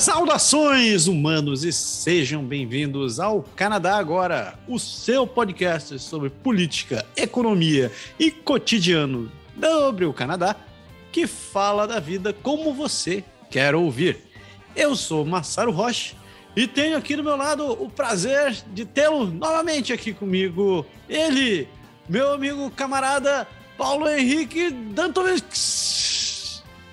Saudações, humanos, e sejam bem-vindos ao Canadá Agora, o seu podcast sobre política, economia e cotidiano sobre o Canadá, que fala da vida como você quer ouvir. Eu sou Massaro Rocha e tenho aqui do meu lado o prazer de tê-lo novamente aqui comigo, ele, meu amigo camarada Paulo Henrique Dantovics.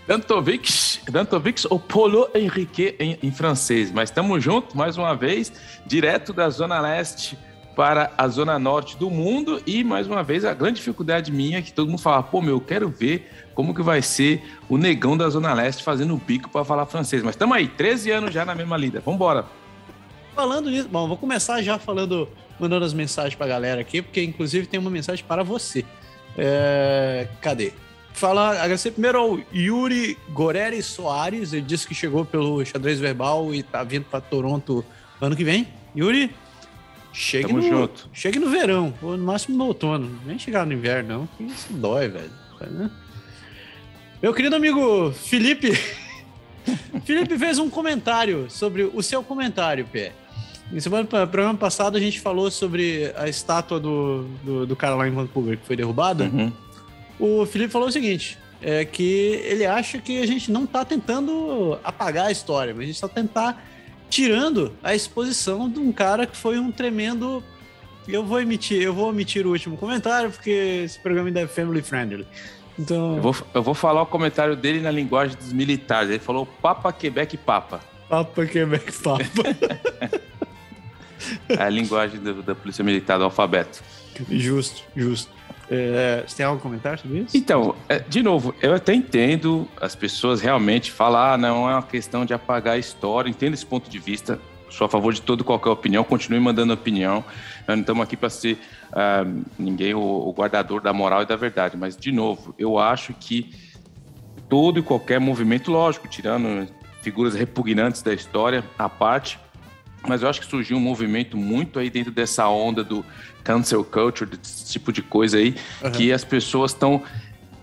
Dantovics, Dantovics ou Polo Henrique em, em francês. Mas estamos juntos mais uma vez, direto da Zona Leste para a Zona Norte do mundo. E mais uma vez, a grande dificuldade minha é que todo mundo fala: pô, meu, eu quero ver como que vai ser o negão da Zona Leste fazendo um pico para falar francês. Mas estamos aí, 13 anos já na mesma lida. Vamos embora. Falando nisso, bom, vou começar já falando, mandando as mensagens para a galera aqui, porque inclusive tem uma mensagem para você. É... Cadê? Falar, agradecer primeiro ao Yuri Goreri Soares, ele disse que chegou pelo xadrez verbal e tá vindo para Toronto ano que vem. Yuri, chegue Tamo no, junto. chegue no verão, ou no máximo no outono. Nem chegar no inverno, não, que isso dói, velho. Né? Meu querido amigo Felipe, Felipe fez um comentário sobre o seu comentário, Pé. No semana, programa passado a gente falou sobre a estátua do, do, do cara lá em Vancouver que foi derrubada. Uhum. O Felipe falou o seguinte: é que ele acha que a gente não está tentando apagar a história, mas a gente está tentar tirando a exposição de um cara que foi um tremendo. Eu vou emitir, eu vou omitir o último comentário porque esse programa ainda é family friendly. Então, Eu vou, eu vou falar o comentário dele na linguagem dos militares. Ele falou Papa Quebec Papa. Papa Quebec Papa. É a linguagem da Polícia Militar do alfabeto. justo, justo. É, você tem algum comentário sobre isso? Então, é, de novo, eu até entendo as pessoas realmente falar, ah, não é uma questão de apagar a história, entendo esse ponto de vista, sou a favor de toda qualquer opinião, continue mandando opinião, nós não estamos aqui para ser ah, ninguém o, o guardador da moral e da verdade, mas, de novo, eu acho que todo e qualquer movimento, lógico, tirando figuras repugnantes da história à parte, mas eu acho que surgiu um movimento muito aí dentro dessa onda do cancel culture, desse tipo de coisa aí, Uhum. que as pessoas estão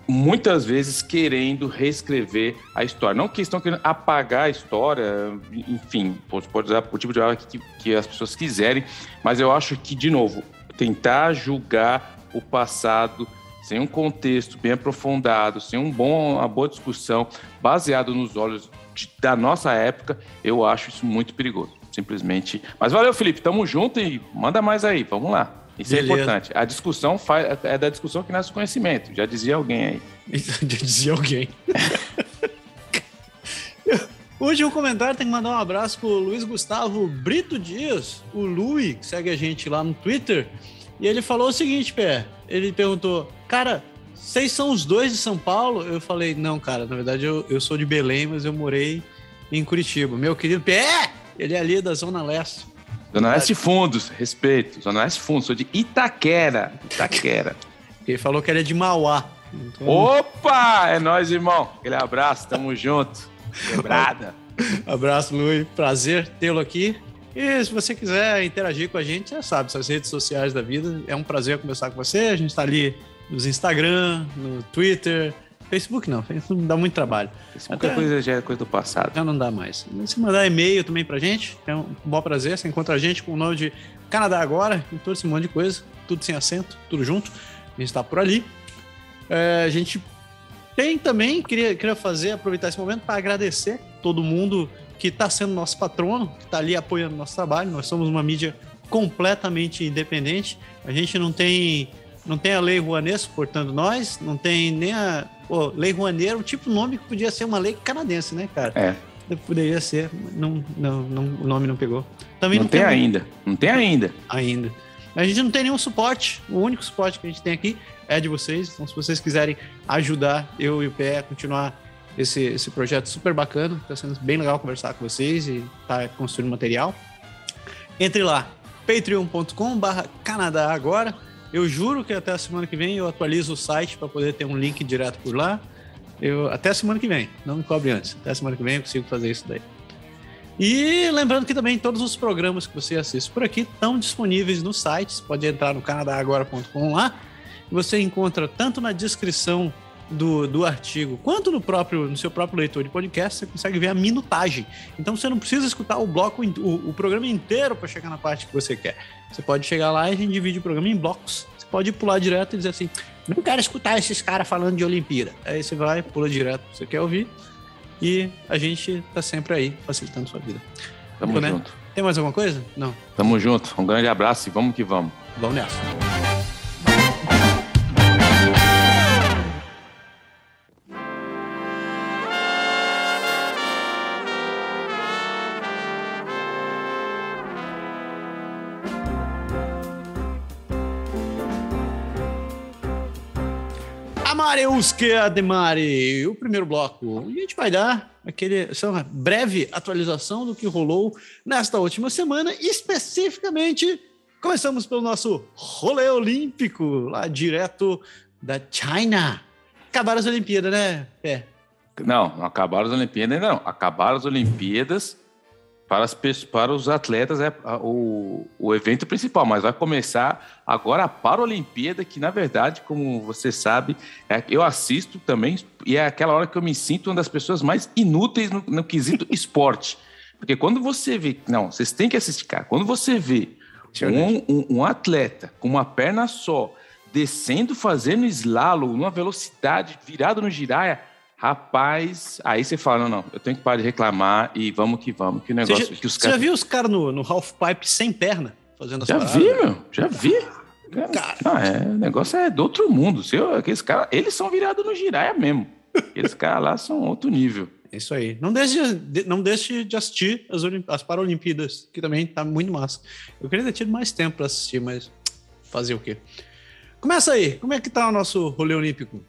muitas vezes querendo reescrever a história. Não que estão querendo apagar a história, enfim, pode, usar o tipo de palavra que, que as pessoas quiserem, mas eu acho que, de novo, tentar julgar o passado sem um contexto bem aprofundado, sem um bom, uma boa discussão, baseado nos olhos de- da nossa época, eu acho isso muito perigoso. Simplesmente. Mas valeu, Felipe. Tamo junto e manda mais aí. Vamos lá. Isso Beleza. é importante. A discussão faz, é da discussão que nasce o conhecimento. Já dizia alguém aí. Já dizia alguém. O último comentário tem que mandar um abraço pro Luiz Gustavo Brito Dias, o Lui, que segue a gente lá no Twitter. E ele falou o seguinte, Pé. Ele perguntou, cara, vocês são os dois de São Paulo? Eu falei, não, cara, na verdade eu, eu sou de Belém, mas eu morei em Curitiba. Meu querido Pé, ele é ali da Zona Leste. Zona Oeste Fundos, respeito. Zona Oeste Fundos, sou de Itaquera. Itaquera. Ele falou que ele é de Mauá. Então, Opa! É nóis, irmão. Aquele abraço, tamo junto. Quebrada. Abraço, Luiz. Prazer tê-lo aqui. E se você quiser interagir com a gente, já sabe, essas redes sociais da vida. É um prazer conversar com você. A gente está ali nos Instagram, no Twitter. Facebook não, Facebook dá muito trabalho. Isso muita coisa já é coisa do passado. Já não dá mais. Se mandar e-mail também pra gente, é um bom prazer. Você encontra a gente com o nome de Canadá Agora, e todo esse monte de coisa, tudo sem acento, tudo junto. A gente tá por ali. É, a gente tem também, queria, queria fazer, aproveitar esse momento para agradecer todo mundo que está sendo nosso patrono, que está ali apoiando o nosso trabalho. Nós somos uma mídia completamente independente. A gente não tem não tem a Lei Rouanet suportando nós, não tem nem a. Pô, Lei Rouanet era o tipo de nome que podia ser uma lei canadense, né, cara? É. Poderia ser, não, não, não, o nome não pegou. Também Não, tem ainda. Não tem ainda. ainda. A gente não tem nenhum suporte. O único suporte que a gente tem aqui é de vocês. Então, se vocês quiserem ajudar eu e o Pé a continuar esse, esse projeto super bacana, está sendo bem legal conversar com vocês e tá construindo material. Entre lá, patreon.com barra Canadá Agora. Eu juro que até a semana que vem eu atualizo o site para poder ter um link direto por lá. Eu, até semana que vem, não me cobre antes. Até a semana que vem eu consigo fazer isso daí. E lembrando que também todos os programas que você assiste por aqui estão disponíveis no site. Você pode entrar no canadagora.com lá. Você encontra tanto na descrição do, do artigo, quanto no próprio no seu próprio leitor de podcast, você consegue ver a minutagem. Então você não precisa escutar o bloco, o, o programa inteiro para chegar na parte que você quer. Você pode chegar lá e a gente divide o programa em blocos. Você pode pular direto e dizer assim: não quero escutar esses caras falando de Olimpíada. Aí você vai, pula direto, você quer ouvir. E a gente tá sempre aí, facilitando sua vida. Tamo né? junto. Tem mais alguma coisa? Não. Tamo junto. Um grande abraço e vamos que vamos. Vamos nessa. Mareuske Ademari, o primeiro bloco. A gente vai dar aquele, uma breve atualização do que rolou nesta última semana, especificamente começamos pelo nosso rolê olímpico, lá direto da China. Acabaram as Olimpíadas, né, Pé? Não, não acabaram as Olimpíadas ainda não. Acabaram as Olimpíadas para, as, para os atletas é o, o evento principal, mas vai começar agora a Paralimpíada, que na verdade, como você sabe, é, eu assisto também, e é aquela hora que eu me sinto uma das pessoas mais inúteis no, no quesito esporte. Porque quando você vê. Não, vocês têm que assistir, cara. Quando você vê um, um, um atleta com uma perna só descendo, fazendo slalom, numa velocidade virado no giraia Rapaz, aí você fala, não, não, eu tenho que parar de reclamar e vamos que vamos. Que negócio você já, que os Você já viu os caras no, no half pipe sem perna fazendo as Já paradas? vi, meu, já vi. Cara. Ah, é, o negócio é do outro mundo. Se eu, aqueles caras, eles são virados no giraia mesmo. Aqueles caras lá são outro nível. É isso aí. Não deixe, de, não deixe de assistir as, as Paralimpíadas, que também tá muito massa. Eu queria ter tido mais tempo para assistir, mas fazer o quê? Começa aí. Como é que tá o nosso rolê olímpico?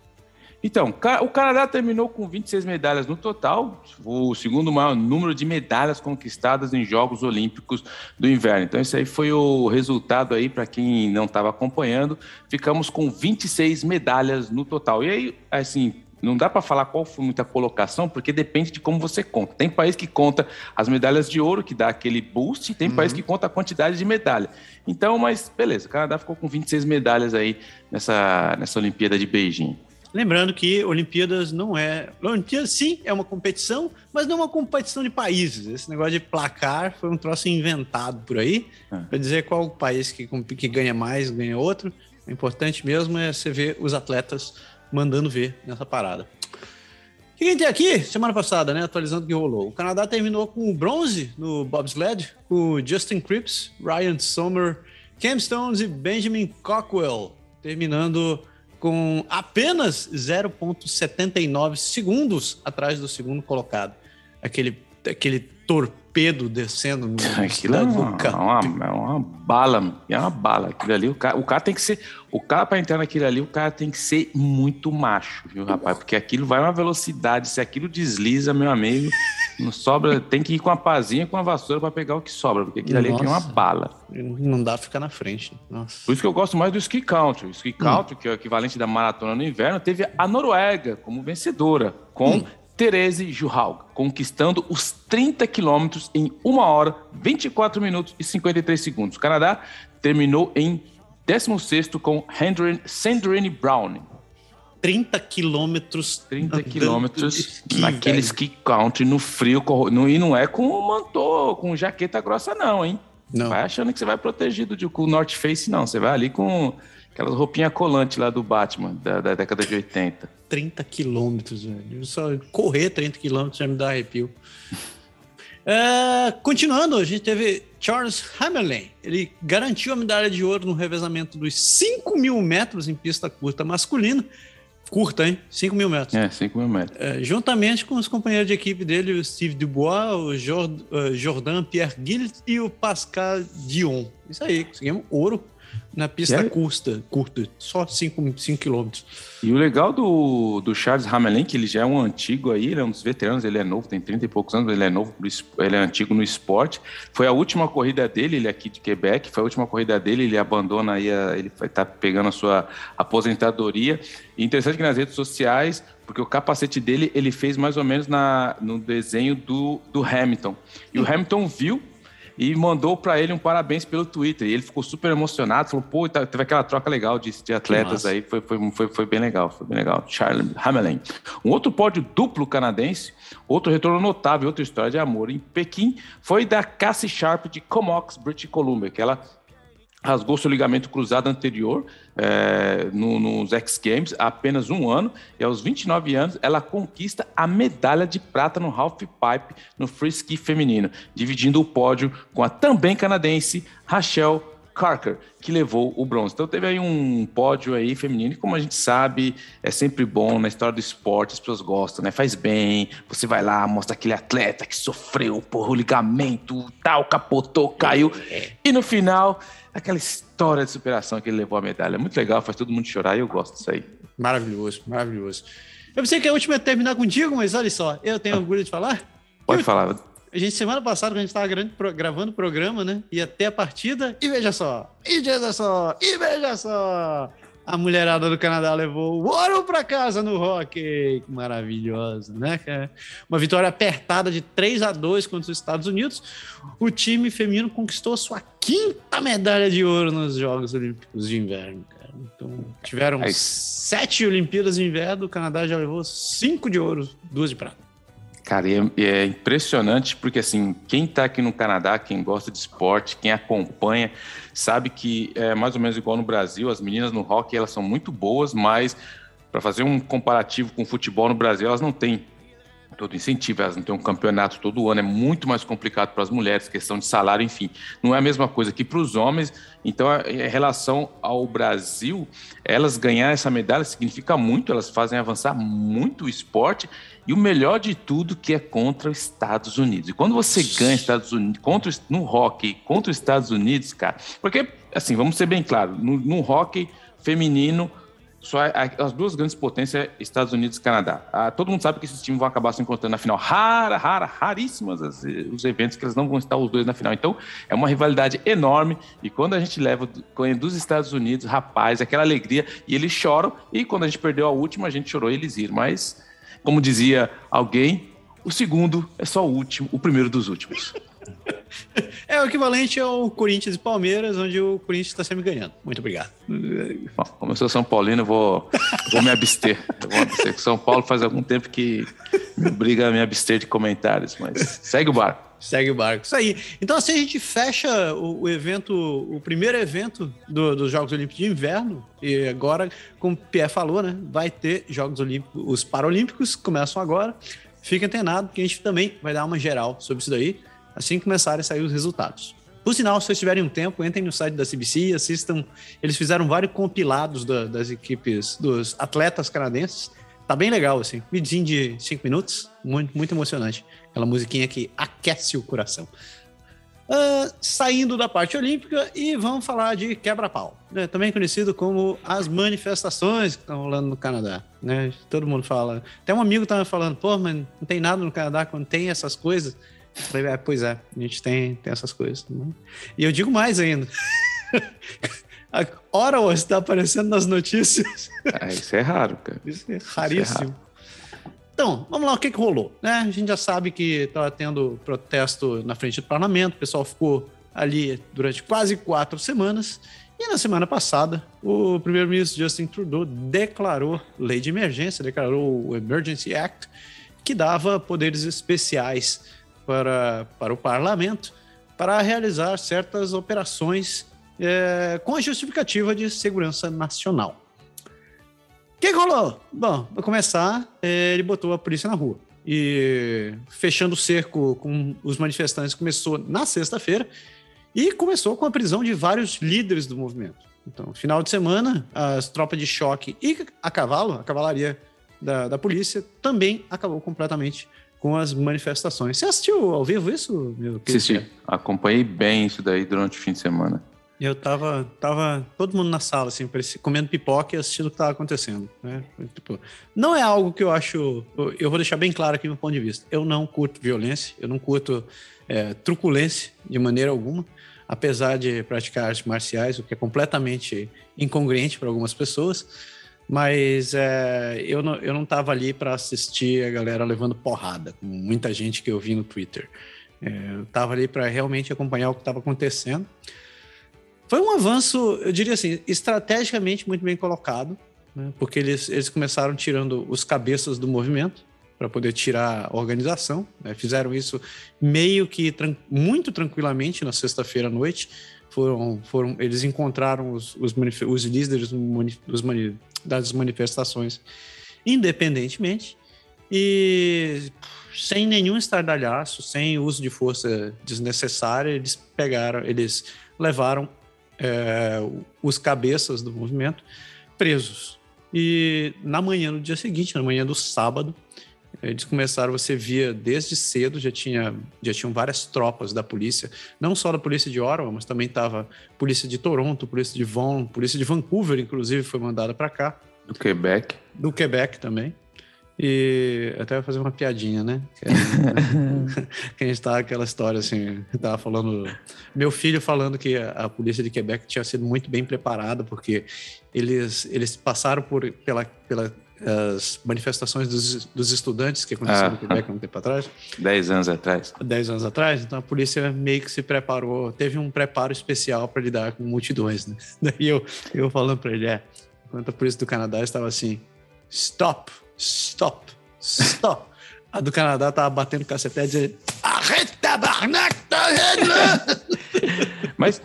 Então, o Canadá terminou com 26 medalhas no total, o segundo maior número de medalhas conquistadas em Jogos Olímpicos do Inverno. Então, esse aí foi o resultado aí para quem não estava acompanhando. Ficamos com 26 medalhas no total. E aí, assim, não dá para falar qual foi muita colocação, porque depende de como você conta. Tem país que conta as medalhas de ouro, que dá aquele boost, e tem uhum. país que conta a quantidade de medalha. Então, mas beleza, o Canadá ficou com 26 medalhas aí nessa, nessa Olimpíada de Beijing. Lembrando que Olimpíadas não é. Olimpíadas, sim, é uma competição, mas não é uma competição de países. Esse negócio de placar foi um troço inventado por aí, é. para dizer qual país que, que ganha mais, ganha outro. O importante mesmo é você ver os atletas mandando ver nessa parada. O que a gente tem aqui? Semana passada, né? Atualizando o que rolou. O Canadá terminou com o bronze no bobsled, com Justin Cripps, Ryan Sommer, Cam Stones e Benjamin Cockwell, terminando com apenas 0,79 segundos atrás do segundo colocado. Aquele, aquele torpedo descendo no Aquilo é uma, é uma, é uma bala, é uma bala. Aquilo ali, o cara, o cara tem que ser. O cara, para entrar naquilo ali, o cara tem que ser muito macho, viu, rapaz? Porque aquilo vai uma velocidade. Se aquilo desliza, meu amigo. Não sobra, tem que ir com a pazinha com a vassoura para pegar o que sobra, porque aquilo Nossa. ali é uma bala. Não dá pra ficar na frente. Nossa. Por isso que eu gosto mais do ski country. O ski country, hum. que é o equivalente da maratona no inverno, teve a Noruega como vencedora, com hum. Therese Juhaug, conquistando os 30 quilômetros em 1 hora, 24 minutos e 53 segundos. O Canadá terminou em 16 com Sandrine Browning, 30 quilômetros. 30 quilômetros naquele ski country, no frio. No, e não é com mantô, com jaqueta grossa, não, hein? Não. Vai achando que você vai protegido de, com o North Face, não. Você vai ali com aquelas roupinhas colantes lá do Batman, da, da década de 80. 30 quilômetros, velho. Só correr 30 quilômetros já me dá arrepio. É, continuando, a gente teve Charles Hammerlin. Ele garantiu a medalha de ouro no revezamento dos 5 mil metros em pista curta masculina Curta, hein? 5 mil metros. É, 5 mil metros. É, juntamente com os companheiros de equipe dele, o Steve Dubois, o Jord, uh, Jordan Pierre Gilles e o Pascal Dion. Isso aí, conseguimos ouro na pista é... curta, curta, só 5 quilômetros. E o legal do, do Charles Hamelin, que ele já é um antigo aí, ele é um dos veteranos, ele é novo, tem 30 e poucos anos, ele é novo, ele é antigo no esporte. Foi a última corrida dele, ele é aqui de Quebec, foi a última corrida dele, ele abandona aí, a, ele vai estar tá pegando a sua aposentadoria. E interessante que nas redes sociais, porque o capacete dele ele fez mais ou menos na, no desenho do, do Hamilton. E o hum. Hamilton viu e mandou para ele um parabéns pelo Twitter. E ele ficou super emocionado, falou, pô, tá, teve aquela troca legal de, de atletas aí, foi, foi, foi, foi bem legal, foi bem legal. Charles Hamelin. Um outro pódio duplo canadense, outro retorno notável, outra história de amor em Pequim, foi da Cassie Sharp de Comox, British Columbia, que ela rasgou seu ligamento cruzado anterior é, no, nos X Games há apenas um ano e aos 29 anos ela conquista a medalha de prata no half pipe no free ski feminino, dividindo o pódio com a também canadense Rachel Carker, que levou o bronze. Então teve aí um pódio aí feminino, e como a gente sabe, é sempre bom na história do esporte, as pessoas gostam, né? Faz bem, você vai lá, mostra aquele atleta que sofreu, porra, o ligamento, tal, capotou, caiu, e no final aquela história de superação que ele levou a medalha. Muito legal, faz todo mundo chorar e eu gosto disso aí. Maravilhoso, maravilhoso. Eu pensei que a última ia terminar contigo, mas olha só, eu tenho orgulho de falar. Pode eu, falar. A gente, semana passada, quando a gente estava gravando o programa, né? Ia até a partida e veja só, e veja só, e veja só. A mulherada do Canadá levou o ouro para casa no hockey. Que maravilhosa, né? Uma vitória apertada de 3 a 2 contra os Estados Unidos. O time feminino conquistou sua quinta medalha de ouro nos Jogos Olímpicos de Inverno. Cara. Então, tiveram é sete Olimpíadas de Inverno, o Canadá já levou cinco de ouro, duas de prata. Cara, é, é, impressionante porque assim, quem está aqui no Canadá, quem gosta de esporte, quem acompanha, sabe que é mais ou menos igual no Brasil, as meninas no hockey elas são muito boas, mas para fazer um comparativo com o futebol no Brasil, elas não têm todo incentivo, elas não têm um campeonato todo ano, é muito mais complicado para as mulheres, questão de salário, enfim. Não é a mesma coisa que para os homens. Então, em relação ao Brasil, elas ganhar essa medalha significa muito, elas fazem avançar muito o esporte e o melhor de tudo que é contra os Estados Unidos. E quando você ganha Estados Unidos contra no hockey contra os Estados Unidos, cara, porque assim, vamos ser bem claros, no, no hockey feminino só as duas grandes potências, Estados Unidos e Canadá. Ah, todo mundo sabe que esses times vão acabar se encontrando na final. Rara, rara, raríssimas as, os eventos que eles não vão estar os dois na final. Então, é uma rivalidade enorme. E quando a gente leva dos Estados Unidos, rapaz, aquela alegria, e eles choram. E quando a gente perdeu a última, a gente chorou e eles riram. Mas, como dizia alguém, o segundo é só o último, o primeiro dos últimos. É o equivalente ao Corinthians e Palmeiras, onde o Corinthians está sempre ganhando. Muito obrigado. Bom, como eu sou São Paulino, eu vou, vou me abster. Eu vou abster. São Paulo faz algum tempo que me obriga a me abster de comentários, mas segue o barco. Segue o barco. Isso aí. Então, assim, a gente fecha o, o evento, o primeiro evento do, dos Jogos Olímpicos de Inverno. E agora, como o Pierre falou, né? Vai ter Jogos Olímpicos, os Paralímpicos começam agora. Fique antenado, que a gente também vai dar uma geral sobre isso daí assim que começarem a sair os resultados. Por sinal, se vocês tiverem um tempo, entrem no site da CBC e assistam. Eles fizeram vários compilados da, das equipes, dos atletas canadenses. Tá bem legal, assim. Videozinho de cinco minutos, muito, muito emocionante. Aquela musiquinha que aquece o coração. Uh, saindo da parte olímpica e vamos falar de quebra-pau, né? também conhecido como as manifestações que estão rolando no Canadá. Né? Todo mundo fala. Até um amigo estava falando, pô, mas não tem nada no Canadá quando tem essas coisas. Falei, é, pois é, a gente tem, tem essas coisas. Né? E eu digo mais ainda. a Ottawa está aparecendo nas notícias. É, isso é raro, cara. Isso é raríssimo. Isso é raro. Então, vamos lá, o que, que rolou? Né? A gente já sabe que estava tendo protesto na frente do parlamento, o pessoal ficou ali durante quase quatro semanas. E na semana passada, o primeiro-ministro Justin Trudeau declarou lei de emergência, declarou o Emergency Act, que dava poderes especiais para, para o parlamento para realizar certas operações é, com a justificativa de segurança nacional. O que rolou? Bom, para começar, é, ele botou a polícia na rua. E fechando o cerco com os manifestantes começou na sexta-feira e começou com a prisão de vários líderes do movimento. Então, final de semana, as tropas de choque e a cavalo, a cavalaria da, da polícia, também acabou completamente com as manifestações. Você assistiu ao vivo isso, meu Assisti. Acompanhei bem isso daí durante o fim de semana. Eu tava, tava todo mundo na sala, assim, comendo pipoca e assistindo o que tava acontecendo. Né? Tipo, não é algo que eu acho. Eu vou deixar bem claro aqui meu ponto de vista. Eu não curto violência, eu não curto é, truculência de maneira alguma, apesar de praticar artes marciais, o que é completamente incongruente para algumas pessoas. Mas é, eu, não, eu não tava ali para assistir a galera levando porrada, com muita gente que eu vi no Twitter. É, eu tava ali para realmente acompanhar o que estava acontecendo. Foi um avanço, eu diria assim, estrategicamente muito bem colocado, né? porque eles, eles começaram tirando os cabeças do movimento para poder tirar a organização. Né? Fizeram isso meio que tran muito tranquilamente na sexta-feira à noite. Foram, foram, eles encontraram os, os, os líderes mani das manifestações independentemente e sem nenhum estardalhaço, sem uso de força desnecessária, eles pegaram, eles levaram é, os cabeças do movimento presos. E na manhã, no dia seguinte, na manhã do sábado, eles começaram, você via desde cedo, já, tinha, já tinham várias tropas da polícia, não só da polícia de Ottawa, mas também estava polícia de Toronto, polícia de Vaughan, polícia de Vancouver, inclusive, foi mandada para cá. Do Quebec. Do Quebec também. E até fazer uma piadinha, né? Que, que a gente tá aquela história assim, tava falando. Meu filho falando que a, a, polícia de Quebec tinha sido muito bem preparada, porque eles, eles passaram por, pela, pela as manifestações dos, dos estudantes que aconteceram ah, no Quebec há um tempo atrás. Dez anos atrás. Dez anos atrás, então a polícia meio que se preparou, teve um preparo especial para lidar com multidões, né? Daí eu, eu falando para ele, é, enquanto a polícia do Canadá estava assim, stop, stop, stop. A do Canadá tava batendo cacete dizendo Arreta Barnac Mas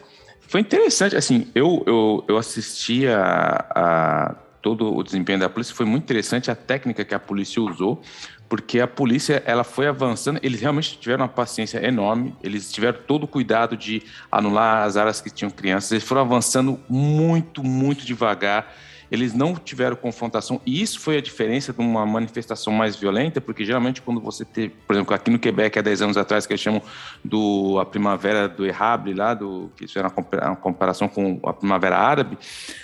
foi interessante, assim, eu, eu, eu assisti a, a todo o desempenho da polícia, foi muito interessante a técnica que a polícia usou, porque a polícia ela foi avançando, eles realmente tiveram uma paciência enorme, eles tiveram todo o cuidado de anular as áreas que tinham crianças, eles foram avançando muito, muito devagar eles não tiveram confrontação, e isso foi a diferença de uma manifestação mais violenta, porque geralmente quando você tem, por exemplo, aqui no Quebec, há 10 anos atrás, que eles chamam do a primavera do Errable, lá, do, que isso era uma comparação com a primavera árabe,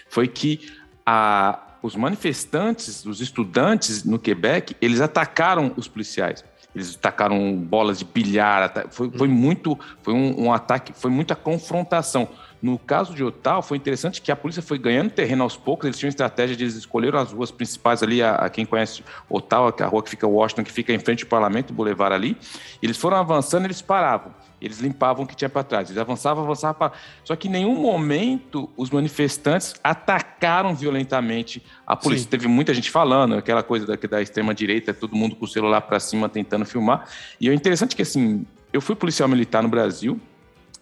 foi que a, os manifestantes, os estudantes no Quebec, eles atacaram os policiais. Eles atacaram bolas de bilhar, foi, foi muito, foi um, um ataque, foi muita confrontação. No caso de Otal, foi interessante que a polícia foi ganhando terreno aos poucos, eles tinham estratégia de eles escolheram as ruas principais ali, a, a quem conhece Otal, a rua que fica Washington, que fica em frente ao parlamento, o Boulevard ali. Eles foram avançando, eles paravam, eles limpavam o que tinha para trás, eles avançavam, avançavam. Para... Só que em nenhum momento os manifestantes atacaram violentamente a polícia. Sim. Teve muita gente falando, aquela coisa da, da extrema-direita, todo mundo com o celular para cima tentando filmar. E é interessante que, assim, eu fui policial militar no Brasil,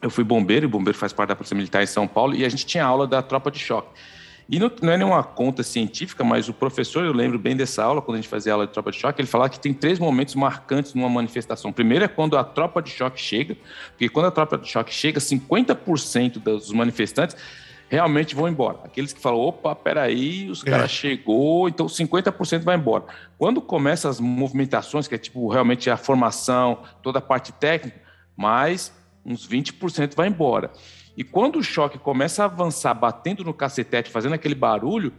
eu fui bombeiro, e bombeiro faz parte da Polícia Militar em São Paulo, e a gente tinha aula da tropa de choque. E não, não, é nenhuma conta científica, mas o professor, eu lembro bem dessa aula, quando a gente fazia aula de tropa de choque, ele falava que tem três momentos marcantes numa manifestação. Primeiro é quando a tropa de choque chega, porque quando a tropa de choque chega, 50% dos manifestantes realmente vão embora. Aqueles que falam, opa, peraí, os é. caras chegou, então 50% vai embora. Quando começam as movimentações, que é tipo realmente a formação, toda a parte técnica, mas uns 20% vai embora. E quando o choque começa a avançar, batendo no cacetete, fazendo aquele barulho,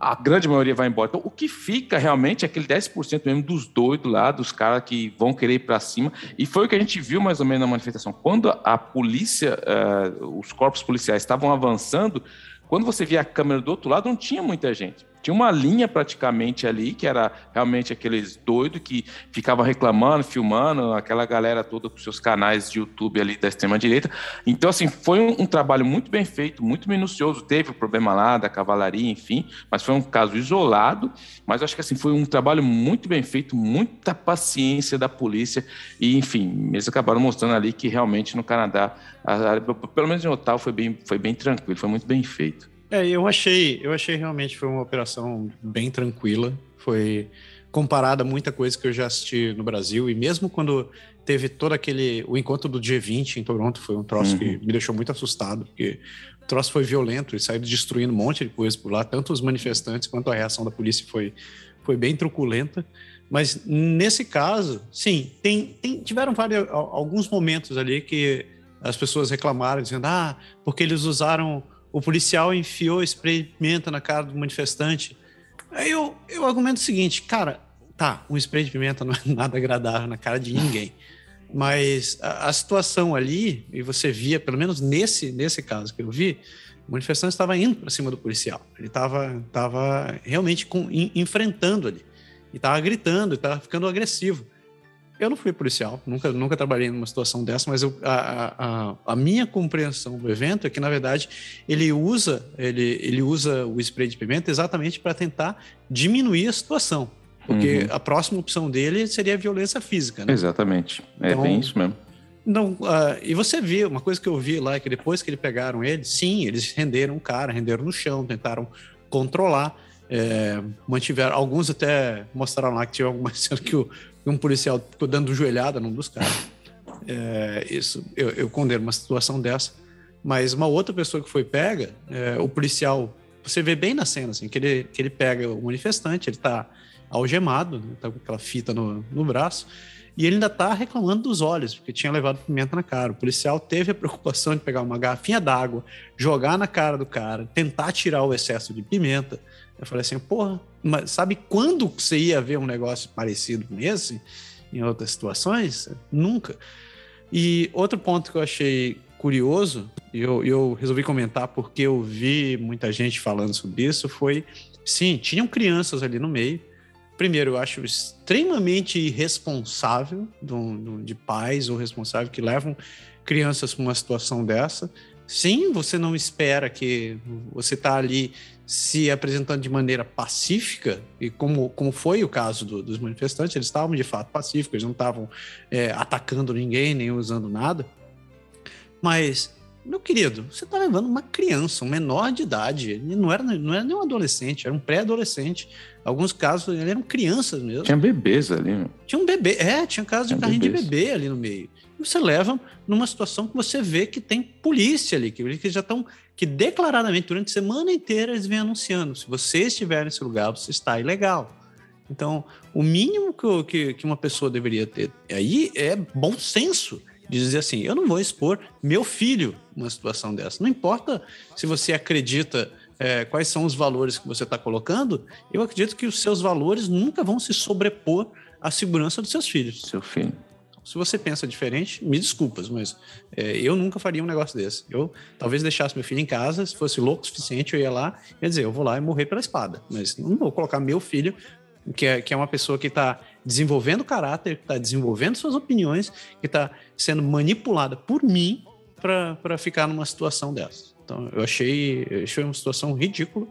a grande maioria vai embora. Então, o que fica realmente é aquele 10% mesmo dos doidos lá, dos caras que vão querer ir para cima. E foi o que a gente viu mais ou menos na manifestação. Quando a polícia, uh, os corpos policiais estavam avançando, quando você via a câmera do outro lado, não tinha muita gente. Tinha uma linha praticamente ali, que era realmente aqueles doidos que ficavam reclamando, filmando, aquela galera toda com seus canais de YouTube ali da extrema-direita. Então, assim, foi um, um, trabalho muito bem feito, muito minucioso. Teve o problema lá da cavalaria, enfim, mas foi um caso isolado. Mas acho que, assim, foi um trabalho muito bem feito, muita paciência da polícia. E, enfim, eles acabaram mostrando ali que realmente no Canadá, a, a, pelo menos em Ottawa, foi bem, foi bem tranquilo, foi muito bem feito. É, eu achei, eu achei realmente foi uma operação bem tranquila. Foi comparada a muita coisa que eu já assisti no Brasil e mesmo quando teve todo aquele o encontro do G20 em Toronto foi um troço uhum. que me deixou muito assustado porque o troço foi violento e saiu destruindo um monte de coisa por lá, tanto os manifestantes quanto a reação da polícia foi foi bem truculenta. Mas nesse caso, sim, tem, tem tiveram vários alguns momentos ali que as pessoas reclamaram, dizendo, ah, porque eles usaram, o policial enfiou spray pimenta na cara do manifestante. Aí eu, eu argumento o seguinte, cara, tá, um spray de pimenta não é nada agradável na cara de ninguém. Mas a, a situação ali, e você via, pelo menos nesse, nesse caso que eu vi, o manifestante estava indo para cima do policial. Ele estava tava realmente com, in, enfrentando ali. E estava gritando, estava ficando agressivo. Eu não fui policial, nunca, nunca trabalhei numa situação dessa, mas eu, a, a, a, minha compreensão do evento é que, na verdade, ele usa, ele, ele usa o spray de pimenta exatamente para tentar diminuir a situação. Porque uhum. a próxima opção dele seria a violência física, né? Exatamente. É então, bem isso mesmo. Não, uh, e você viu, uma coisa que eu vi lá, é que depois que eles pegaram ele, sim, eles renderam o cara, renderam no chão, tentaram controlar, é, mantiveram, alguns até mostraram lá que tinha alguma cena que o, um policial ficou dando joelhada num dos caras. É, isso, eu, eu condeno uma situação dessa, mas uma outra pessoa que foi pega, é, o policial, você vê bem na cena, assim, que ele, que ele pega o manifestante, ele tá algemado, né, tá com aquela fita no, no braço, e ele ainda tá reclamando dos olhos, porque tinha levado pimenta na cara. O policial teve a preocupação de pegar uma garrafinha d'água, jogar na cara do cara, tentar tirar o excesso de pimenta. Eu falei assim, porra, mas sabe quando você ia ver um negócio parecido com esse em outras situações? Nunca. E outro ponto que eu achei curioso, e eu, eu resolvi comentar porque eu vi muita gente falando sobre isso, foi, sim, tinham crianças ali no meio, primeiro, eu acho extremamente irresponsável de, de pais ou responsável que levam crianças para uma situação dessa. Sim, você não espera que você está ali se apresentando de maneira pacífica, e como, como foi o caso do, dos manifestantes, eles estavam de fato pacíficos, eles não estavam é, atacando ninguém, nem usando nada. Mas, meu querido, você está levando uma criança, um menor de idade, ele não era, não era nem um adolescente, era um pré-adolescente alguns casos eles eram crianças mesmo. Tinha bebês ali. Tinha um bebê, é, tinha casos de carrinho bebês. de bebê ali no meio. E você leva numa situação que você vê que tem polícia ali, que, que já estão, que declaradamente durante a semana inteira eles vêm anunciando: se você estiver nesse lugar, você está ilegal. Então, o mínimo que, que, que uma pessoa deveria ter aí é bom senso de dizer assim: eu não vou expor meu filho numa situação dessa. Não importa se você acredita é, quais são os valores que você está colocando, eu acredito que os seus valores nunca vão se sobrepor à segurança dos seus filhos. Seu filho. Se você pensa diferente, me desculpas, mas é, eu nunca faria um negócio desse. Eu talvez deixasse meu filho em casa, se fosse louco o suficiente, eu ia lá ia dizer, eu vou lá e morrer pela espada. Mas não vou colocar meu filho, que é, que é uma pessoa que está desenvolvendo caráter, que está desenvolvendo suas opiniões, que está sendo manipulada por mim para ficar numa situação dessa. Então, eu achei, eu achei uma situação ridícula.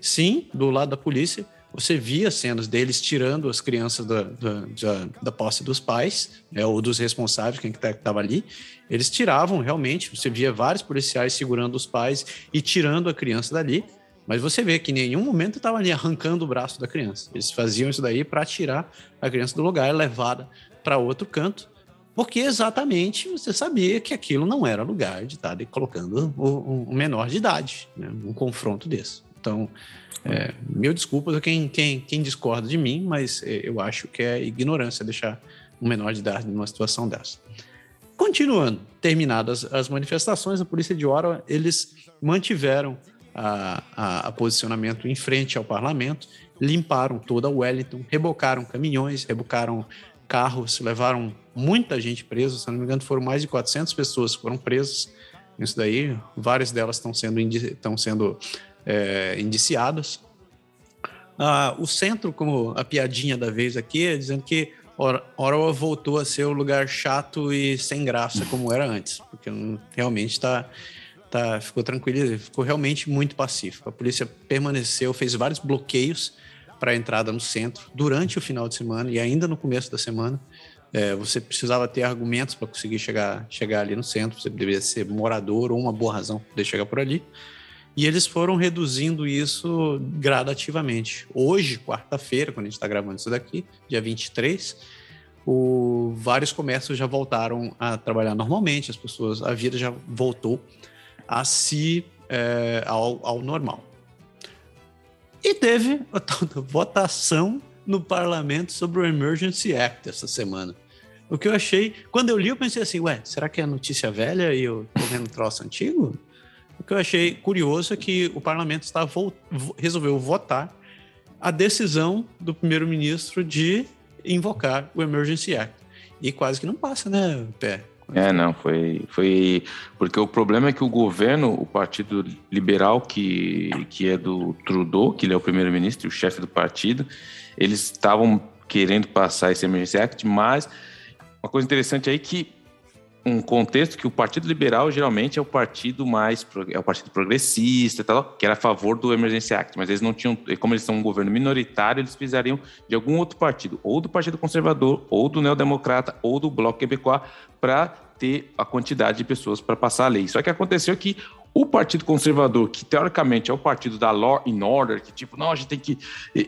Sim, do lado da polícia, você via cenas deles tirando as crianças da, da, da, da posse dos pais, né, ou dos responsáveis, quem que estava tá, ali. Eles tiravam realmente, você via vários policiais segurando os pais e tirando a criança dali, mas você vê que em nenhum momento estava ali arrancando o braço da criança. Eles faziam isso daí para tirar a criança do lugar, levada para outro canto, porque exatamente você sabia que aquilo não era lugar de estar colocando um menor de idade, né? um confronto desse. Então, é, mil desculpas a quem, quem, quem discorda de mim, mas é, eu acho que é ignorância deixar um menor de idade numa situação dessa. Continuando, terminadas as manifestações, a polícia de Ottawa, eles mantiveram a, a, a, posicionamento em frente ao parlamento, limparam toda Wellington, rebocaram caminhões, rebocaram carros, levaram muita gente presa, se não me engano, foram mais de 400 pessoas que foram presas. Isso daí, várias delas estão sendo, estão sendo é, indiciadas. Ah, o centro, como a piadinha da vez aqui, é dizendo que Ottawa voltou a ser o um lugar chato e sem graça como era antes, porque realmente está tá, ficou tranquilo, ficou realmente muito pacífico. A polícia permaneceu, fez vários bloqueios para a entrada no centro durante o final de semana e ainda no começo da semana. É, você precisava ter argumentos para conseguir chegar, chegar ali no centro, você deveria ser morador ou uma boa razão para poder chegar por ali. E eles foram reduzindo isso gradativamente. Hoje, quarta-feira, quando a gente está gravando isso daqui, dia 23, o, vários comércios já voltaram a trabalhar normalmente, as pessoas, a vida já voltou a si é, ao, ao normal. E teve a votação no parlamento sobre o Emergency Act essa semana. O que eu achei, quando eu li, eu pensei assim, ué, será que é notícia velha e eu tô vendo troço antigo? Que eu achei curioso é que o parlamento está resolveu votar a decisão do primeiro-ministro de invocar o Emergency Act. E quase que não passa, né, Pé? É, não, foi, foi. Porque o problema é que o governo, o Partido Liberal, que, que é do Trudeau, que ele é o primeiro-ministro e o chefe do partido, eles estavam querendo passar esse Emergency Act, mas uma coisa interessante aí que um contexto que o Partido Liberal geralmente é o partido mais é o partido progressista tal, que era a favor do Emergency Act, mas eles não tinham, como eles são um governo minoritário, eles precisariam de algum outro partido, ou do Partido Conservador, ou do Neodemocrata, ou do Bloco Quebecois, para ter a quantidade de pessoas para passar a lei. Só que aconteceu que o Partido Conservador, que teoricamente é o partido da law and order, que tipo, não, a gente tem que.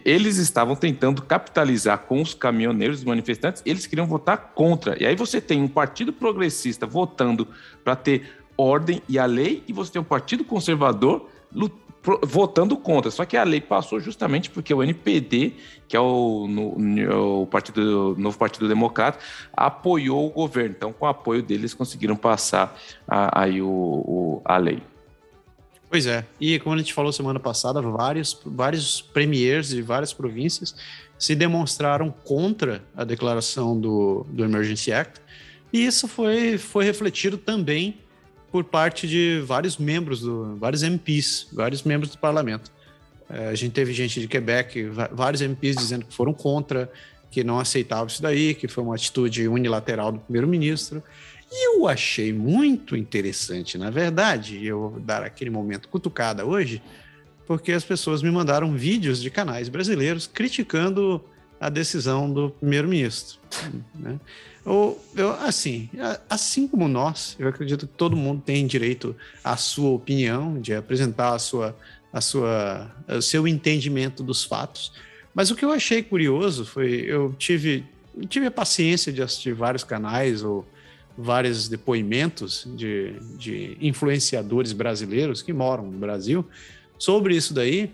Eles estavam tentando capitalizar com os caminhoneiros, os manifestantes, eles queriam votar contra. E aí você tem um partido progressista votando para ter ordem e a lei, e você tem um partido conservador votando contra. Só que a lei passou justamente porque o NPD, que é o, no, o partido, novo Partido Democrata, apoiou o governo. Então, com o apoio deles, conseguiram passar a, aí o, o, a lei. Pois é. E como a gente falou semana passada, vários, vários premiers de várias províncias se demonstraram contra a declaração do, do Emergency Act. E isso foi, foi refletido também por parte de vários membros, do, vários MPs, vários membros do parlamento. É, a gente teve gente de Quebec, vários MPs dizendo que foram contra, que não aceitavam isso daí, que foi uma atitude unilateral do primeiro-ministro. E eu achei muito interessante, na verdade, eu vou dar aquele momento cutucada hoje, porque as pessoas me mandaram vídeos de canais brasileiros criticando a decisão do primeiro-ministro. Né? Eu, eu, assim, assim como nós, eu acredito que todo mundo tem direito à sua opinião, de apresentar a sua, a sua, o seu entendimento dos fatos. Mas o que eu achei curioso foi, eu tive, tive a paciência de assistir vários canais ou vários depoimentos de, de influenciadores brasileiros que moram no Brasil sobre isso daí.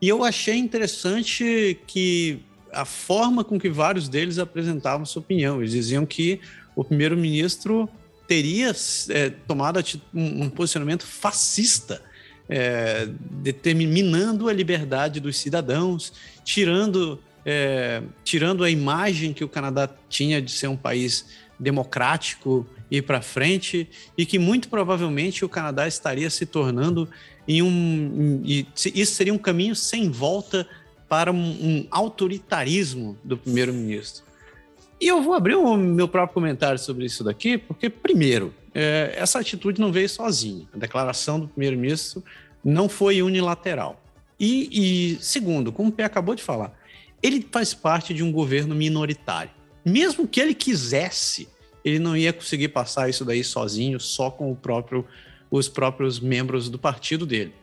E eu achei interessante que a forma com que vários deles apresentavam sua opinião. Eles diziam que o primeiro-ministro teria é, tomado um, posicionamento fascista, é, determinando a liberdade dos cidadãos, tirando, é, tirando a imagem que o Canadá tinha de ser um país democrático ir para frente e que muito provavelmente o Canadá estaria se tornando em um e isso seria um caminho sem volta para um, um autoritarismo do primeiro-ministro. E eu vou abrir o meu próprio comentário sobre isso daqui, porque primeiro, é, essa atitude não veio sozinha. A declaração do primeiro-ministro não foi unilateral. E, e segundo, como o Pé acabou de falar, ele faz parte de um governo minoritário mesmo que ele quisesse, ele não ia conseguir passar isso daí sozinho, só com próprio, os próprios membros do partido dele.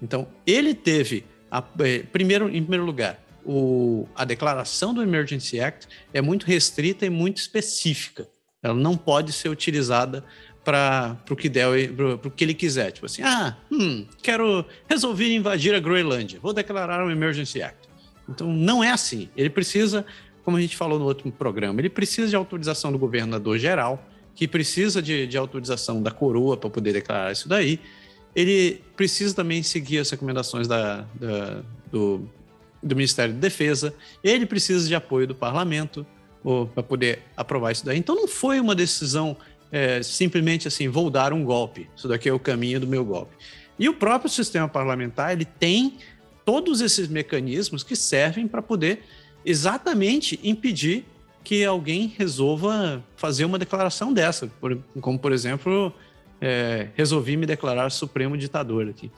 Então, ele teve, a, eh, primeiro, em primeiro lugar, o, a declaração do Emergency Act é muito restrita e muito específica. Ela não pode ser utilizada para o que que ele quiser. Tipo assim, ah, hum, quero resolver invadir a Groenlândia, vou declarar um Emergency Act. Então, não é assim. Ele precisa como a gente falou no outro programa, ele precisa de autorização do governador geral, que precisa de, de autorização da coroa para poder declarar isso daí. Ele precisa também seguir as recomendações da, da do, do Ministério da Defesa. Ele precisa de apoio do parlamento para poder aprovar isso daí. Então não foi uma decisão é, simplesmente assim, vou dar um golpe. Isso daqui é o caminho do meu golpe. E o próprio sistema parlamentar ele tem todos esses mecanismos que servem para poder exatamente impedir que alguém resolva fazer uma declaração dessa, por, como por exemplo, é, resolvi me declarar supremo ditador aqui.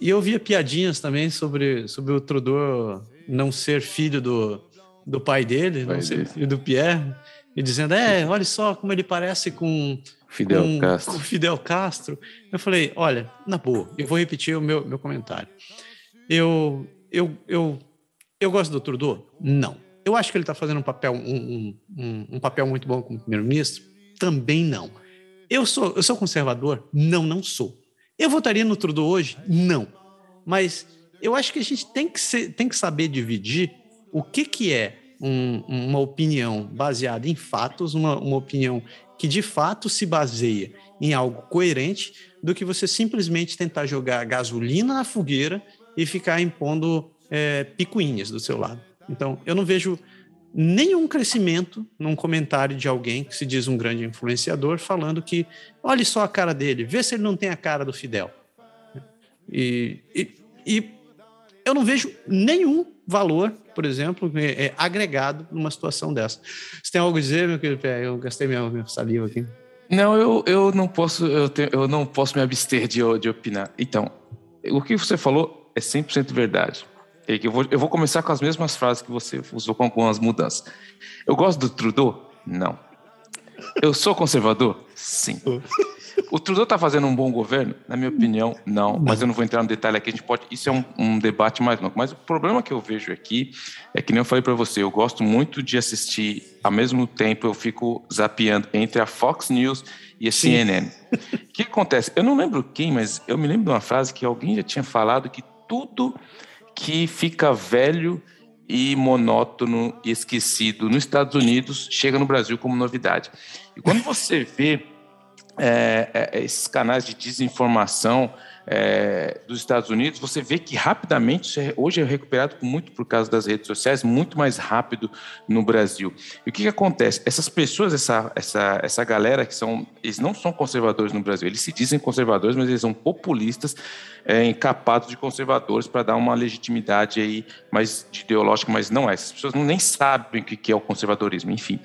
E eu via piadinhas também sobre, sobre o Trudeau não ser filho do, do pai dele, pai não ser filho do Pierre, e dizendo, é, olha só como ele parece com Fidel com, Castro. Com Fidel Castro. Eu falei, olha, na boa, eu vou repetir o meu, meu comentário. Eu, eu, eu eu gosto do Trudeau? Não. Eu acho que ele está fazendo um papel, um, um, um papel muito bom como primeiro-ministro? Também não. Eu sou, eu sou conservador? Não, não sou. Eu votaria no Trudeau hoje? Não. Mas eu acho que a gente tem que, ser, tem que saber dividir o que, que é um, uma opinião baseada em fatos, uma, uma opinião que de fato se baseia em algo coerente, do que você simplesmente tentar jogar gasolina na fogueira e ficar impondo é, picuinhas do seu lado. Então, eu não vejo nenhum crescimento num comentário de alguém que se diz um grande influenciador falando que olhe só a cara dele, vê se ele não tem a cara do Fidel. E, e, e eu não vejo nenhum valor, por exemplo, é, é, agregado numa situação dessa. Você tem algo a dizer, meu querido Pé? Eu gastei minha, minha saliva aqui. Não, eu, eu não posso eu, eu não posso me abster de, de opinar. Então, o que você falou é 100% verdade. Eu vou, eu vou começar com as mesmas frases que você usou com algumas mudanças. Eu gosto do Trudeau? Não. Eu sou conservador? Sim. O Trudeau está fazendo um bom governo? Na minha opinião, não. Mas eu não vou entrar no detalhe aqui. A gente pode. Isso é um, um debate mais longo. Mas o problema que eu vejo aqui é que nem eu falei para você. Eu gosto muito de assistir. Ao mesmo tempo, eu fico zapeando entre a Fox News e a Sim. CNN. O que acontece? Eu não lembro quem, mas eu me lembro de uma frase que alguém já tinha falado que tudo que fica velho e monótono e esquecido nos Estados Unidos chega no Brasil como novidade. E quando você vê é, é, esses canais de desinformação é, dos Estados Unidos, você vê que rapidamente, hoje é recuperado muito por causa das redes sociais, muito mais rápido no Brasil. E o que, que acontece? Essas pessoas, essa, essa, essa galera que são, eles não são conservadores no Brasil, eles se dizem conservadores, mas eles são populistas, é, encapados de conservadores para dar uma legitimidade aí mais ideológica, mas não é. Essas pessoas não, nem sabem o que é o conservadorismo, enfim.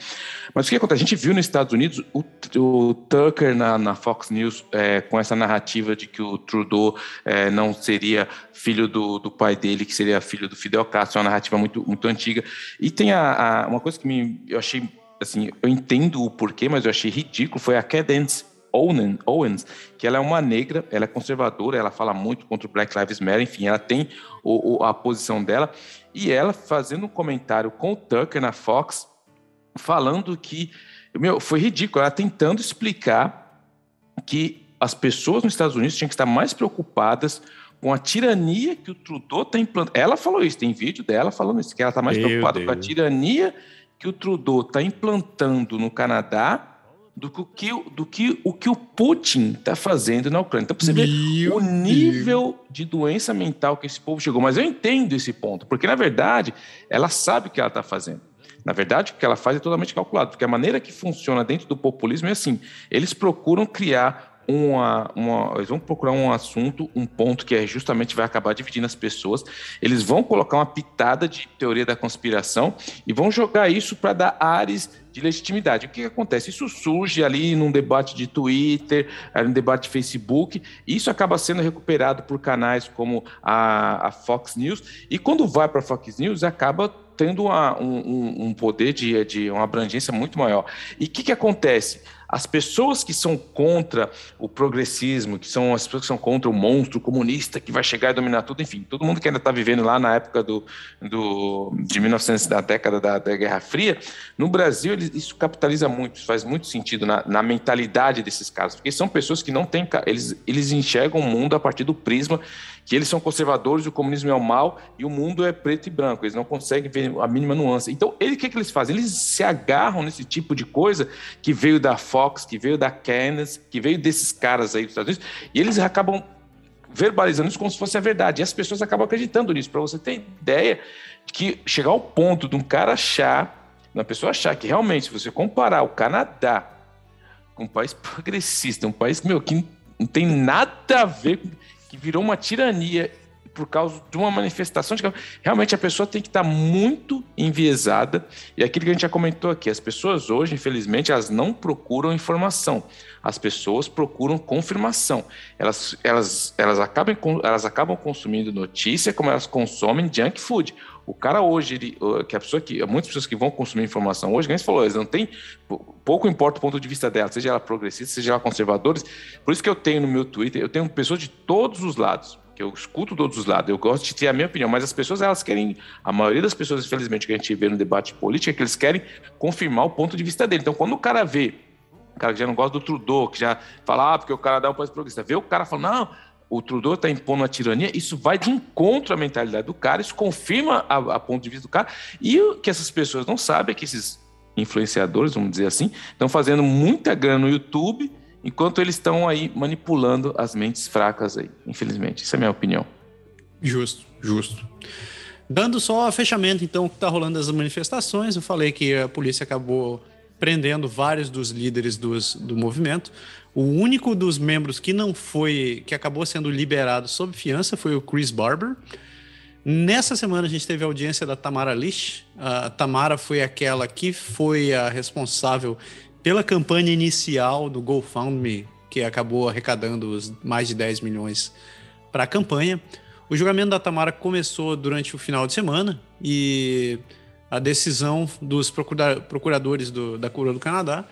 Mas o que acontece? A gente viu nos Estados Unidos o, o Tucker na, na Fox News é, com essa narrativa de que o Trudeau é, não seria filho do, do pai dele, que seria filho do Fidel Castro, é uma narrativa muito, muito antiga. E tem a, a uma coisa que me, eu achei, assim, eu entendo o porquê, mas eu achei ridículo, foi a Cadence Owens, que ela é uma negra, ela é conservadora, ela fala muito contra o Black Lives Matter, enfim, ela tem o, o, a posição dela, e ela fazendo um comentário com o Tucker na Fox, falando que, meu, foi ridículo, ela tentando explicar que as pessoas nos Estados Unidos tinham que estar mais preocupadas com a tirania que o Trudeau está implantando. Ela falou isso, tem vídeo dela falando isso, que ela está mais meu preocupada Deus. com a tirania que o Trudeau está implantando no Canadá do que, do que o que o Putin está fazendo na Ucrânia. Então, para você ver o nível Deus. de doença mental que esse povo chegou. Mas eu entendo esse ponto, porque, na verdade, ela sabe o que ela está fazendo. Na verdade, o que ela faz é totalmente calculado, porque a maneira que funciona dentro do populismo é assim: eles procuram criar uma, uma, eles vão procurar um assunto, um ponto que é justamente vai acabar dividindo as pessoas. Eles vão colocar uma pitada de teoria da conspiração e vão jogar isso para dar ares de legitimidade. O que, que, acontece? Isso surge ali num debate de Twitter, num debate de Facebook, e isso acaba sendo recuperado por canais como a, a Fox News, e quando vai para a Fox News, acaba tendo uma, um, um, poder de, de uma abrangência muito maior. E o que, que acontece? As pessoas que são contra o progressismo, que são as pessoas que são contra o monstro comunista que vai chegar e dominar tudo, enfim, todo mundo que ainda está vivendo lá na época do, do, de 1900, da década da, da Guerra Fria, no Brasil isso capitaliza muito, isso faz muito sentido na, na mentalidade desses casos, porque são pessoas que não têm, eles, eles enxergam o mundo a partir do prisma que eles são conservadores, o comunismo é o mal e o mundo é preto e branco. Eles não conseguem ver a mínima nuance. Então, ele, o que, que eles fazem? Eles se agarram nesse tipo de coisa que veio da Fox, que veio da Canis, que veio desses caras aí dos Estados Unidos, e eles acabam verbalizando isso como se fosse a verdade. E as pessoas acabam acreditando nisso. Para você ter ideia de que chegar ao ponto de um cara achar, uma pessoa achar que realmente, se você comparar o Canadá com um país progressista, um país meu, que não tem nada a ver com que virou uma tirania por causa de uma manifestação de que realmente a pessoa tem que estar muito enviesada e aquilo que a gente já comentou aqui, as pessoas hoje, infelizmente, elas não procuram informação, as pessoas procuram confirmação. Elas, elas, elas, acabam, elas acabam consumindo notícia como elas consomem junk food. O cara hoje, ele, que a pessoa que, muitas pessoas que vão consumir informação hoje, como você falou, eles não têm, pouco importa o ponto de vista dela, seja ela progressista, seja ela conservadores. Por isso que eu tenho no meu Twitter, eu tenho pessoas de todos os lados, que eu escuto todos os lados, eu gosto de ter a minha opinião, mas as pessoas, elas querem, a maioria das pessoas, infelizmente, que a gente vê no debate político, é que eles querem confirmar o ponto de vista dele. Então, quando o cara vê, o cara que já não gosta do Trudeau, que já fala, ah, porque o cara dá um país progressista, vê o cara falando, não, o Trudeau está impondo a tirania, isso vai de encontro à mentalidade do cara, isso confirma a, a ponto de vista do cara, e o que essas pessoas não sabem é que esses influenciadores, vamos dizer assim, estão fazendo muita grana no YouTube, enquanto eles estão aí manipulando as mentes fracas aí, infelizmente. Essa é a minha opinião. Justo, justo. Dando só fechamento, então, que está rolando as manifestações, eu falei que a polícia acabou prendendo vários dos líderes dos, do movimento. O único dos membros que não foi, que acabou sendo liberado sob fiança foi o Chris Barber. Nessa semana a gente teve a audiência da Tamara Lish. A Tamara foi aquela que foi a responsável pela campanha inicial do GoFundMe, que acabou arrecadando os mais de 10 milhões para a campanha. O julgamento da Tamara começou durante o final de semana e a decisão dos procura procuradores do, da Cura do Canadá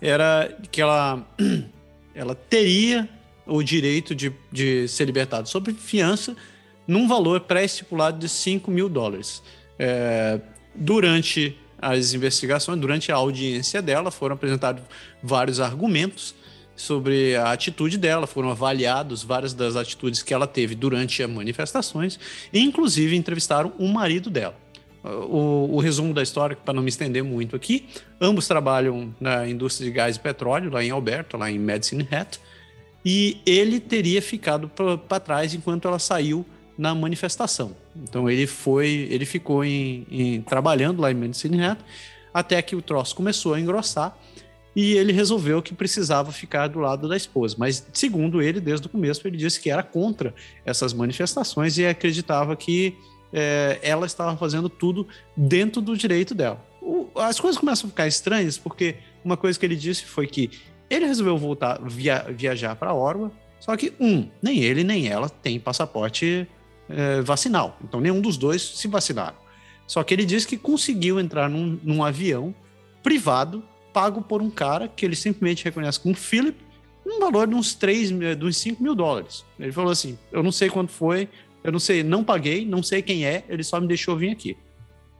era que ela, ela teria o direito de, de ser libertada sob fiança num valor pré-estipulado de 5 mil dólares. É, durante as investigações, durante a audiência dela, foram apresentados vários argumentos sobre a atitude dela, foram avaliados várias das atitudes que ela teve durante as manifestações, e inclusive entrevistaram o marido dela. O, o resumo da história, para não me estender muito aqui, ambos trabalham na indústria de gás e petróleo, lá em Alberta, lá em Medicine Hat, e ele teria ficado para trás enquanto ela saiu na manifestação. Então ele foi, ele ficou em, em, trabalhando lá em Medicine Hat até que o troço começou a engrossar e ele resolveu que precisava ficar do lado da esposa. Mas, segundo ele, desde o começo, ele disse que era contra essas manifestações e acreditava que é, ela estava fazendo tudo dentro do direito dela. O, as coisas começam a ficar estranhas porque uma coisa que ele disse foi que ele resolveu voltar via, viajar para Orwa, só que um, nem ele nem ela tem passaporte é, vacinal. Então nenhum dos dois se vacinaram. Só que ele disse que conseguiu entrar num, num avião privado pago por um cara que ele simplesmente reconhece como Philip, um valor de uns 3, de uns 5 mil dólares. Ele falou assim: eu não sei quanto foi, eu não sei, não paguei, não sei quem é, ele só me deixou vir aqui.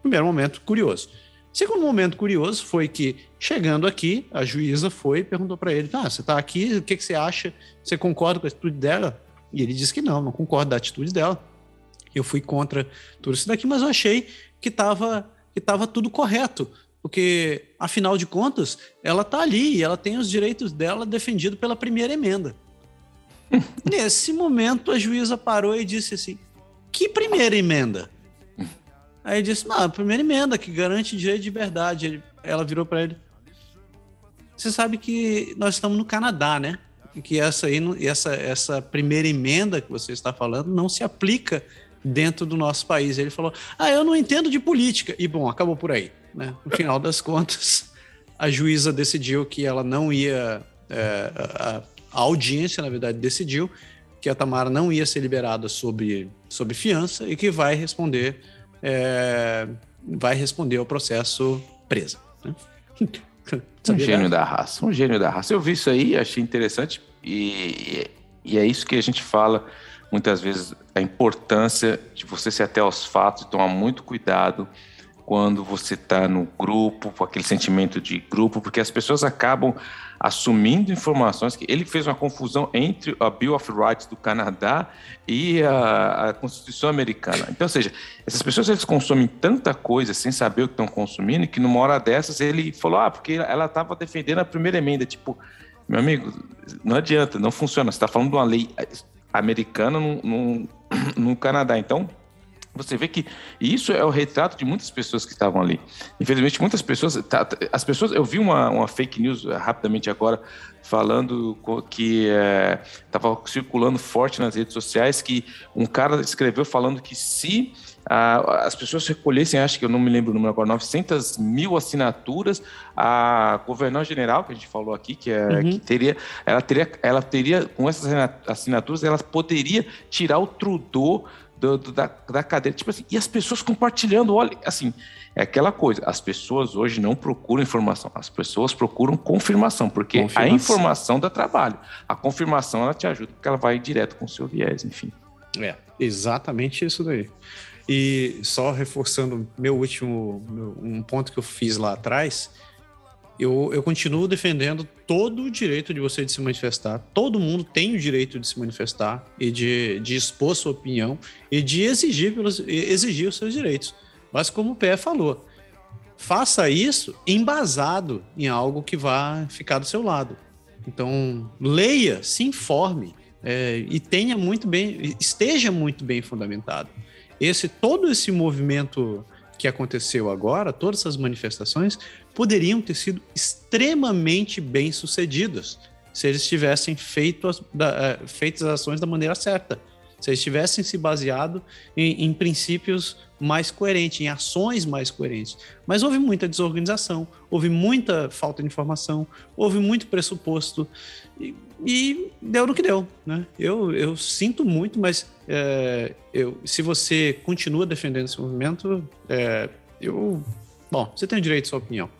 Primeiro momento curioso. Segundo momento curioso foi que, chegando aqui, a juíza foi e perguntou para ele: Ah, você está aqui, o que, que você acha? Você concorda com a atitude dela? E ele disse que não, não concorda da atitude dela. Eu fui contra tudo isso daqui, mas eu achei que estava que tava tudo correto. Porque, afinal de contas, ela está ali e ela tem os direitos dela defendidos pela primeira emenda. Nesse momento, a juíza parou e disse assim: Que primeira emenda? Aí ele disse: Não, a primeira emenda que garante direito de verdade. Ele, ela virou para ele: Você sabe que nós estamos no Canadá, né? Que essa, aí, essa, essa primeira emenda que você está falando não se aplica dentro do nosso país. Ele falou: Ah, eu não entendo de política. E bom, acabou por aí. Né? No final das contas, a juíza decidiu que ela não ia. É, a, a, audiência, na verdade, decidiu que a Tamara não ia ser liberada sob, sob fiança e que vai responder. É, vai responder ao processo presa. Né? um gênio da raça, um gênio da raça. Eu vi isso aí, achei interessante e, e é isso que a gente fala muitas vezes a importância de você ser até aos fatos, tomar muito cuidado quando você está no grupo, com aquele sentimento de grupo, porque as pessoas acabam assumindo informações que ele fez uma confusão entre a Bill of Rights do Canadá e a, a Constituição americana. Então, ou seja, essas pessoas eles consomem tanta coisa sem saber o que estão consumindo que numa hora dessas ele falou, ah, porque ela estava defendendo a primeira emenda, tipo, meu amigo, não adianta, não funciona. Você está falando de uma lei americana no, no, no Canadá, então você vê que isso é o retrato de muitas pessoas que estavam ali. Infelizmente, muitas pessoas. Tá, tá, as pessoas. Eu vi uma, uma fake news eh, rapidamente agora falando que estava é, circulando forte nas redes sociais que um cara escreveu falando que se ah, as pessoas recolhessem, acho que eu não me lembro o número agora, 900 mil assinaturas, a governador-geral, que a gente falou aqui, que, é, uhum. que teria, ela teria, ela teria, com essas assinaturas, ela poderia tirar o Trudeau do, do, da, da cadeira. Tipo assim, e as pessoas compartilhando, olha, assim, é aquela coisa, as pessoas hoje não procuram informação, as pessoas procuram confirmação, porque confirmação. a informação dá trabalho, a confirmação ela te ajuda, porque ela vai direto com o seu viés, enfim. É, exatamente isso daí. E só reforçando meu último, meu, um ponto que eu fiz lá atrás, eu, eu continuo defendendo todo o direito de você de se manifestar. Todo mundo tem o direito de se manifestar e de, de expor sua opinião e de exigir, pelos, exigir os seus direitos. Mas como o Pé falou, faça isso embasado em algo que vá ficar do seu lado. Então, leia, se informe é, e tenha muito bem, esteja muito bem fundamentado. Esse todo esse movimento que aconteceu agora, todas essas manifestações, poderiam ter sido extremamente bem sucedidas se eles tivessem feito as, da, é, feito as ações da maneira certa. Se eles tivessem se baseado em, em princípios mais coerentes, em ações mais coerentes. Mas houve muita desorganização, houve muita falta de informação, houve muito pressuposto e, e deu no que deu. Né? Eu, eu sinto muito, mas é, eu, se você continua defendendo esse movimento, é, eu, bom, você tem o direito à sua opinião.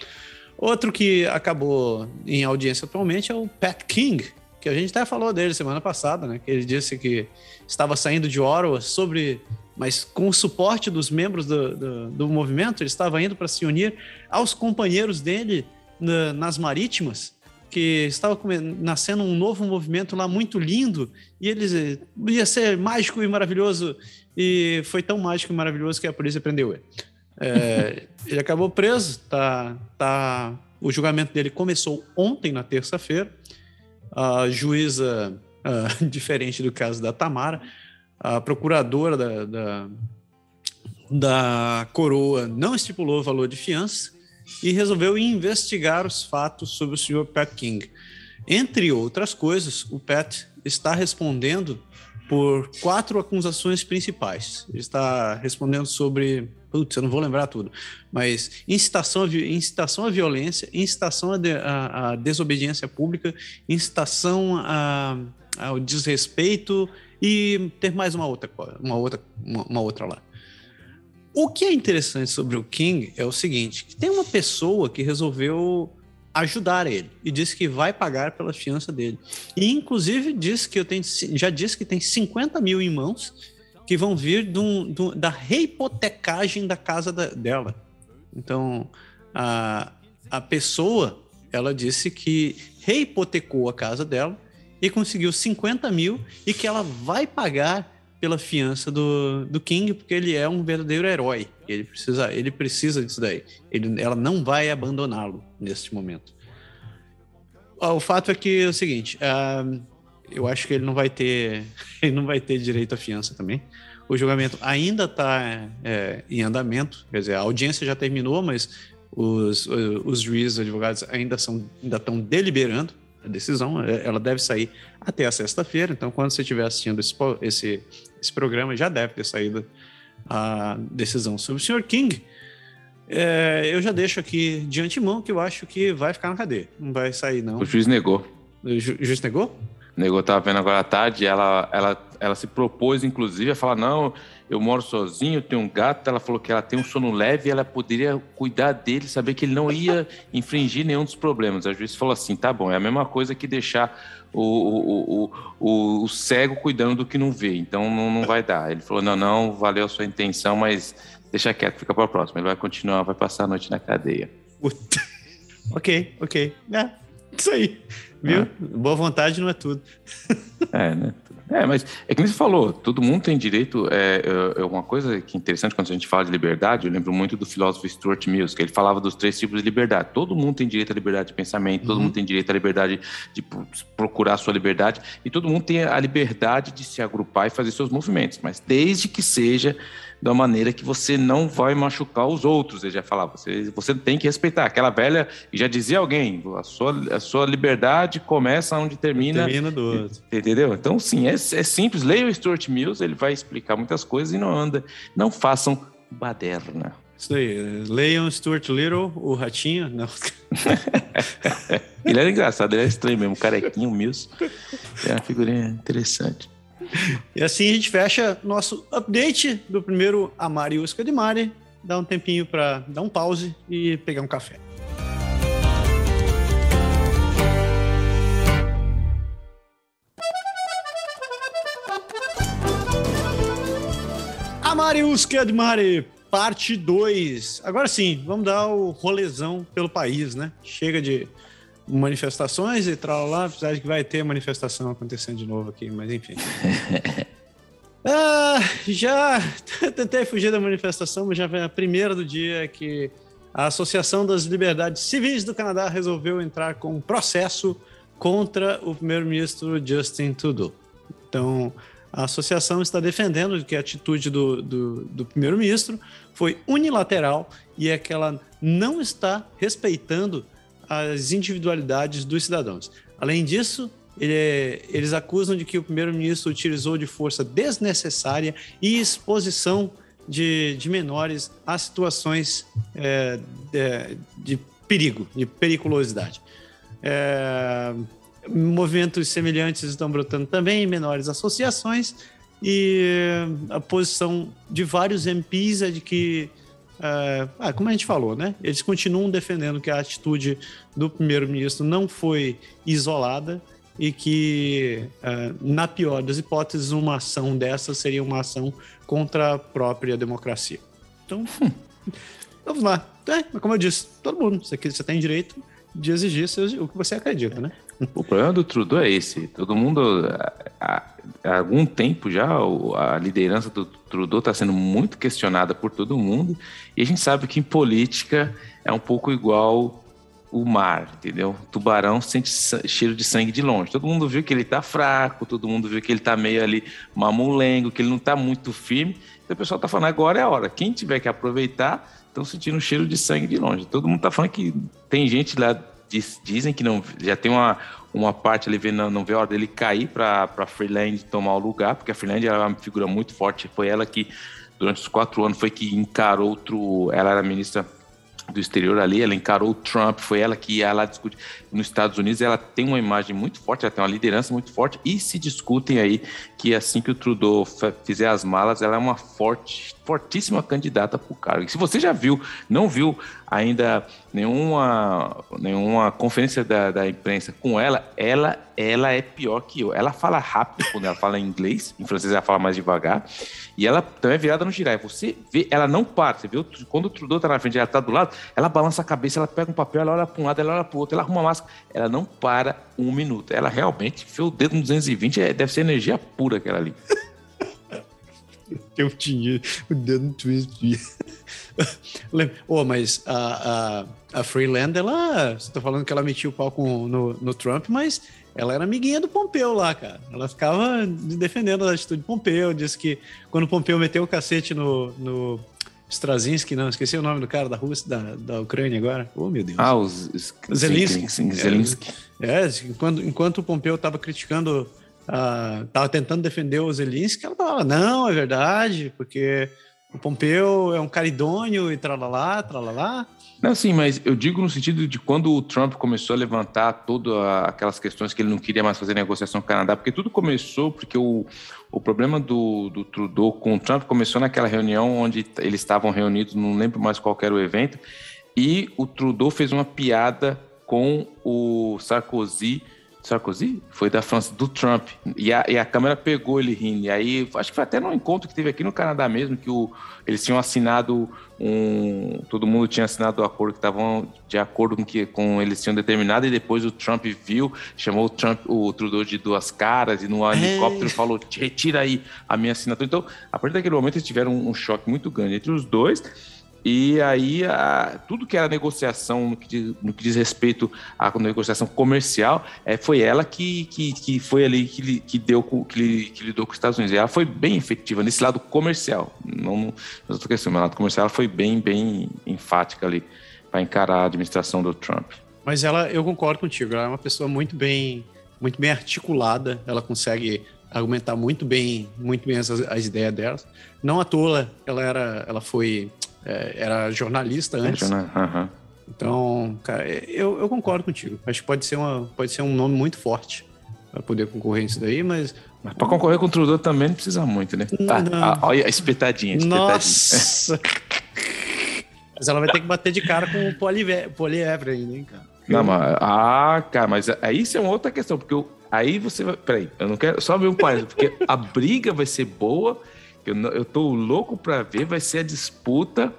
Outro que acabou em audiência atualmente é o Pat King, que a gente até falou dele semana passada, né? Que ele disse que estava saindo de Ottawa sobre, mas com o suporte dos membros do, do, do movimento, ele estava indo para se unir aos companheiros dele na, nas marítimas, que estava nascendo um novo movimento lá muito lindo e ele ia ser mágico e maravilhoso e foi tão mágico e maravilhoso que a polícia prendeu ele. É, ele acabou preso, tá, tá, o julgamento dele começou ontem, na terça-feira a juíza, uh, diferente do caso da Tamara, a procuradora da, da, da coroa não estipulou o valor de fiança e resolveu investigar os fatos sobre o senhor Pat King. Entre outras coisas, o Pat está respondendo por quatro acusações principais. Ele está respondendo sobre Putz, eu não vou lembrar tudo. Mas incitação, incitação à violência, incitação à, de, à, à desobediência pública, incitação ao desrespeito e ter mais uma outra, uma outra, uma, uma outra lá. O que é interessante sobre o King é o seguinte: tem uma pessoa que resolveu ajudar ele e disse que vai pagar pela fiança dele. E inclusive disse que eu tenho, já disse que tem 50 mil em mãos que vão vir do, do, da reipotecagem da casa da, dela. Então, a, a pessoa, ela disse que reipotecou a casa dela e conseguiu 50 mil e que ela vai pagar pela fiança do, do King, porque ele é um verdadeiro herói. Ele precisa, ele precisa disso daí. Ele, ela não vai abandoná-lo neste momento. O fato é que é o seguinte, uh, eu acho que ele não vai ter, ele não vai ter direito à fiança também. O julgamento ainda está é, em andamento, quer dizer, a audiência já terminou, mas os, os juízes, os advogados ainda são, ainda estão deliberando a decisão. É, ela deve sair até a sexta-feira. Então, quando você estiver assistindo esse, esse, esse programa, já deve ter saído a decisão sobre o Sr. King. É, eu já deixo aqui de antemão que eu acho que vai ficar na cadeia. Não vai sair, não. O juiz negou. O ju juiz negou? Negou, tava vendo agora à tarde, ela, ela, ela se propôs, inclusive, a falar, não, eu moro sozinho, tenho um gato, ela falou que ela tem um sono leve e ela poderia cuidar dele, saber que ele não ia infringir nenhum dos problemas. A juiz falou assim, tá bom, é a mesma coisa que deixar o, o, o, o, cego cuidando do que não vê, então não, não vai dar. Ele falou, não, não, valeu a sua intenção, mas deixa quieto, fica para a próxima. Ele vai continuar, vai passar a noite na cadeia. ok, ok. É, isso aí. Viu? Ah. Boa vontade não é tudo. É, né? É, mas é que nem você falou, todo mundo tem direito. É, é, é, uma coisa que é interessante quando a gente fala de liberdade, eu lembro muito do filósofo Stuart Mills, que ele falava dos três tipos de liberdade. Todo mundo tem direito à liberdade de pensamento, todo uhum. mundo tem direito à liberdade de procurar a sua liberdade, e todo mundo tem a liberdade de se agrupar e fazer seus movimentos, mas desde que seja da maneira que você não vai machucar os outros. Ele já falava, você, você tem que respeitar. Aquela velha, já dizia alguém, a sua, a sua liberdade começa onde termina. Termina do outro. Entendeu? Então, sim, é, é simples. Leia o Stuart Mills, ele vai explicar muitas coisas e não anda. Não façam baderna. Isso aí. Leiam Stuart Little, o ratinho. Não. ele era engraçado, ele era estranho mesmo, carequinho, Mills. É uma figurinha interessante. E assim a gente fecha nosso update do primeiro Amar e Usca de Mari. Dá um tempinho para dar um pause e pegar um café. Amar e Usca de Mari parte 2. Agora sim, vamos dar o rolezão pelo país, né? Chega de manifestações e tal lá, apesar de que vai ter manifestação acontecendo de novo aqui, mas enfim. ah, já tentei fugir da manifestação, mas já vem a primeira do dia que a Associação das Liberdades Civis do Canadá resolveu entrar com um processo contra o primeiro-ministro Justin Trudeau. Então, a associação está defendendo que a atitude do, do, do primeiro-ministro foi unilateral e é que ela não está respeitando as individualidades dos cidadãos. Além disso, ele, eles acusam de que o primeiro-ministro utilizou de força desnecessária e exposição de, de menores a situações é, de, de, perigo, de periculosidade. É, movimentos semelhantes estão brotando também em menores associações e a posição de vários MPs é de que, uh, ah, como a gente falou, né? Eles continuam defendendo que a atitude do primeiro-ministro não foi isolada e que, uh, na pior das hipóteses, uma ação dessa seria uma ação contra a própria democracia. Então, vamos lá. É, como eu disse, todo mundo, você, você tem direito de exigir o que você acredita, né? O problema do Trudeau é esse. Todo mundo, há, há algum tempo já, a liderança do Trudeau está sendo muito questionada por todo mundo. E a gente sabe que em política é um pouco igual o mar, entendeu? O tubarão sente cheiro de sangue de longe. Todo mundo viu que ele está fraco, todo mundo viu que ele está meio ali mamulengo, que ele não está muito firme. Então o pessoal está falando, agora é a hora. Quem tiver que aproveitar, estão sentindo cheiro de sangue de longe. Todo mundo está falando que tem gente lá diz, dizem que não já tem uma, uma parte ali vendo não vê a hora dele cair para Freeland tomar o lugar, porque a Freeland era uma figura muito forte, foi ela que durante os quatro anos foi que encarou outro, ela era ministra do exterior ali, ela encarou o Trump, foi ela que ia lá discutir. Nos Estados Unidos, ela tem uma imagem muito forte, ela tem uma liderança muito forte, e se discutem aí que assim que o Trudeau fizer as malas, ela é uma forte, fortíssima candidata para o cargo. E se você já viu, não viu ainda nenhuma, nenhuma conferência da, da imprensa com ela, ela ela é pior que eu. Ela fala rápido quando ela fala em inglês, em francês ela fala mais devagar, e ela também é virada no girar. Você vê, ela não para, você vê, quando o Trudeau tá na frente, ela tá do lado, ela balança a cabeça, ela pega um papel, ela olha para um lado, ela olha para o outro, ela arruma a máscara, ela não para um minuto. Ela realmente, fez o dedo no 220, é, deve ser energia pura aquela ali. Eu tinha o dedo no twist. oh, mas a, a, a Freeland, ela. Você tá falando que ela metia o pau com, no, no Trump, mas ela era amiguinha do Pompeu lá, cara. Ela ficava defendendo a atitude do Pompeu, disse que quando o Pompeu meteu o cacete no, no Strazinski, não, esqueci o nome do cara da Rússia, da, da Ucrânia agora. Oh, meu Deus. Ah, os, os Zelensky. Zelensky. É, é, enquanto, enquanto o Pompeu estava criticando, estava uh, tentando defender o Zelensky, ela falava, não, é verdade, porque o Pompeu é um cara idôneo e tralalá, tralalá. Não, sim, mas eu digo no sentido de quando o Trump começou a levantar todas aquelas questões que ele não queria mais fazer negociação com o Canadá, porque tudo começou porque o, o problema do, do Trudeau com o Trump começou naquela reunião onde eles estavam reunidos, não lembro mais qual era o evento, e o Trudeau fez uma piada com o Sarkozy Sarkozy? Foi da França, do Trump. E a, e a câmera pegou ele rindo. E aí, acho que foi até no encontro que teve aqui no Canadá mesmo, que o, eles tinham assinado um. Todo mundo tinha assinado o acordo que estavam de acordo com que com eles tinham determinado, e depois o Trump viu, chamou o Trump, o Trudeau de duas caras, e no é. helicóptero falou: retira aí a minha assinatura. Então, a partir daquele momento, eles tiveram um choque muito grande entre os dois. E aí, a, tudo que era negociação, no que, diz, no que diz respeito à negociação comercial, é, foi ela que, que, que foi ali que, que deu que, que lidou com os Estados Unidos. E ela foi bem efetiva nesse lado comercial. Não nas outras questões, mas no lado comercial ela foi bem, bem enfática ali para encarar a administração do Trump. Mas ela, eu concordo contigo, ela é uma pessoa muito bem, muito bem articulada, ela consegue argumentar muito bem, muito bem as, as ideias dela. Não à toa, ela era, ela foi era jornalista antes. uhum. Então, cara, eu, eu concordo contigo. Acho que pode ser, uma, pode ser um nome muito forte para poder concorrer isso daí, mas. Mas para concorrer com o Trudeau também não precisa muito, né? Tá, ah, olha a espetadinha, espetadinha. Nossa! mas ela vai ter que bater de cara com o polievre ainda, hein, cara? Não, mas, ah, cara, mas aí isso é uma outra questão, porque eu, aí você vai. Peraí, eu não quero. Só ver um parênteses, porque a briga vai ser boa eu, eu tô louco para ver, vai ser a disputa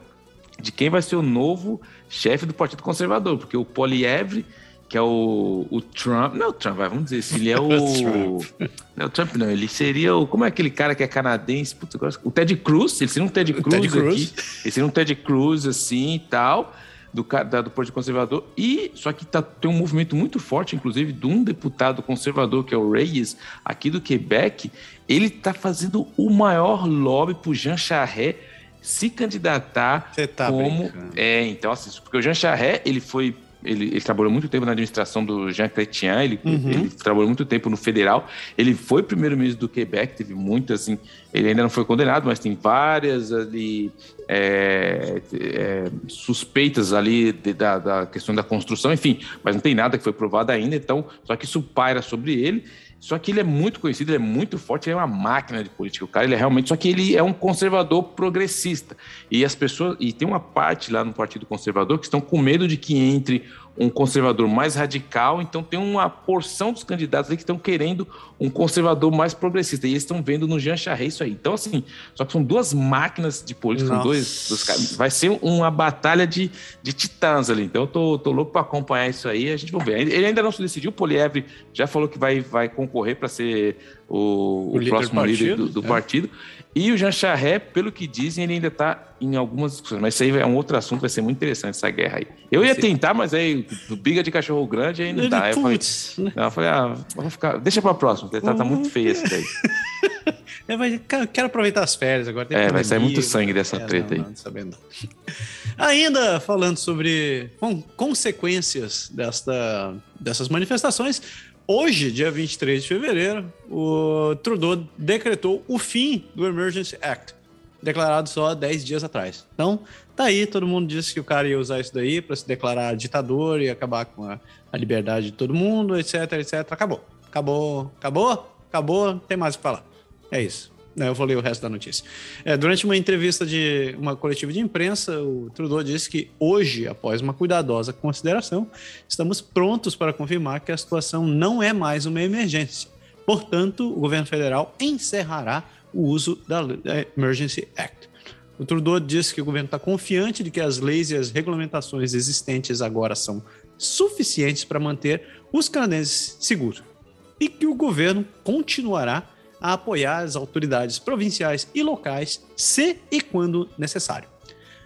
de quem vai ser o novo chefe do Partido Conservador, porque o Polievre, que é o, o Trump, não é o Trump, vamos dizer, se ele é o. não é o Trump, não, ele seria o. Como é aquele cara que é canadense? Putz, o Ted Cruz, ele seria um Ted Cruz, Ted Cruz. aqui, ele seria um Ted Cruz assim e tal do, da, do Partido Conservador. E só que tá, tem um movimento muito forte, inclusive, de um deputado conservador, que é o Reyes, aqui do Quebec. Ele está fazendo o maior lobby para o Jean Charest se candidatar tá como. Brincando. É, então, assim, porque o Jean Charest, ele foi ele, ele, trabalhou muito tempo na administração do Jean Chrétien, ele, uhum. ele, trabalhou muito tempo no federal. Ele foi primeiro-ministro do Quebec, teve muitas, assim, ele ainda não foi condenado, mas tem várias ali é, é, suspeitas ali de, da, da questão da construção, enfim, mas não tem nada que foi provado ainda, então, só que isso paira sobre ele. Só que ele é muito conhecido, ele é muito forte, ele é uma máquina de política. O cara, ele é realmente. Só que ele é um conservador progressista. E as pessoas. E tem uma parte lá no Partido Conservador que estão com medo de que entre um conservador mais radical, então tem uma porção dos candidatos ali que estão querendo um conservador mais progressista, e eles estão vendo no Jean Charest isso aí. Então, assim, só que são duas máquinas de política, são dois, dois. Vai ser uma batalha de, de titãs ali. Então, eu tô, tô louco para acompanhar isso aí, a gente vai ver. Ele ainda não se decidiu, o Polievre já falou que vai, vai concorrer para ser o, o, o próximo líder do, do é. partido. E o Jean Charret, pelo que dizem, ele ainda está em algumas discussões. Mas isso aí é um outro assunto, vai ser muito interessante essa guerra aí. Eu ia tentar, mas aí, briga de cachorro grande, aí não dá. Aí eu falei, não, eu falei, ah, vamos ficar. Deixa para próxima, tá, tá muito feio esse daí. É, mas quero aproveitar as férias agora. é, vai sair muito sangue dessa é, treta não, aí. Não, sabendo. Ainda falando sobre bom, consequências desta, dessas manifestações, Hoje, dia 23 de fevereiro, o Trudeau decretou o fim do Emergency Act, declarado só 10 dias atrás. Então, tá aí, todo mundo disse que o cara ia usar isso daí para se declarar ditador e acabar com a, a, liberdade de todo mundo, etc, etc. Acabou. Acabou, acabou, acabou, não tem mais o que falar. É isso. Né, eu vou ler o resto da notícia. É, durante uma entrevista de uma coletiva de imprensa, o Trudeau disse que hoje, após uma cuidadosa consideração, estamos prontos para confirmar que a situação não é mais uma emergência. Portanto, o governo federal encerrará o uso da Emergency Act. O Trudeau disse que o governo está confiante de que as leis e as regulamentações existentes agora são suficientes para manter os canadenses seguros e que o governo continuará a apoiar as autoridades provinciais e locais, se e quando necessário.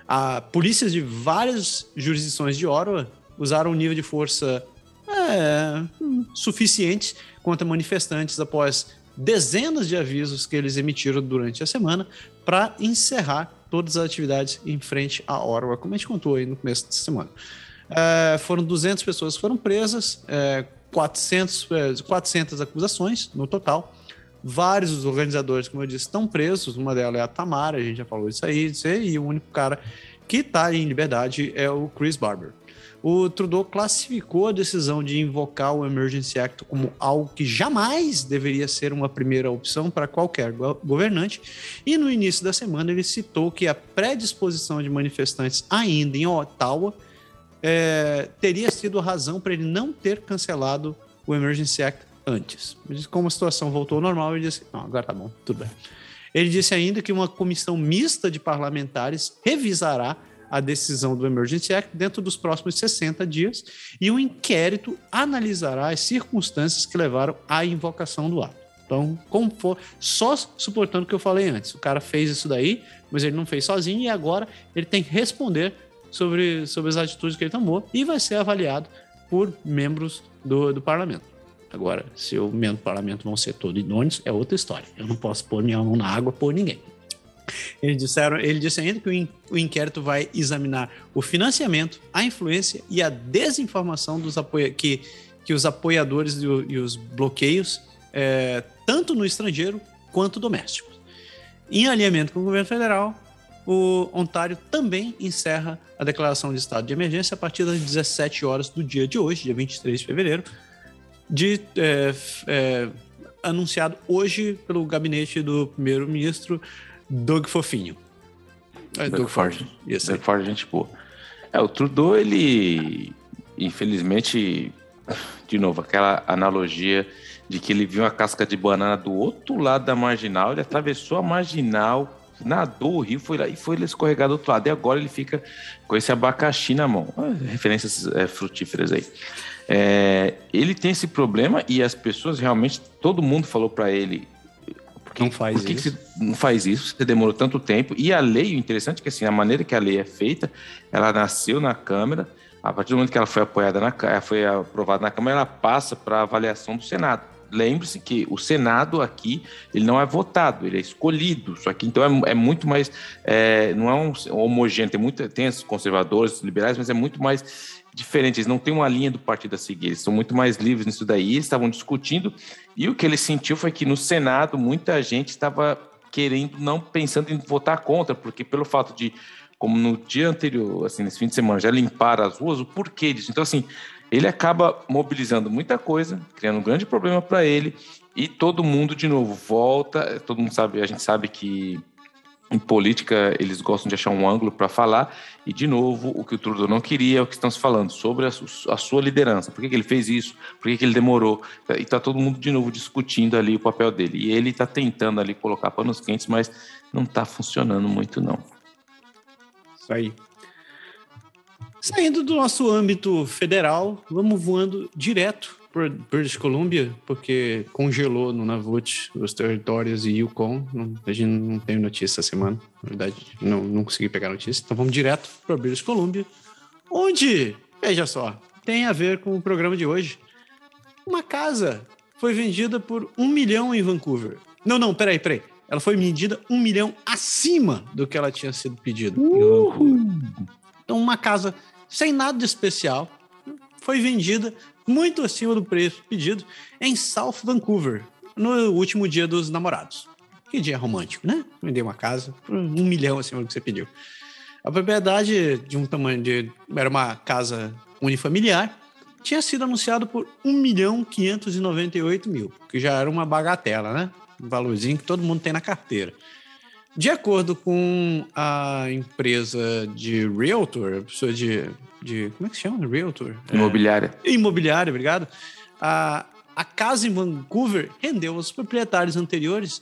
A polícias de várias jurisdições de Ottawa usaram um nível de força é, suficiente contra manifestantes após dezenas de avisos que eles emitiram durante a semana para encerrar todas as atividades em frente a Ottawa, como a gente contou aí no começo da semana. É, foram 200 pessoas que foram presas, é, 400, 400 é, acusações no total, Vários dos organizadores, como eu disse, estão presos. Uma delas é a Tamara, a gente já falou isso aí, e o único cara que está em liberdade é o Chris Barber. O Trudeau classificou a decisão de invocar o Emergency Act como algo que jamais deveria ser uma primeira opção para qualquer governante. E no início da semana ele citou que a predisposição de manifestantes ainda em Ottawa é, teria sido a razão para ele não ter cancelado o Emergency Act antes. Mas como a situação voltou ao normal, ele disse: não, agora tá bom, tudo bem. Ele disse ainda que uma comissão mista de parlamentares revisará a decisão do Emergency Act dentro dos próximos 60 dias e um inquérito analisará as circunstâncias que levaram à invocação do ato. Então, como for, só suportando o que eu falei antes. O cara fez isso daí, mas ele não fez sozinho e agora ele tem que responder sobre, sobre as atitudes que ele tomou e vai ser avaliado por membros do, do parlamento. Agora, se o do parlamento vão ser todos idôneos, é outra história. Eu não posso pôr minha mão na água por ninguém. Ele, disseram, ele disse ainda que o, o inquérito vai examinar o financiamento, a influência e a desinformação dos apoia que, que os apoiadores e, e os bloqueios, é, tanto no estrangeiro quanto doméstico. Em alinhamento com o governo federal, o Ontário também encerra a declaração de estado de emergência a partir das 17 horas do dia de hoje, dia 23 de fevereiro, de, é, é, anunciado hoje pelo gabinete do primeiro-ministro Doug Fofinho. É, Doug, Doug Ford. Isso Doug Ford, gente boa. É, o Trudeau, ele, infelizmente, de novo, aquela analogia de que ele viu uma casca de banana do outro lado da marginal, ele atravessou a marginal, nadou o rio, foi lá e foi escorregar do outro lado. E agora ele fica com esse abacaxi na mão. Referências é, frutíferas aí. É, ele tem esse problema e as pessoas realmente, todo mundo falou para ele. Por não faz por que isso. Que você não faz isso? Você demorou tanto tempo. E a lei, o interessante é que assim, a maneira que a lei é feita, ela nasceu na Câmara. A partir do momento que ela foi apoiada na, foi aprovada na Câmara, ela passa para avaliação do Senado lembre-se que o Senado aqui ele não é votado, ele é escolhido. Só que então é, é muito mais, é, não é um homogêneo. Tem muito, tem os conservadores, os liberais, mas é muito mais diferente. Eles não têm uma linha do partido a seguir. Eles são muito mais livres nisso daí. Eles estavam discutindo e o que ele sentiu foi que no Senado muita gente estava querendo, não pensando em votar contra, porque pelo fato de como no dia anterior, assim, nesse fim de semana, já limpar as ruas, o porquê disso. Então, assim, ele acaba mobilizando muita coisa, criando um grande problema para ele, e todo mundo, de novo, volta. Todo mundo sabe, a gente sabe que em política eles gostam de achar um ângulo para falar, e de novo, o que o Trudeau não queria é o que estamos falando, sobre a, a sua liderança. Por que, que, ele fez isso? Por que, que ele demorou? E está todo mundo de novo discutindo ali o papel dele. E ele está tentando ali colocar panos quentes, mas não está funcionando muito, não. Isso aí. Saindo do nosso âmbito federal, vamos voando direto por British Columbia, porque congelou no Navut os territórios e Yukon. Não, a gente não tem notícia essa semana, na verdade, não, não consegui pegar notícia. Então vamos direto para British Columbia, onde, veja só, tem a ver com o programa de hoje. Uma casa foi vendida por um milhão em Vancouver. Não, não, peraí, peraí. Ela foi vendida um milhão acima do que ela tinha sido pedido. Então, uma casa sem nada de especial, foi vendida muito acima do preço pedido em South Vancouver, no último dia dos namorados. Que dia romântico, né? Vender uma casa por um milhão acima do que você pediu. A propriedade de um tamanho de. era uma casa unifamiliar, tinha sido anunciado por 1 milhão 598 mil, que já era uma bagatela, né? Um valorzinho que todo mundo tem na carteira. De acordo com a empresa de Realtor, a pessoa de, de. Como é que se chama? Realtor? Imobiliária. É, imobiliária, obrigado. A, a casa em Vancouver rendeu aos proprietários anteriores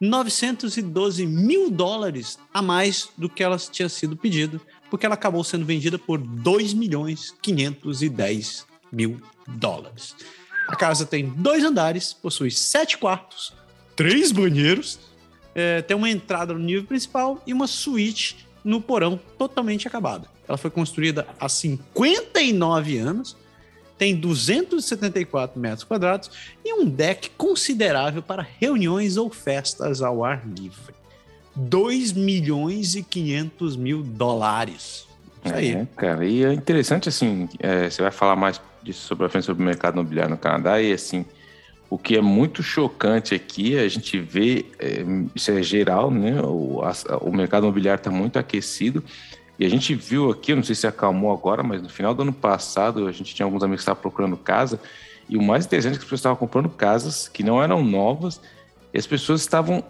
912 mil dólares a mais do que ela tinha sido pedido, porque ela acabou sendo vendida por 2 milhões 510 mil dólares. A casa tem dois andares, possui sete quartos, três banheiros é, tem uma entrada no nível principal e uma suíte no porão totalmente acabada. Ela foi construída há 59 anos, tem 274 metros quadrados e um deck considerável para reuniões ou festas ao ar livre. 2 milhões e 500 mil dólares. Isso aí. É, cara, e é interessante assim, é, você vai falar mais disso sobre a frente sobre o mercado imobiliário no Canadá e assim, o que é muito chocante aqui, a gente vê, é, isso é geral, né? O, a, o mercado imobiliário está muito aquecido. E a gente viu aqui, não sei se acalmou agora, mas no final do ano passado a gente tinha alguns amigos que estavam procurando casa. E o mais interessante é que as pessoas estavam comprando casas que não eram novas e as pessoas estavam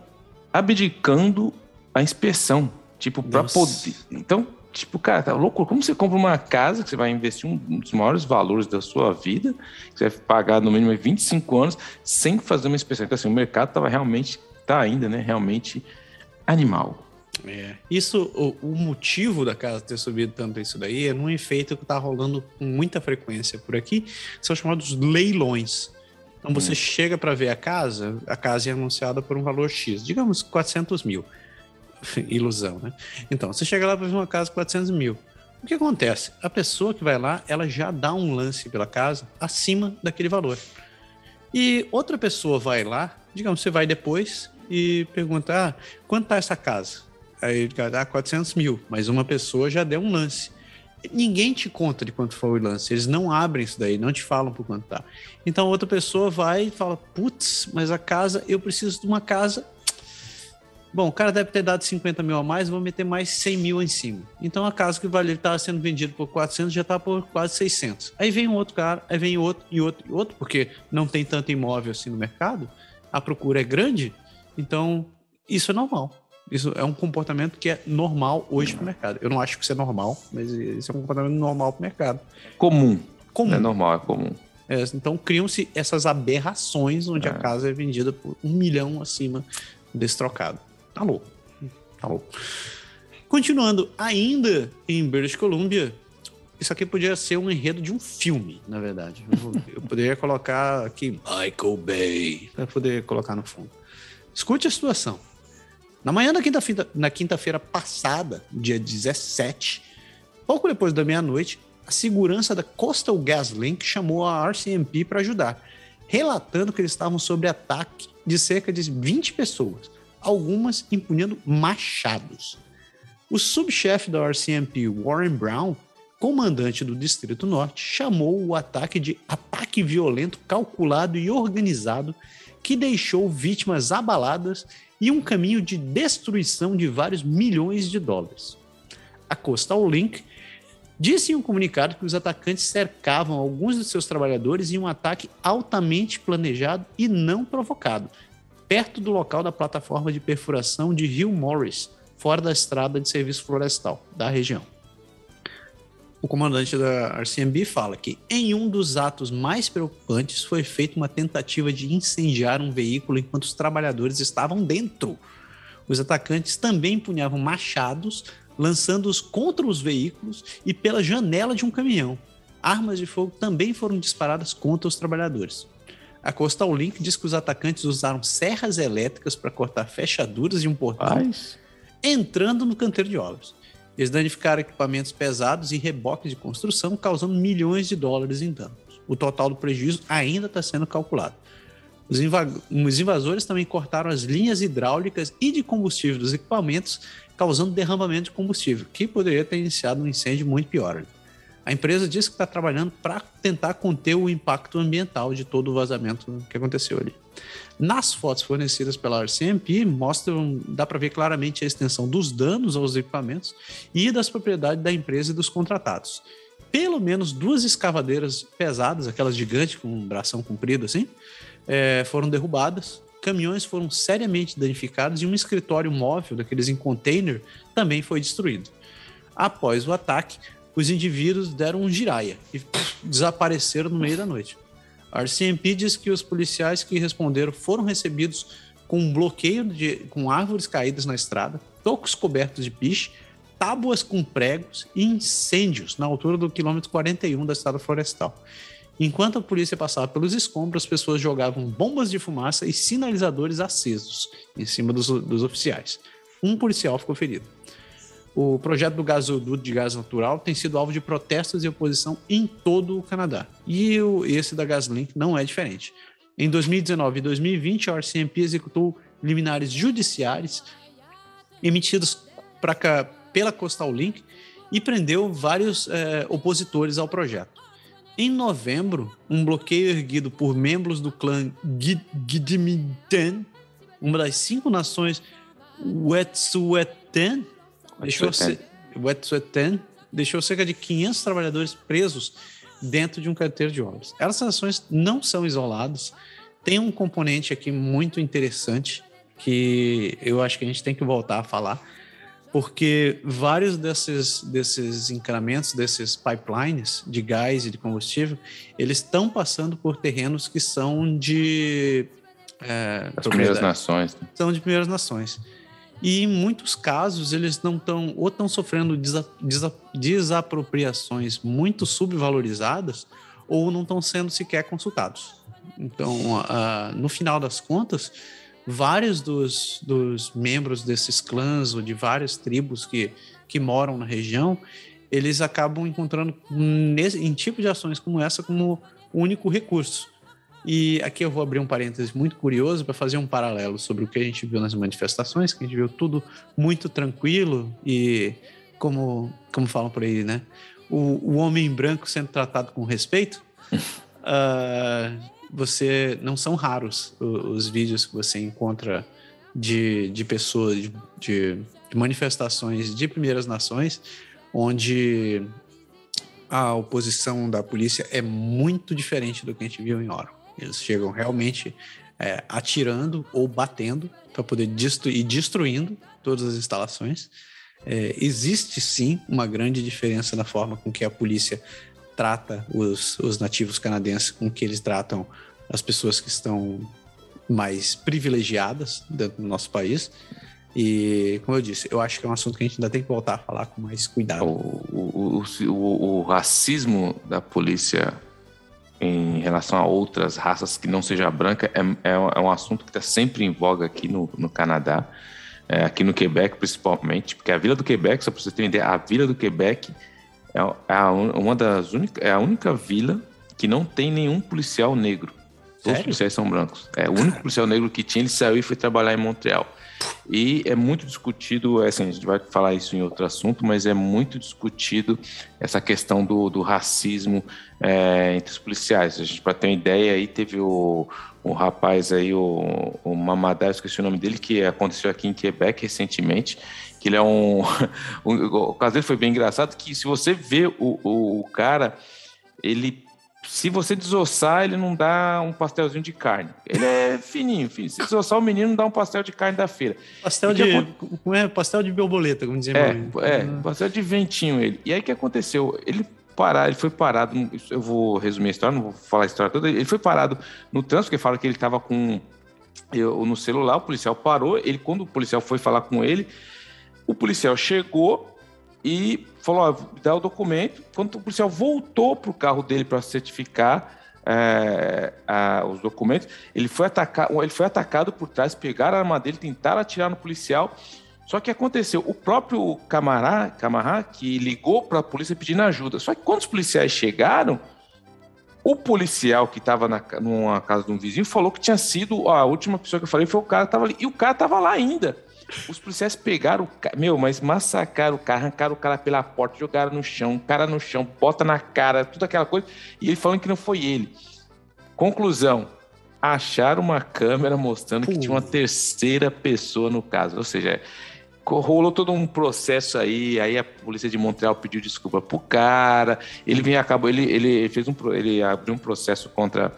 abdicando a inspeção. Tipo, para poder. Então, Tipo, cara, tá louco? Como você compra uma casa que você vai investir um dos maiores valores da sua vida, que você vai pagar no mínimo 25 anos, sem fazer uma inspeção? Então, assim, o mercado estava realmente, tá ainda, né? Realmente animal. É. Isso, o, o, motivo da casa ter subido tanto isso daí é num efeito que tá rolando com muita frequência por aqui, são chamados leilões. Então você hum. chega para ver a casa, a casa é anunciada por um valor X, digamos 400 mil. Ilusão, né? Então, você chega lá para ver uma casa com 400 mil. O que acontece? A pessoa que vai lá, ela já dá um lance pela casa acima daquele valor. E outra pessoa vai lá, digamos, você vai depois e pergunta, ah, quanto tá essa casa? Aí dá ah, 400 mil, mas uma pessoa já deu um lance. Ninguém te conta de quanto foi o lance, eles não abrem isso daí, não te falam por quanto tá. Então outra pessoa vai e fala, putz, mas a casa, eu preciso de uma casa Bom, o cara deve ter dado 50 mil a mais, vou meter mais 100 mil em cima. Então a casa que valia estava sendo vendido por 400 já está por quase 600. Aí vem um outro cara, aí vem outro e outro e outro, porque não tem tanto imóvel assim no mercado, a procura é grande, então isso é normal. Isso é um comportamento que é normal hoje para o mercado. Eu não acho que isso é normal, mas isso é um comportamento normal para o mercado. Comum. Comum. Não é normal, é comum. É, então criam-se essas aberrações onde é. a casa é vendida por um milhão acima desse trocado. Tá louco. Tá louco. Continuando, ainda em British Columbia, isso aqui podia ser um enredo de um filme, na verdade. Eu, poderia colocar aqui Michael Bay para poder colocar no fundo. Escute a situação. Na manhã da quinta-feira quinta passada, dia 17, pouco depois da meia-noite, a segurança da Coastal Gas Link chamou a RCMP para ajudar, relatando que eles estavam sob ataque de cerca de 20 pessoas, algumas empunhando machados. O subchefe da RCMP, Warren Brown, comandante do Distrito Norte, chamou o ataque de ataque violento, calculado e organizado que deixou vítimas abaladas e um caminho de destruição de vários milhões de dólares. A Coastal Link disse em um comunicado que os atacantes cercavam alguns de seus trabalhadores em um ataque altamente planejado e não provocado, perto do local da plataforma de perfuração de Rio Morris, fora da estrada de serviço florestal da região o comandante da RCMB fala que em um dos atos mais preocupantes foi feita uma tentativa de incendiar um veículo enquanto os trabalhadores estavam dentro. Os atacantes também empunhavam machados, lançando-os contra os veículos e pela janela de um caminhão. Armas de fogo também foram disparadas contra os trabalhadores. A Coastal Link diz que os atacantes usaram serras elétricas para cortar fechaduras de um portão, entrando no canteiro de obras. Eles danificaram equipamentos pesados e reboques de construção, causando milhões de dólares em danos. O total do prejuízo ainda está sendo calculado. Os, os invasores também cortaram as linhas hidráulicas e de combustível dos equipamentos, causando derramamento de combustível, que poderia ter iniciado um incêndio muito pior. A empresa disse que está trabalhando para tentar conter o impacto ambiental de todo o vazamento que aconteceu ali. Nas fotos fornecidas pela RCMP, mostram, dá para ver claramente a extensão dos danos aos equipamentos e das propriedades da empresa e dos contratados. Pelo menos duas escavadeiras pesadas, aquelas gigantes com um bração comprido assim, é, foram derrubadas. Caminhões foram seriamente danificados e um escritório móvel, daqueles em container, também foi destruído. Após o ataque, os indivíduos deram um giraia e pff, desapareceram no meio da noite. A RCMP diz que os policiais que responderam foram recebidos com um bloqueio de, com árvores caídas na estrada, tocos cobertos de piche, tábuas com pregos e incêndios na altura do quilômetro 41 da estrada florestal. Enquanto a polícia passava pelos escombros, as pessoas jogavam bombas de fumaça e sinalizadores acesos em cima dos, dos oficiais. Um policial ficou ferido. O projeto do gasoduto de gás natural tem sido alvo de protestos e oposição em todo o Canadá. E o, esse da GasLink não é diferente. Em 2019 e 2020, a RCMP executou liminares judiciais emitidos pela Coastal Link e prendeu vários é, opositores ao projeto. Em novembro, um bloqueio erguido por membros do clã Gidimiten, uma das cinco nações Wet'suwet'en, deixou, deixou cerca de 500 trabalhadores presos dentro de um canteiro de obras. Essas ações não são isoladas. Tem um componente aqui muito interessante que eu acho que a gente tem que voltar a falar, porque vários desses, desses encanamentos, desses pipelines de gás e de combustível, eles estão passando por terrenos que são de... É, As primeiras nações. Né? São de primeiras nações. E em muitos casos eles não estão ou estão sofrendo desa, desa, desapropriações muito subvalorizadas ou não estão sendo sequer consultados. Então, uh, no final das contas, vários dos, dos membros desses clãs ou de várias tribos que, que moram na região, eles acabam encontrando nesse, em tipo de ações como essa como único recurso. E aqui eu vou abrir um parêntese muito curioso para fazer um paralelo sobre o que a gente viu nas manifestações, que a gente viu tudo muito tranquilo e, como, como falam por aí, né? O, o homem branco sendo tratado com respeito. uh, você não são raros os, os, vídeos que você encontra de, de pessoas, de, de, de manifestações de primeiras nações, onde a oposição da polícia é muito diferente do que a gente viu em Oro. Eles chegam realmente é, atirando ou batendo para poder destruir e destruindo todas as instalações. É, existe sim uma grande diferença na forma com que a polícia trata os, os nativos canadenses com que eles tratam as pessoas que estão mais privilegiadas dentro do nosso país. E, como eu disse, eu acho que é um assunto que a gente ainda tem que voltar a falar com mais cuidado. O, o, o, o racismo da polícia em relação a outras raças que não seja branca é, é, é um assunto que está sempre em voga aqui no, no Canadá, é, aqui no Quebec principalmente, porque a Vila do Quebec, só para você ter uma ideia, a Vila do Quebec é, é a, uma das únicas, é a única vila que não tem nenhum policial negro. Todos os policiais são brancos. É o único policial negro que tinha, ele saiu e foi trabalhar em Montreal. E é muito discutido, é assim, a gente vai falar isso em outro assunto, mas é muito discutido essa questão do, do racismo é, entre os policiais. A gente, para ter uma ideia, aí teve o, o rapaz aí, o, o Mamadá, esqueci o nome dele, que aconteceu aqui em Quebec recentemente, que ele é um... um o caso dele foi bem engraçado, que se você vê o, o, o cara, ele se você desossar, ele não dá um pastelzinho de carne. Ele é fininho, fininho. Se desossar o menino, não dá um pastel de carne da feira. Pastel de. Como é? Pastel de borboleta, como dizia É, é uhum. pastel de ventinho ele. E aí o que aconteceu? Ele parar, ele foi parado. Eu vou resumir a história, não vou falar a história toda. Ele foi parado no trânsito, porque fala que ele estava com. Eu, no celular, o policial parou. Ele, quando o policial foi falar com ele, o policial chegou e falou: ó, dá o documento. Quando o policial voltou para o carro dele para certificar é, a, os documentos, ele foi, atacar, ele foi atacado por trás, pegaram a arma dele, tentaram atirar no policial. Só que aconteceu, o próprio Camará, Camará que ligou para a polícia pedindo ajuda. Só que quando os policiais chegaram, o policial que estava numa casa de um vizinho falou que tinha sido a última pessoa que eu falei foi o cara que estava ali. E o cara estava lá ainda. Os policiais pegaram o cara, meu, mas massacraram o cara, arrancaram o cara pela porta, jogaram no chão, cara no chão, bota na cara, tudo aquela coisa, e ele falando que não foi ele. Conclusão: acharam uma câmera mostrando que tinha uma terceira pessoa no caso, ou seja, rolou todo um processo aí, aí a polícia de Montreal pediu desculpa pro cara, ele vem acabou, ele, ele fez um ele abriu um processo contra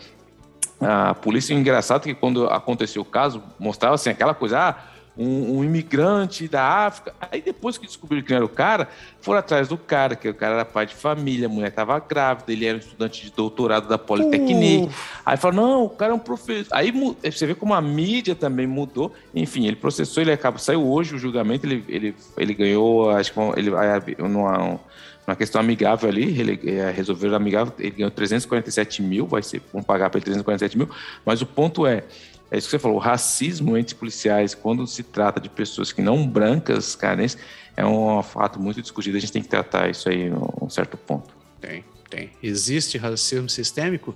a polícia. Engraçado que quando aconteceu o caso, mostrava assim aquela coisa, ah, um, um, imigrante da África. Aí depois que descobriram que era o cara, foram atrás do cara, que o cara era pai de família, a mulher estava grávida, ele era um estudante de doutorado da Politécnica. Uh. Aí falou, não, o cara é um professor. Aí você vê como a mídia também mudou. Enfim, ele processou, ele acaba, saiu hoje o julgamento, ele, ele, ele ganhou, acho que ele, numa, uma questão amigável ali, ele é, resolveu amigável, ele ganhou 347 mil, vai ser, vão pagar para ele 347 mil, mas o ponto é, é isso que você falou, o racismo entre policiais, quando se trata de pessoas que não brancas, cara, é um fato muito discutido. A gente tem que tratar isso aí em um certo ponto. Tem, tem. Existe racismo sistêmico?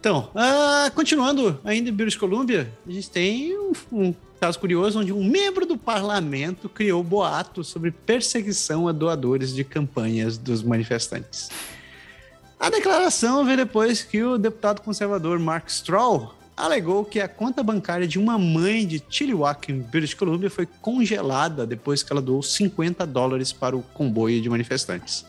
Então, uh, continuando ainda em British Columbia, a gente tem um, um, caso curioso onde um membro do parlamento criou boatos sobre perseguição a doadores de campanhas dos manifestantes. A declaração veio depois que o deputado conservador Mark Stroll alegou que a conta bancária de uma mãe de Chilliwack, em British Columbia, foi congelada depois que ela doou 50 dólares para o comboio de manifestantes.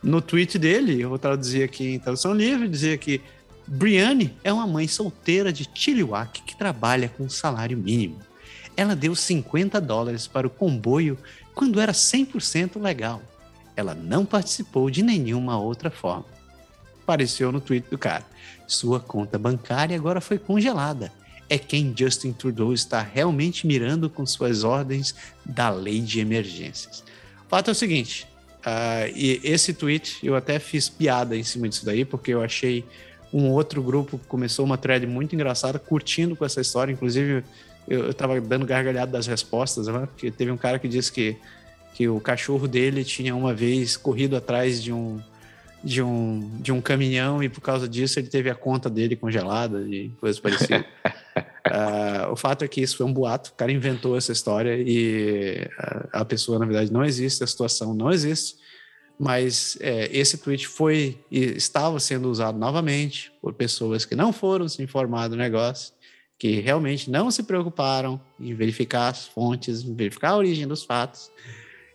No tweet dele, eu vou traduzir aqui em tradução livre, dizia que Brianne é uma mãe solteira de Chilliwack que trabalha com salário mínimo. Ela deu 50 dólares para o comboio quando era 100% legal. Ela não participou de nenhuma outra forma apareceu no tweet do cara. Sua conta bancária agora foi congelada. É quem Justin Trudeau está realmente mirando com suas ordens da lei de emergências. O fato é o seguinte: uh, e esse tweet eu até fiz piada em cima disso daí, porque eu achei um outro grupo começou uma thread muito engraçada, curtindo com essa história. Inclusive, eu, estava dando gargalhado das respostas, né? porque teve um cara que disse que, que o cachorro dele tinha uma vez corrido atrás de um de um, de um caminhão e por causa disso ele teve a conta dele congelada e coisas parecidas. uh, o fato é que isso foi um boato, o cara inventou essa história e a, a pessoa, na verdade, não existe, a situação não existe, mas é, esse tweet foi e estava sendo usado novamente por pessoas que não foram se informar do negócio, que realmente não se preocuparam em verificar as fontes, em verificar a origem dos fatos,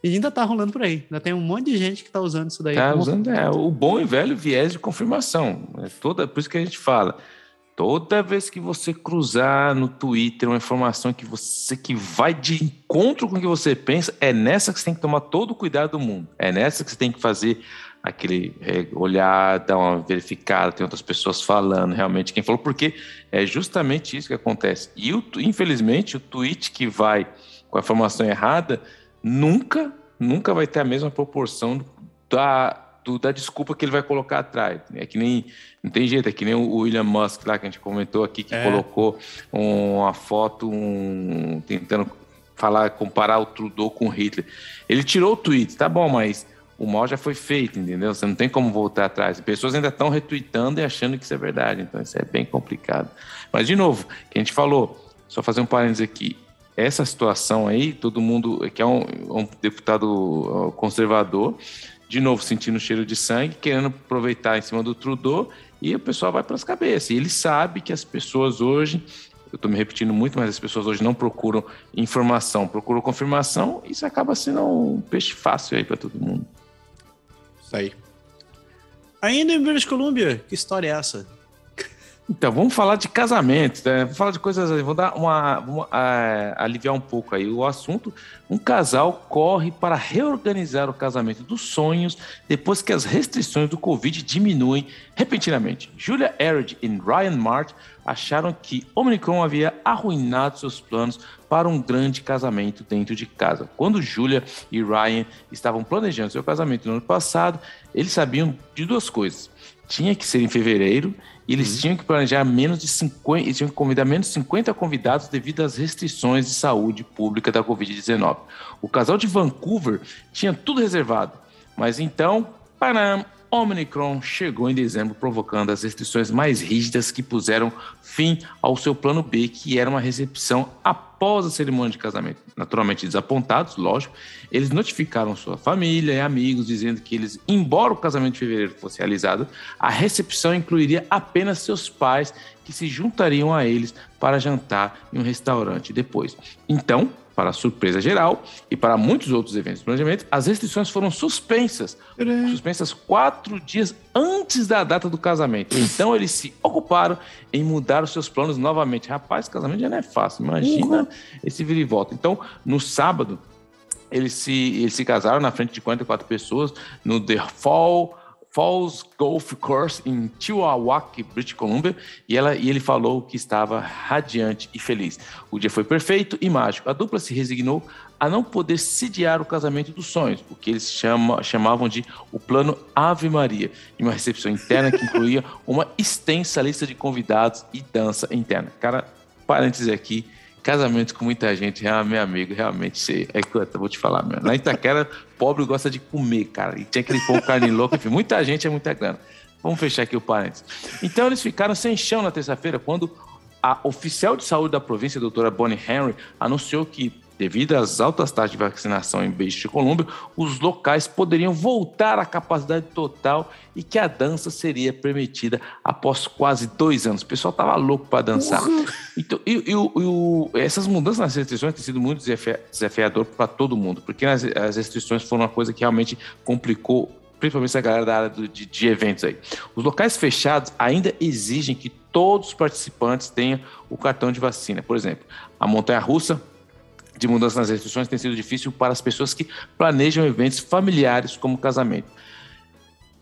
e ainda tá rolando por aí. Ainda tem um monte de gente que tá usando isso daí. Tá como... usando é, o bom e velho viés de confirmação. É toda, por isso que a gente fala. Toda vez que você cruzar no Twitter uma informação que você que vai de encontro com o que você pensa, é nessa que você tem que tomar todo o cuidado do mundo. É nessa que você tem que fazer aquele é, olhar, dar uma verificada, tem outras pessoas falando realmente quem falou, porque é justamente isso que acontece. E o, infelizmente o tweet que vai com a informação errada nunca, nunca vai ter a mesma proporção da do, da desculpa que ele vai colocar atrás. É que nem. Não tem jeito, é que nem o William Musk lá que a gente comentou aqui, que é. colocou uma foto um, tentando falar, comparar o Trudeau com o Hitler. Ele tirou o tweet, tá bom, mas o mal já foi feito, entendeu? Você não tem como voltar atrás. Pessoas ainda estão retweetando e achando que isso é verdade, então isso é bem complicado. Mas, de novo, que a gente falou, só fazer um parênteses aqui, essa situação aí, todo mundo, que é um, um deputado conservador, de novo sentindo o cheiro de sangue, querendo aproveitar em cima do Trudeau, e o pessoal vai para as cabeças. E ele sabe que as pessoas hoje, eu estou me repetindo muito, mas as pessoas hoje não procuram informação, procuram confirmação, e isso acaba sendo um peixe fácil aí para todo mundo. Isso aí. Ainda em British Columbia, que história é essa? Então, vamos falar de casamento, né? Vamos falar de coisas. Vou dar uma. É, aliviar um pouco aí o assunto. Um casal corre para reorganizar o casamento dos sonhos depois que as restrições do Covid diminuem repentinamente. Julia Erid e Ryan Mart acharam que Omicron havia arruinado seus planos para um grande casamento dentro de casa. Quando Julia e Ryan estavam planejando seu casamento no ano passado, eles sabiam de duas coisas. Tinha que ser em fevereiro e eles uhum. tinham que planejar menos de 50, eles tinham que convidar menos de 50 convidados devido às restrições de saúde pública da Covid-19. O casal de Vancouver tinha tudo reservado, mas então, param, Omicron chegou em dezembro, provocando as restrições mais rígidas que puseram fim ao seu plano B, que era uma recepção após a cerimônia de casamento. Naturalmente desapontados, lógico, eles notificaram sua família e amigos, dizendo que eles, embora o casamento de fevereiro fosse realizado, a recepção incluiria apenas seus pais, que se juntariam a eles para jantar em um restaurante depois. Então, para surpresa geral e para muitos outros eventos de planejamento, as restrições foram suspensas. Suspensas quatro dias antes da data do casamento. Então eles se ocuparam em mudar os seus planos novamente. Rapaz, casamento já não é fácil. Imagina uhum. esse vira e volta. Então, no sábado, eles se, eles se casaram na frente de 44 pessoas no The Fall Falls Golf Course em Chihuahua, British Columbia, e, ela, e ele falou que estava radiante e feliz. O dia foi perfeito e mágico. A dupla se resignou a não poder sediar o casamento dos sonhos, o que eles chama, chamavam de o plano Ave Maria, e uma recepção interna que incluía uma extensa lista de convidados e dança interna. Cara, parênteses aqui, casamento com muita gente, é meu amigo, realmente, você, é que eu vou te falar, meu. Na Itaquera, pobre gosta de comer, cara. E tinha aquele pão carne louca, enfim, muita gente é muita grana. Vamos fechar aqui o parênteses. Então, eles ficaram sem chão na terça-feira, quando a oficial de saúde da província, a doutora Bonnie Henry, anunciou que Devido às altas taxas de vacinação em British Columbia, os locais poderiam voltar à capacidade total e que a dança seria permitida após quase dois anos. O pessoal estava louco para dançar. Uhum. Então, e, e, e, essas mudanças nas restrições têm sido muito desafiador para todo mundo, porque as, as restrições foram uma coisa que realmente complicou principalmente a galera da área do, de, de, eventos aí. Os locais fechados ainda exigem que todos os participantes tenham o cartão de vacina. Por exemplo, a montanha russa de mudança nas restrições tem sido difícil para as pessoas que planejam eventos familiares como casamento.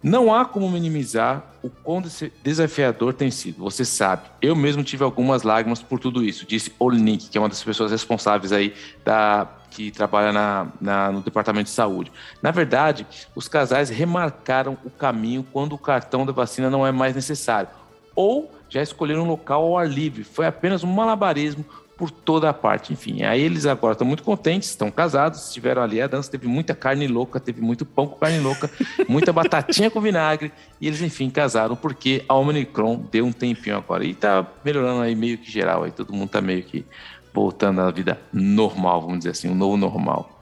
Não há como minimizar o quão desafiador tem sido. Você sabe, eu mesmo tive algumas lágrimas por tudo isso, disse Olnick, que é uma das pessoas responsáveis aí da que trabalha na, na, no departamento de saúde. Na verdade, os casais remarcaram o caminho quando o cartão da vacina não é mais necessário, ou já escolheram um local ao ar livre. Foi apenas um malabarismo por toda a parte, enfim. Aí eles agora estão muito contentes, estão casados, estiveram ali, a dança teve muita carne louca, teve muito pão com carne louca, muita batatinha com vinagre, e eles, enfim, casaram, porque a Omicron deu um tempinho agora. E tá melhorando aí meio que geral, aí todo mundo tá meio que voltando à vida normal, vamos dizer assim, um novo normal.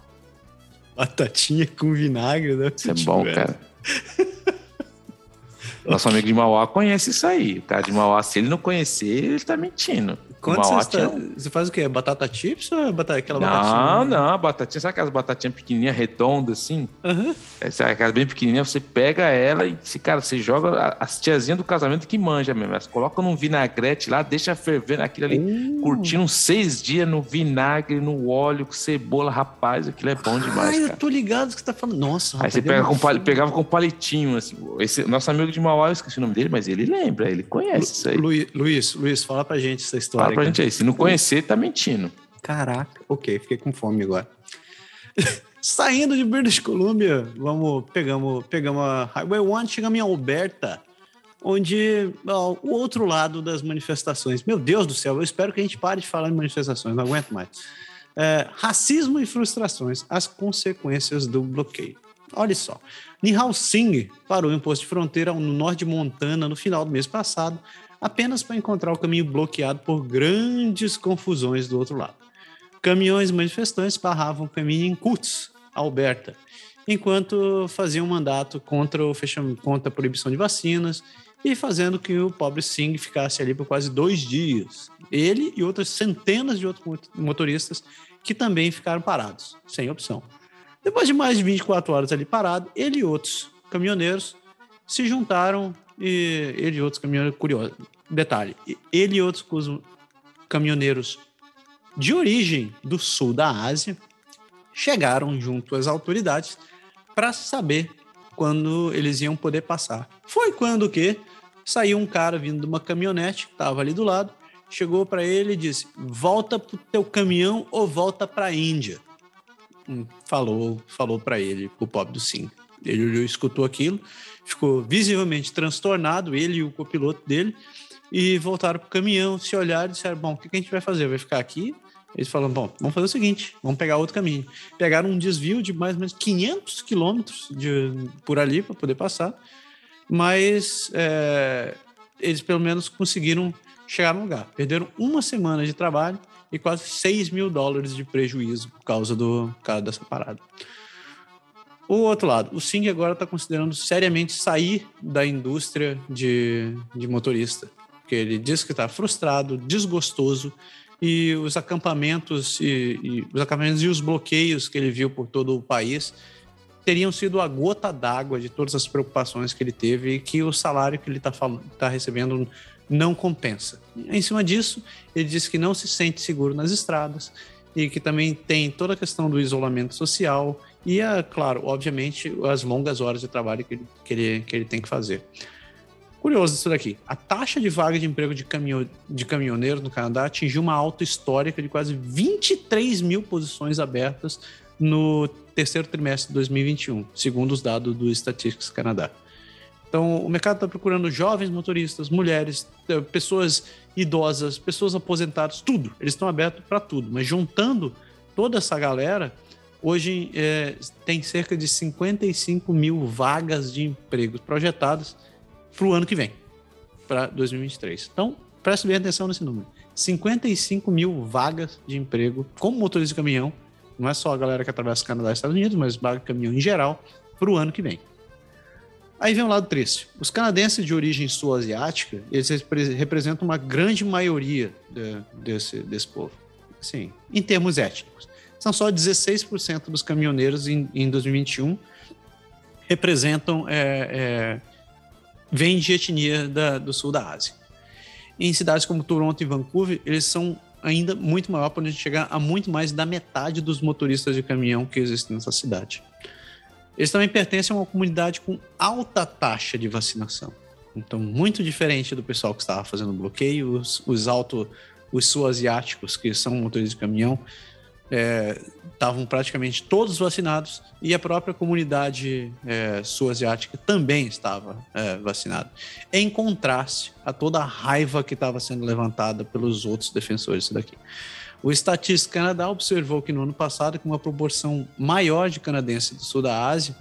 Batatinha com vinagre, né? Isso é bom, cara. Nosso amigo de Mauá conhece isso aí. O cara de Mauá, se ele não conhecer, ele tá mentindo. Quando você, está, você, faz o quê? Batata chips ou é batata, aquela não, batatinha? Não, não, batatinha. Sabe aquelas batatinhas pequenininhas, redondas assim? Uhum. Essa, aquela bem pequenininha, você pega ela e, cara, você joga as tiazinhas do casamento que manja mesmo. Elas colocam num vinagrete lá, deixa ferver naquilo ali, uh. curtindo uns seis dias no vinagre, no óleo, com cebola, rapaz, aquilo é bom demais, Ai, cara. eu tô ligado que você tá falando. Nossa, Aí você pega com, pegava com palitinho, assim. Esse, nosso amigo de Mauá, eu esqueci o nome dele, mas ele lembra, ele conhece Lu, isso aí. Luiz, Luiz, Luiz, fala pra gente essa história. Fala pra gente aí, se não conhecer, tá mentindo. Caraca, ok, fiquei com fome agora. Saindo de British Columbia, vamos, pegamos, pegamos a Highway 1, chegamos em Alberta, onde ó, o outro lado das manifestações. Meu Deus do céu, eu espero que a gente pare de falar em manifestações, não aguento mais. É, racismo e frustrações, as consequências do bloqueio. Olha só, Nihal Singh parou em um posto de fronteira no norte de Montana no final do mês passado, apenas para encontrar o caminho bloqueado por grandes confusões do outro lado. Caminhões manifestantes barravam o caminho em Kutz, Alberta, enquanto faziam um mandato contra, o fechamento, contra a proibição de vacinas e fazendo que o pobre Singh ficasse ali por quase dois dias. Ele e outras centenas de outros motoristas que também ficaram parados, sem opção. Depois de mais de 24 horas ali parado, ele e outros caminhoneiros se juntaram e ele e outros caminhoneiros, curioso, detalhe, ele e outros caminhoneiros de origem do sul da Ásia chegaram junto às autoridades para saber quando eles iam poder passar. Foi quando que saiu um cara vindo de uma caminhonete que estava ali do lado, chegou para ele e disse: "Volta pro teu caminhão ou volta para a Índia". Hum, falou, falou para ele, o pobre do Sim. Ele escutou aquilo, ficou visivelmente transtornado, ele e o copiloto dele, e voltaram para o caminhão, se olharam e disseram: Bom, o que a gente vai fazer? Vai ficar aqui? Eles falaram: Bom, vamos fazer o seguinte, vamos pegar outro caminho. Pegaram um desvio de mais ou menos 500 quilômetros por ali para poder passar, mas é, eles pelo menos conseguiram chegar no lugar. Perderam uma semana de trabalho e quase 6 mil dólares de prejuízo por causa, do, por causa dessa parada. O outro lado, o Sing agora está considerando seriamente sair da indústria de, de motorista, porque ele diz que está frustrado, desgostoso e os acampamentos e, e, os acampamentos e os bloqueios que ele viu por todo o país teriam sido a gota d'água de todas as preocupações que ele teve e que o salário que ele está tá recebendo não compensa. Em cima disso, ele disse que não se sente seguro nas estradas e que também tem toda a questão do isolamento social e, é, claro, obviamente, as longas horas de trabalho que ele, que ele, que ele tem que fazer. Curioso isso daqui. A taxa de vaga de emprego de, caminho, de caminhoneiros no Canadá atingiu uma alta histórica de quase 23 mil posições abertas no terceiro trimestre de 2021, segundo os dados do Statistics Canadá. Então, o mercado está procurando jovens motoristas, mulheres, eh, pessoas idosas, pessoas aposentadas, tudo. Eles estão abertos para tudo. Mas juntando toda essa galera, Hoje é, tem cerca de 55 mil vagas de empregos projetadas para o ano que vem, para 2023. Então, preste bem atenção nesse número. 55 mil vagas de emprego como motorista de caminhão, não é só a galera que atravessa o Canadá e Estados Unidos, mas vaga de caminhão em geral, para o ano que vem. Aí vem um lado triste. Os canadenses de origem sul-asiática, eles representam uma grande maioria de, desse, desse povo. Sim, em termos étnicos são só 16% dos caminhoneiros em, em 2021 representam é, é, vêm de etnia da, do sul da Ásia. Em cidades como Toronto e Vancouver, eles são ainda muito maior, podendo chegar a muito mais da metade dos motoristas de caminhão que existem nessa cidade. Eles também pertencem a uma comunidade com alta taxa de vacinação. Então, muito diferente do pessoal que estava fazendo bloqueio, os, os alto, os sul-asiáticos, que são motoristas de caminhão, estavam é, praticamente todos vacinados e a própria comunidade é, sul-asiática também estava é, vacinada, em contraste a toda a raiva que estava sendo levantada pelos outros defensores daqui. O Estatística Canadá observou que no ano passado, com uma proporção maior de canadenses do sul da Ásia,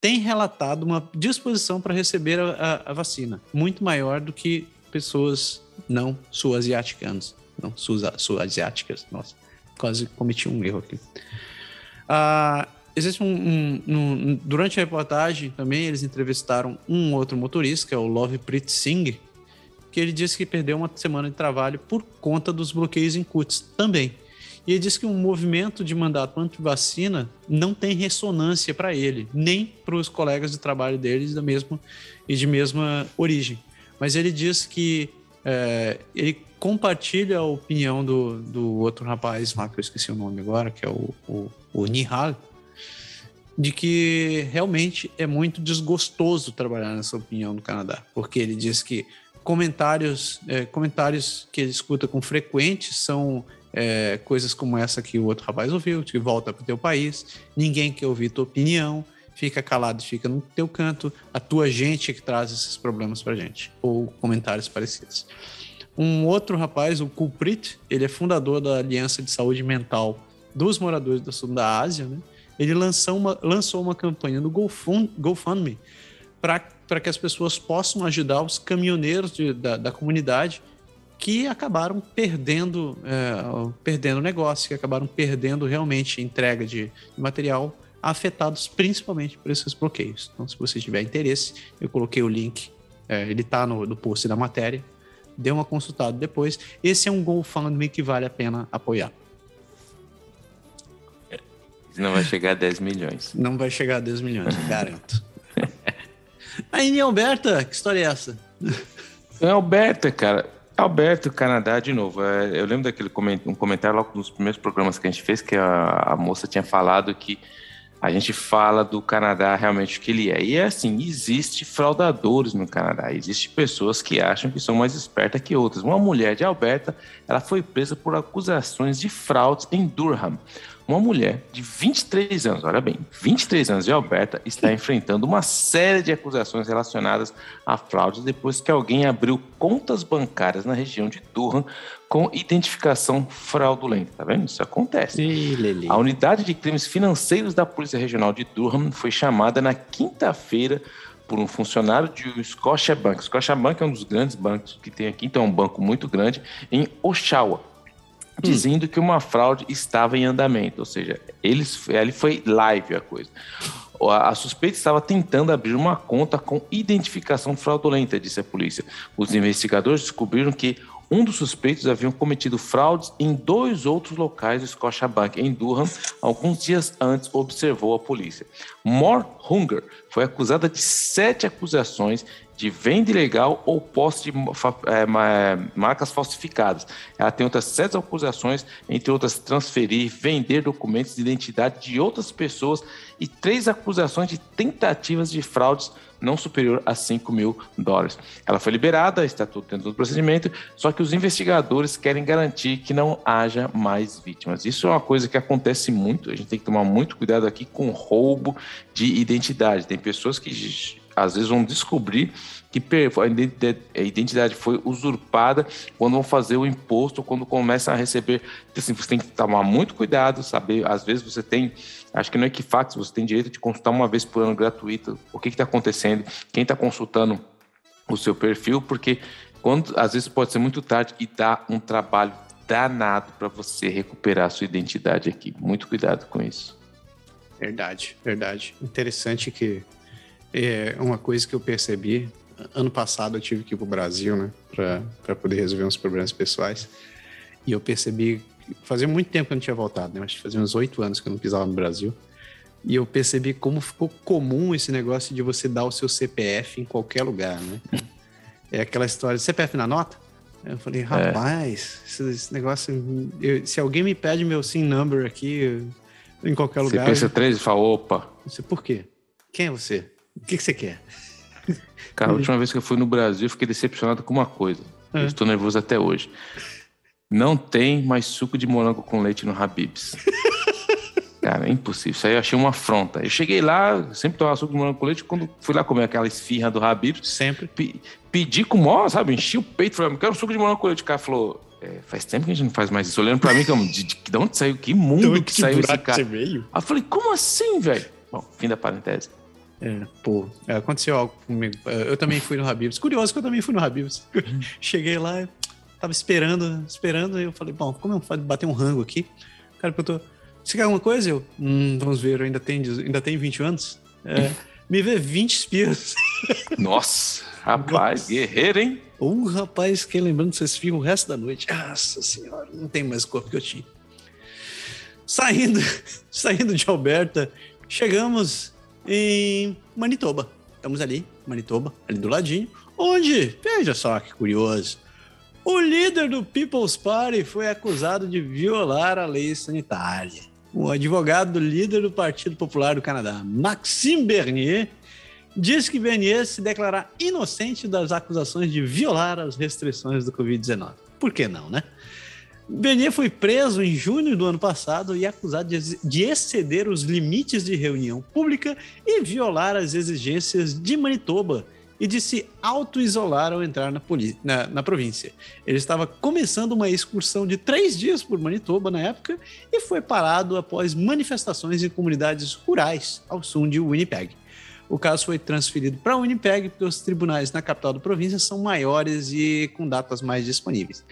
tem relatado uma disposição para receber a, a, a, vacina, muito maior do que pessoas não sul-asiáticas, não sul-asiáticas, nossa quase cometi um erro aqui. Ah, existe um, um, um, Durante a reportagem também eles entrevistaram um outro motorista, que é o Love Prit Singh, que ele disse que perdeu uma semana de trabalho por conta dos bloqueios em CUTs também. E ele disse que um movimento de mandato anti-vacina não tem ressonância para ele, nem para os colegas de trabalho deles da mesma e de mesma origem. Mas ele diz que é, ele compartilha a opinião do, do outro rapaz lá, que eu esqueci o nome agora, que é o, o, o Nihal, de que realmente é muito desgostoso trabalhar nessa opinião no Canadá, porque ele diz que comentários, é, comentários que ele escuta com frequente são é, coisas como essa que o outro rapaz ouviu, que volta para o teu país, ninguém quer ouvir tua opinião, fica calado, fica no teu canto, a tua gente é que traz esses problemas para gente, ou comentários parecidos. Um outro rapaz, o Kulprit, ele é fundador da Aliança de Saúde Mental dos moradores do sul da Ásia, né? Ele lançou uma, lançou uma campanha no GoFundMe para que as pessoas possam ajudar os caminhoneiros de, da, da comunidade que acabaram perdendo é, perdendo negócio, que acabaram perdendo realmente entrega de, material, afetados principalmente por esses bloqueios. Então, se você tiver interesse, eu coloquei o link, é, ele está no, no post da matéria, dê uma consultada depois. Esse é um GoFundMe que vale a pena apoiar. Não vai chegar a 10 milhões. Não vai chegar a 10 milhões, garanto. Aí, Alberta, que história é essa? É Alberta, cara. Alberto, Canadá, de novo. É, eu lembro daquele um comentário logo nos primeiros programas que a gente fez, que a, a moça tinha falado que a gente fala do Canadá realmente o que ele é. E é assim, existe fraudadores no Canadá, existe pessoas que acham que são mais espertas que outras. Uma mulher de Alberta, ela foi presa por acusações de fraudes em Durham. Uma mulher de 23 anos, olha bem, 23 anos de Alberta, está enfrentando uma série de acusações relacionadas a fraudes depois que alguém abriu contas bancárias na região de Durham com identificação fraudulenta. Tá vendo? Isso acontece. Ih, a unidade de crimes financeiros da Polícia Regional de Durham foi chamada na quinta-feira por um funcionário de Scotiabank. Scotiabank é um dos grandes bancos que tem aqui, então é um banco muito grande, em Oshawa, Hum. dizendo que uma fraude estava em andamento, ou seja, eles, ali foi live a coisa. A suspeita estava tentando abrir uma conta com identificação fraudulenta, disse a polícia. Os investigadores descobriram que um dos suspeitos havia cometido fraudes em dois outros locais do Scotiabank, em Durham, alguns dias antes, observou a polícia. More Hunger foi acusada de sete acusações de venda ilegal ou posse de é, marcas falsificadas. Ela tem outras sete acusações, entre outras, transferir, vender documentos de identidade de outras pessoas e três acusações de tentativas de fraudes não superior a 5 mil dólares. Ela foi liberada, está tudo dentro do procedimento, só que os investigadores querem garantir que não haja mais vítimas. Isso é uma coisa que acontece muito, a gente tem que tomar muito cuidado aqui com roubo de identidade. Tem pessoas que às vezes vão descobrir que a identidade foi usurpada quando vão fazer o imposto, quando começam a receber. Assim, você tem que tomar muito cuidado, saber. Às vezes você tem, acho que no Equifax você tem direito de consultar uma vez por ano gratuito o que está acontecendo, quem está consultando o seu perfil, porque quando às vezes pode ser muito tarde e dá um trabalho danado para você recuperar a sua identidade aqui. Muito cuidado com isso. Verdade, verdade. Interessante que é uma coisa que eu percebi. Ano passado eu tive que ir para o Brasil, né, para poder resolver uns problemas pessoais. E eu percebi, fazia muito tempo que eu não tinha voltado, né? Acho que fazia uns oito anos que eu não pisava no Brasil. E eu percebi como ficou comum esse negócio de você dar o seu CPF em qualquer lugar, né? É aquela história, CPF na nota? Eu falei, rapaz, é. esse, esse, negócio. Eu, se alguém me pede meu SIM number aqui em qualquer lugar. Você pensa três e fala, opa. Você, por quê? Quem é você? O que, que você quer? Cara, a última vez que eu fui no Brasil, eu fiquei decepcionado com uma coisa. É. Eu estou nervoso até hoje. Não tem mais suco de morango com leite no Habibs. Cara, é impossível. Isso aí eu achei uma afronta. Eu cheguei lá, sempre tomava suco de morango com leite. Quando fui lá comer aquela esfirra do Habibs, sempre pe pedi com mó, sabe? Enchi o peito, falei, quero um suco de morango com leite. O cara falou, é, faz tempo que a gente não faz mais isso. Olhando pra mim, como, de, de, de onde saiu? Que mundo que, que saiu esse cara? Aí eu falei, como assim, velho? Bom, fim da parentese. É, pô, é, aconteceu algo comigo. É, eu também fui no Habibs. Curioso que eu também fui no Habibs. Cheguei lá, tava esperando, esperando, e eu falei, bom, como eu bater um rango aqui? O cara perguntou, você quer alguma coisa? Eu, hum, vamos ver, eu ainda tenho, ainda tenho 20 anos. É, me vê 20 espias. Nossa, rapaz, Nossa. guerreiro, hein? Um rapaz que lembrando vocês ficam o resto da noite. Nossa senhora, não tem mais corpo que eu tinha. Saindo, saindo de Alberta, chegamos em Manitoba. Estamos ali, Manitoba, ali do ladinho, onde, veja só que curioso, o líder do People's Party foi acusado de violar a lei sanitária. O advogado líder do Partido Popular do Canadá, Maxime Bernier, disse que Bernier se declarar inocente das acusações de violar as restrições do Covid-19. Por que não, né? Bernier foi preso em junho do ano passado e acusado de exceder os limites de reunião pública e violar as exigências de Manitoba e de se auto-isolar ao entrar na, na, na, província. Ele estava começando uma excursão de três dias por Manitoba na época e foi parado após manifestações em comunidades rurais ao sul de Winnipeg. O caso foi transferido para Winnipeg porque os tribunais na capital da província são maiores e com datas mais disponíveis.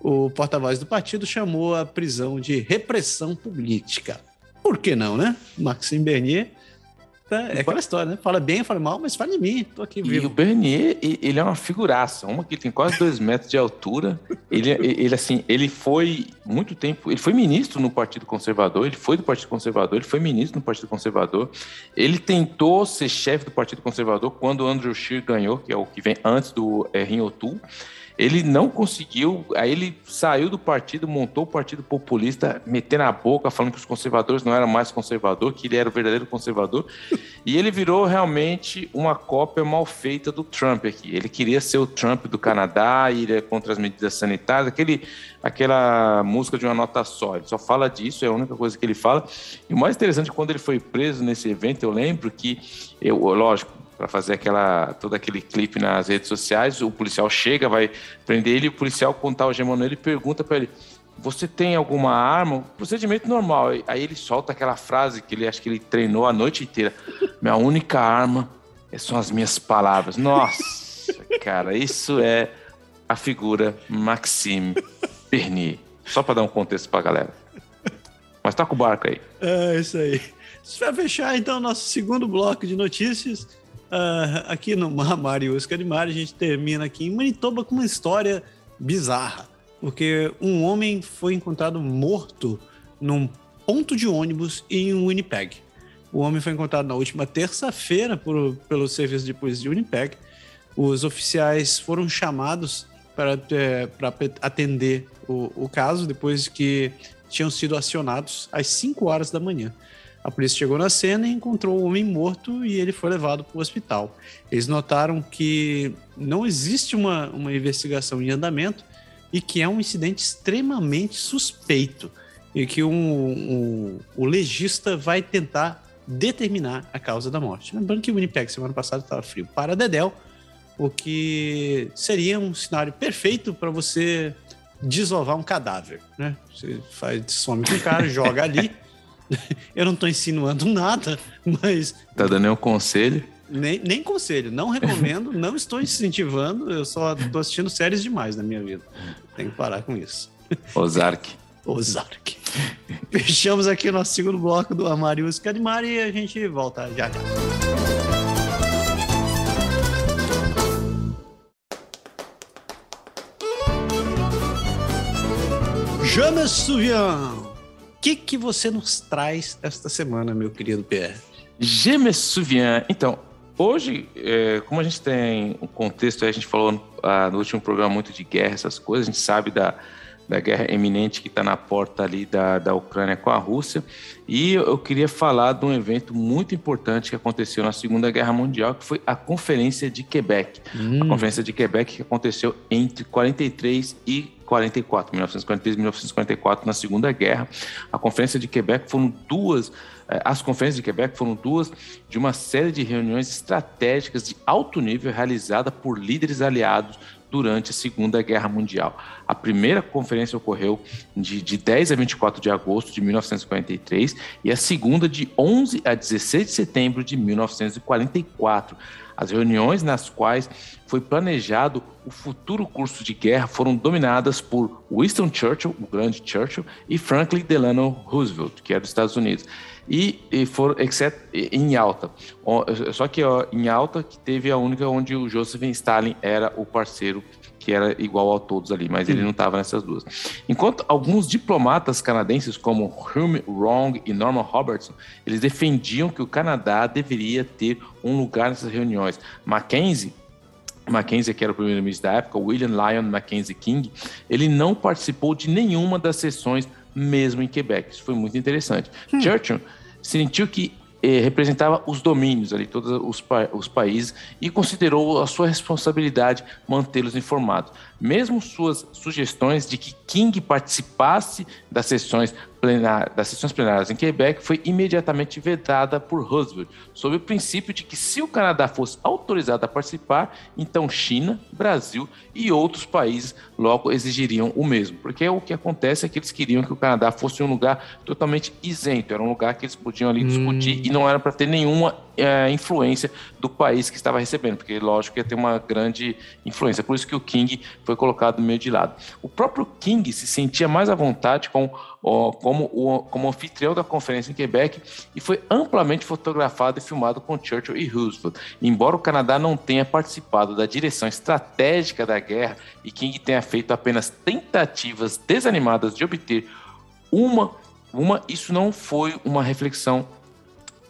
O porta-voz do partido chamou a prisão de repressão política. Por que não, né? Maxime Bernier é aquela história, né? Fala bem, fala mal, mas fala de mim, tô aqui vivo. E o Bernier, ele é uma figuraça, uma que tem quase dois metros de altura. Ele, ele, assim, ele foi muito tempo, ele foi ministro no Partido Conservador, ele foi do Partido Conservador, ele foi ministro no Partido Conservador. Ele tentou ser chefe do Partido Conservador quando o Andrew Scheer ganhou, que é o que vem antes do é, Rinhotu. Ele não conseguiu, aí ele saiu do partido, montou o Partido Populista, metendo a boca, falando que os conservadores não eram mais conservador, que ele era o verdadeiro conservador. e ele virou realmente uma cópia mal feita do Trump aqui. Ele queria ser o Trump do Canadá, ir é contra as medidas sanitárias, aquele, aquela música de uma nota só. Ele só fala disso, é a única coisa que ele fala. E o mais interessante, quando ele foi preso nesse evento, eu lembro que, eu, lógico, para fazer aquela todo aquele clipe nas redes sociais. O policial chega, vai prender ele, o policial contar o gemão nele pergunta para ele: "Você tem alguma arma?" Procedimento normal. Aí ele solta aquela frase que ele acha que ele treinou a noite inteira: "Minha única arma são as minhas palavras." Nossa, cara, isso é a figura Maxime Bernier. Só para dar um contexto para a galera. Mas tá com o barco aí. É, isso aí. Para fechar, então, nosso segundo bloco de notícias, Uh, aqui no Mahamari Oscar de Mar, a gente termina aqui em Manitoba com uma história bizarra, porque um homem foi encontrado morto num ponto de ônibus em Winnipeg. O homem foi encontrado na última terça-feira pelo Serviço de Polícia de Winnipeg. Os oficiais foram chamados para, é, para atender o, o caso depois que tinham sido acionados às 5 horas da manhã. A polícia chegou na cena e encontrou o homem morto e ele foi levado para o hospital. Eles notaram que não existe uma, uma investigação em andamento e que é um incidente extremamente suspeito e que um, um, o legista vai tentar determinar a causa da morte. Lembrando que o Winnipeg semana passada estava frio para Dedel, o que seria um cenário perfeito para você desovar um cadáver, né? Você faz some com o cara, joga ali Eu não estou insinuando nada, mas. Tá dando nenhum conselho? Nem, nem conselho, não recomendo, não estou incentivando, eu só estou assistindo séries demais na minha vida. Tem que parar com isso. Ozark. Ozark. Fechamos aqui o nosso segundo bloco do Amarius Cadmar e a gente volta já já. James Souvian que, que você nos traz esta semana, meu querido Pierre? Je me. Então, hoje, é, como a gente tem um contexto, a gente falou ah, no último programa muito de guerra, essas coisas, a gente sabe da, da guerra eminente que está na porta ali da, da Ucrânia com a Rússia. E eu queria falar de um evento muito importante que aconteceu na Segunda Guerra Mundial, que foi a Conferência de Quebec. Hum. A Conferência de Quebec que aconteceu entre 43 e 44, 1943 e 1944, na Segunda Guerra. A Conferência de Quebec foram duas, eh, as conferências de Quebec foram duas de uma série de reuniões estratégicas de alto nível realizada por líderes aliados durante a Segunda Guerra Mundial. A primeira conferência ocorreu de, de 10 a 24 de agosto de 1943 e a segunda de 11 a 16 de setembro de 1944. As reuniões nas quais foi planejado o futuro curso de guerra foram dominadas por Winston Churchill, o grande Churchill, e Franklin Delano Roosevelt, que era dos Estados Unidos. E, e foram, exceto em alta. Só que ó, em alta que teve a única onde o Joseph Stalin era o parceiro que era igual a todos ali, mas ele não estava nessas duas. Enquanto alguns diplomatas canadenses, como Hume Wrong e Norman Robertson, eles defendiam que o Canadá deveria ter um lugar nessas reuniões. Mackenzie Mackenzie, que era o primeiro-ministro da época, William Lyon Mackenzie King, ele não participou de nenhuma das sessões, mesmo em Quebec. Isso foi muito interessante. Hum. Churchill sentiu que representava os domínios ali, todos os, pa os países, e considerou a sua responsabilidade mantê-los informados. Mesmo suas sugestões de que King participasse das sessões plenar, das sessões plenárias em Quebec foi imediatamente vedada por Roosevelt, sob o princípio de que se o Canadá fosse autorizado a participar, então China, Brasil e outros países logo exigiriam o mesmo, porque o que acontece é que eles queriam que o Canadá fosse um lugar totalmente isento, era um lugar que eles podiam ali discutir hum. e não era para ter nenhuma é, influência do país que estava recebendo, porque lógico ia ter uma grande influência. Por isso que o King foi colocado meio de lado. O próprio King se sentia mais à vontade com, ó, como, o, como anfitrião da conferência em Quebec e foi amplamente fotografado e filmado com Churchill e Roosevelt. Embora o Canadá não tenha participado da direção estratégica da guerra e King tenha feito apenas tentativas desanimadas de obter uma, uma isso não foi uma reflexão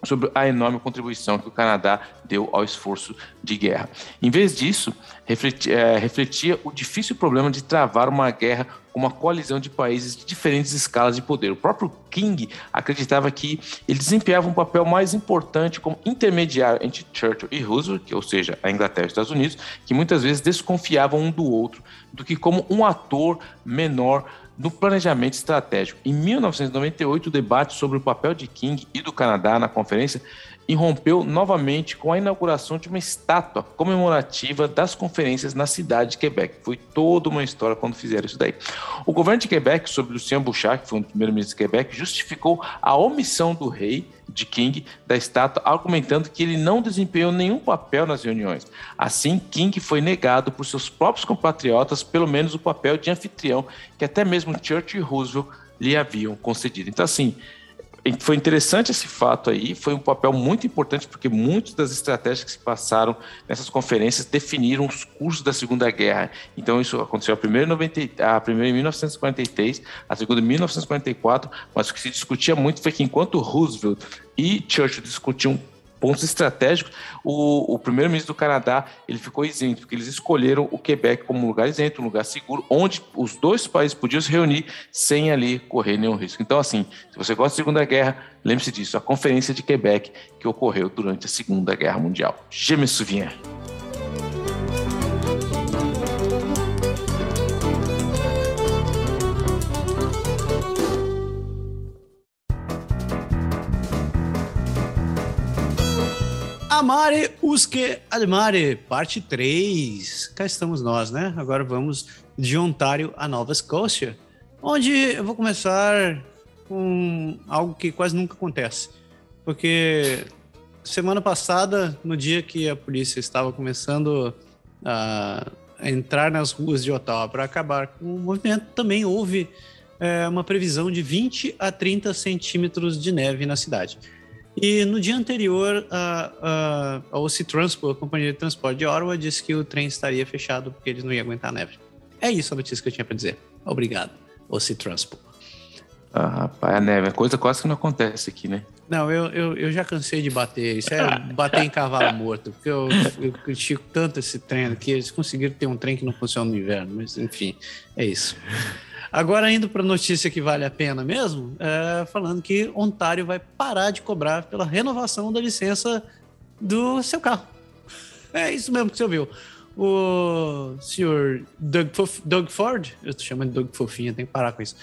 sobre a enorme contribuição que o Canadá deu ao esforço de guerra. Em vez disso, refletia, é, refletia o difícil problema de travar uma guerra com uma coalizão de países de diferentes escalas de poder. O próprio King acreditava que ele desempenhava um papel mais importante como intermediário entre Churchill e Roosevelt, que, ou seja, a Inglaterra e os Estados Unidos, que muitas vezes desconfiavam um do outro, do que como um ator menor no planejamento estratégico. Em 1998, o debate sobre o papel de King e do Canadá na conferência irrompeu novamente com a inauguração de uma estátua comemorativa das conferências na cidade de Quebec. Foi toda uma história quando fizeram isso daí. O governo de Quebec, sob Lucien Bouchard, que foi um dos primeiros ministros de Quebec, justificou a omissão do rei de King da estátua, argumentando que ele não desempenhou nenhum papel nas reuniões. Assim, King foi negado por seus próprios compatriotas pelo menos o papel de anfitrião que até mesmo Churchill e Roosevelt lhe haviam concedido. Então, assim, foi interessante esse fato aí, foi um papel muito importante porque muitas das estratégias que se passaram nessas conferências definiram os cursos da Segunda Guerra. Então isso aconteceu a primeira, 90, a primeira em 1943, a segunda em 1944, mas o que se discutia muito foi que enquanto Roosevelt e Churchill discutiam pontos estratégicos, o, o primeiro-ministro do Canadá ele ficou isento, porque eles escolheram o Quebec como um lugar isento, um lugar seguro, onde os dois países podiam se reunir sem ali correr nenhum risco. Então, assim, se você gosta da Segunda Guerra, lembre-se disso, a Conferência de Quebec que ocorreu durante a Segunda Guerra Mundial. Je me souviens. Amare Usque Admare, parte 3. Cá estamos nós, né? Agora vamos de Ontário a Nova Escócia, onde eu vou começar com algo que quase nunca acontece. Porque semana passada, no dia que a polícia estava começando a entrar nas ruas de Ottawa para acabar com o movimento, também houve é, uma previsão de 20 a 30 centímetros de neve na cidade. E no dia anterior, a, a, a OC Transport, a companhia de transporte de Ottawa, disse que o trem estaria fechado porque eles não iam aguentar a neve. É isso a notícia que eu tinha para dizer. Obrigado, OC Transport. Ah, rapaz, a neve é coisa quase que não acontece aqui, né? Não, eu, eu, eu já cansei de bater. Isso é bater em cavalo morto. Porque eu, eu critico tanto esse trem aqui. Eles conseguiram ter um trem que não funciona no inverno. Mas, enfim, é isso. Agora, indo para a notícia que vale a pena mesmo, é, falando que Ontário vai parar de cobrar pela renovação da licença do seu carro. É isso mesmo que você ouviu. O senhor Doug, Doug Ford, eu estou chamando de Doug Fofinha, tem que parar com isso.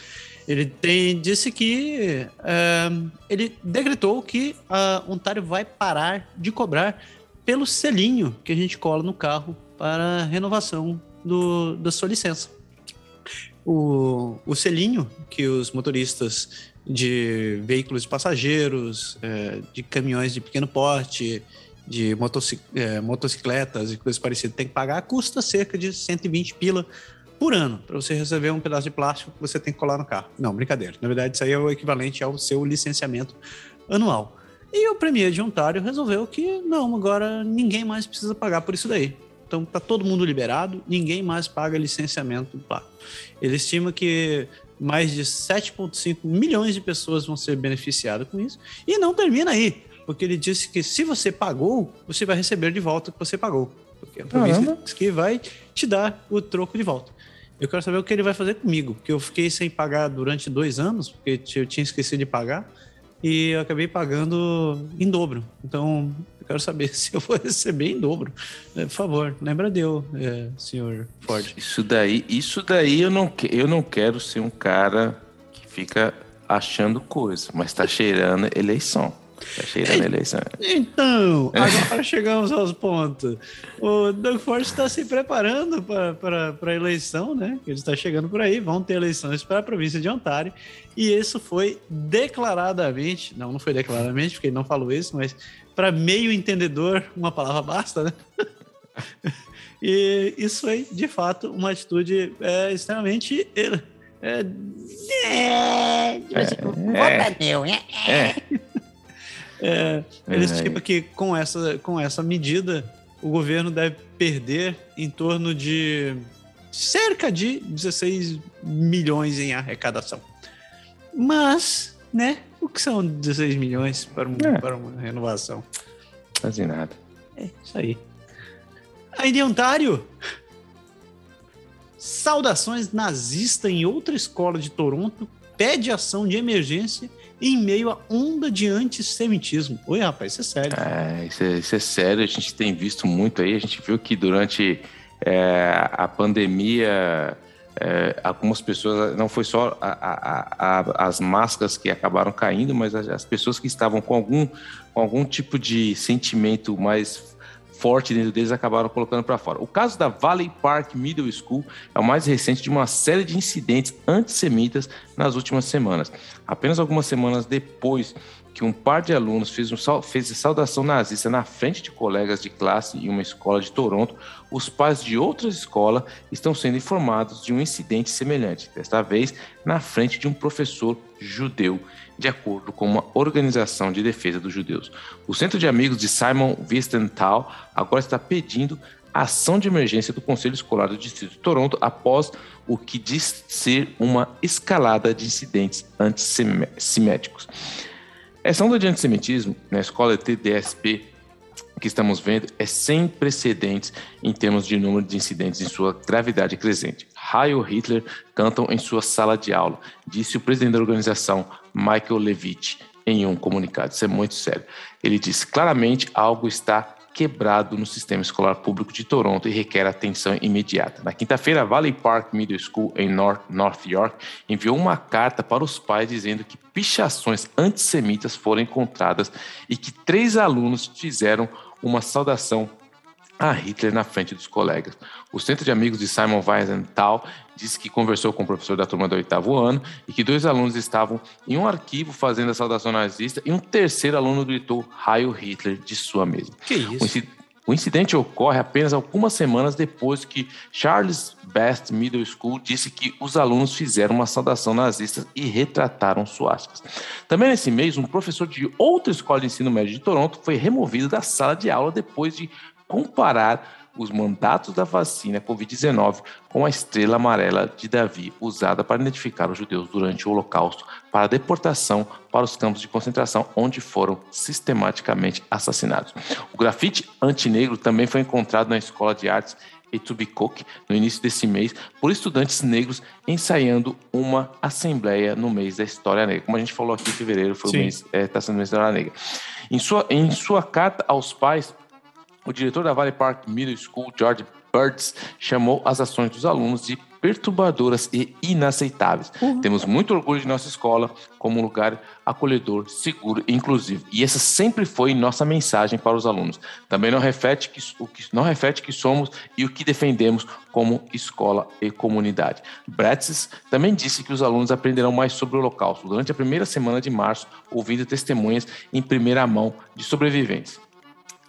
Ele tem, disse que é, ele decretou que a Ontário vai parar de cobrar pelo selinho que a gente cola no carro para renovação do, da sua licença o, o selinho que os motoristas de veículos de passageiros, é, de caminhões de pequeno porte, de motocic, é, motocicletas e coisas parecidas têm que pagar, custa cerca de 120 pila por ano para você receber um pedaço de plástico que você tem que colar no carro. Não, brincadeira. Na verdade, isso aí é o equivalente ao seu licenciamento anual. E o Premier de Ontário resolveu que não, agora ninguém mais precisa pagar por isso daí. Então tá todo mundo liberado, ninguém mais paga licenciamento do Ele estima que mais de 7,5 milhões de pessoas vão ser beneficiadas com isso. E não termina aí, porque ele disse que se você pagou, você vai receber de volta o que você pagou. Porque a província que vai te dar o troco de volta. Eu quero saber o que ele vai fazer comigo, porque eu fiquei sem pagar durante dois anos, porque eu tinha esquecido de pagar, e eu acabei pagando em dobro. Então, quero saber se eu vou receber em dobro. É, por favor, lembra de eu, é, senhor Ford. Isso daí, isso daí eu não, eu não quero ser um cara que fica achando coisa, mas tá cheirando eleição. Tá cheirando a eleição. Então, agora chegamos aos pontos. O Doug Ford está se preparando para a eleição, né? Ele está chegando por aí, vão ter eleições para a província de Ontário. E isso foi declaradamente, não, não foi declaradamente, porque ele não falou isso, mas para meio entendedor, uma palavra basta, né? e isso foi, de fato, uma atitude é, extremamente. É, é, é, é, é. É, eles é. tipo que com essa, com essa medida o governo deve perder em torno de cerca de 16 milhões em arrecadação. Mas, né? O que são 16 milhões para, um, é. para uma renovação? Quase nada. É, isso aí. Aí de Ontário. Saudações nazista em outra escola de Toronto pede ação de emergência em meio a onda de antissemitismo. Oi, rapaz, isso é sério. É, isso é, isso é sério, a gente tem visto muito aí, a gente viu que durante é, a pandemia. É, algumas pessoas, não foi só a, a, a, as máscaras que acabaram caindo, mas as, as, pessoas que estavam com algum, com algum tipo de sentimento mais forte dentro deles acabaram colocando para fora. O caso da Valley Park Middle School é o mais recente de uma série de incidentes antissemitas nas últimas semanas. Apenas algumas semanas depois que um par de alunos fez, um, fez saudação nazista na frente de colegas de classe em uma escola de Toronto, os pais de outras escolas estão sendo informados de um incidente semelhante, desta vez na frente de um professor judeu de acordo com uma organização de defesa dos judeus. O Centro de Amigos de Simon Wiesenthal agora está pedindo ação de emergência do Conselho Escolar do Distrito de Toronto após o que diz ser uma escalada de incidentes antisseméticos. Essa onda de antissemitismo na escola TDSP que estamos vendo é sem precedentes em termos de número de incidentes em sua gravidade crescente. Heil Hitler cantam em sua sala de aula, disse o presidente da organização, Michael Levitt, em um comunicado. Isso é muito sério. Ele disse claramente algo está quebrado no sistema escolar público de Toronto e requer atenção imediata. Na quinta-feira, Valley Park Middle School, em North, North York, enviou uma carta para os pais dizendo que pichações antissemitas foram encontradas e que três alunos fizeram uma saudação a Hitler na frente dos colegas. O Centro de Amigos de Simon Wiesenthal disse que conversou com o professor da turma do oitavo ano e que dois alunos estavam em um arquivo fazendo a saudação nazista e um terceiro aluno gritou Heil Hitler de sua mesa. Que isso? O incidente ocorre apenas algumas semanas depois que Charles Best Middle School disse que os alunos fizeram uma saudação nazista e retrataram suásticas. Também nesse mês, um professor de outra escola de ensino médio de Toronto foi removido da sala de aula depois de comparar os mandatos da vacina Covid-19 com a estrela amarela de Davi, usada para identificar os judeus durante o Holocausto, para deportação para os campos de concentração, onde foram sistematicamente assassinados. O grafite antinegro também foi encontrado na Escola de Artes Etubicok, no início desse mês, por estudantes negros ensaiando uma assembleia no mês da História Negra. Como a gente falou aqui em fevereiro, foi Sim. o mês, está é, tá sendo o mês da História Negra. Em sua, em sua carta aos pais, o diretor da Valley Park Middle School, George Birds, chamou as ações dos alunos de perturbadoras e inaceitáveis. Uhum. Temos muito orgulho de nossa escola como um lugar acolhedor, seguro e inclusivo. E essa sempre foi nossa mensagem para os alunos. Também não reflete que, o que, não reflete que somos e o que defendemos como escola e comunidade. Bretz também disse que os alunos aprenderão mais sobre o Holocausto durante a primeira semana de março, ouvindo testemunhas em primeira mão de sobreviventes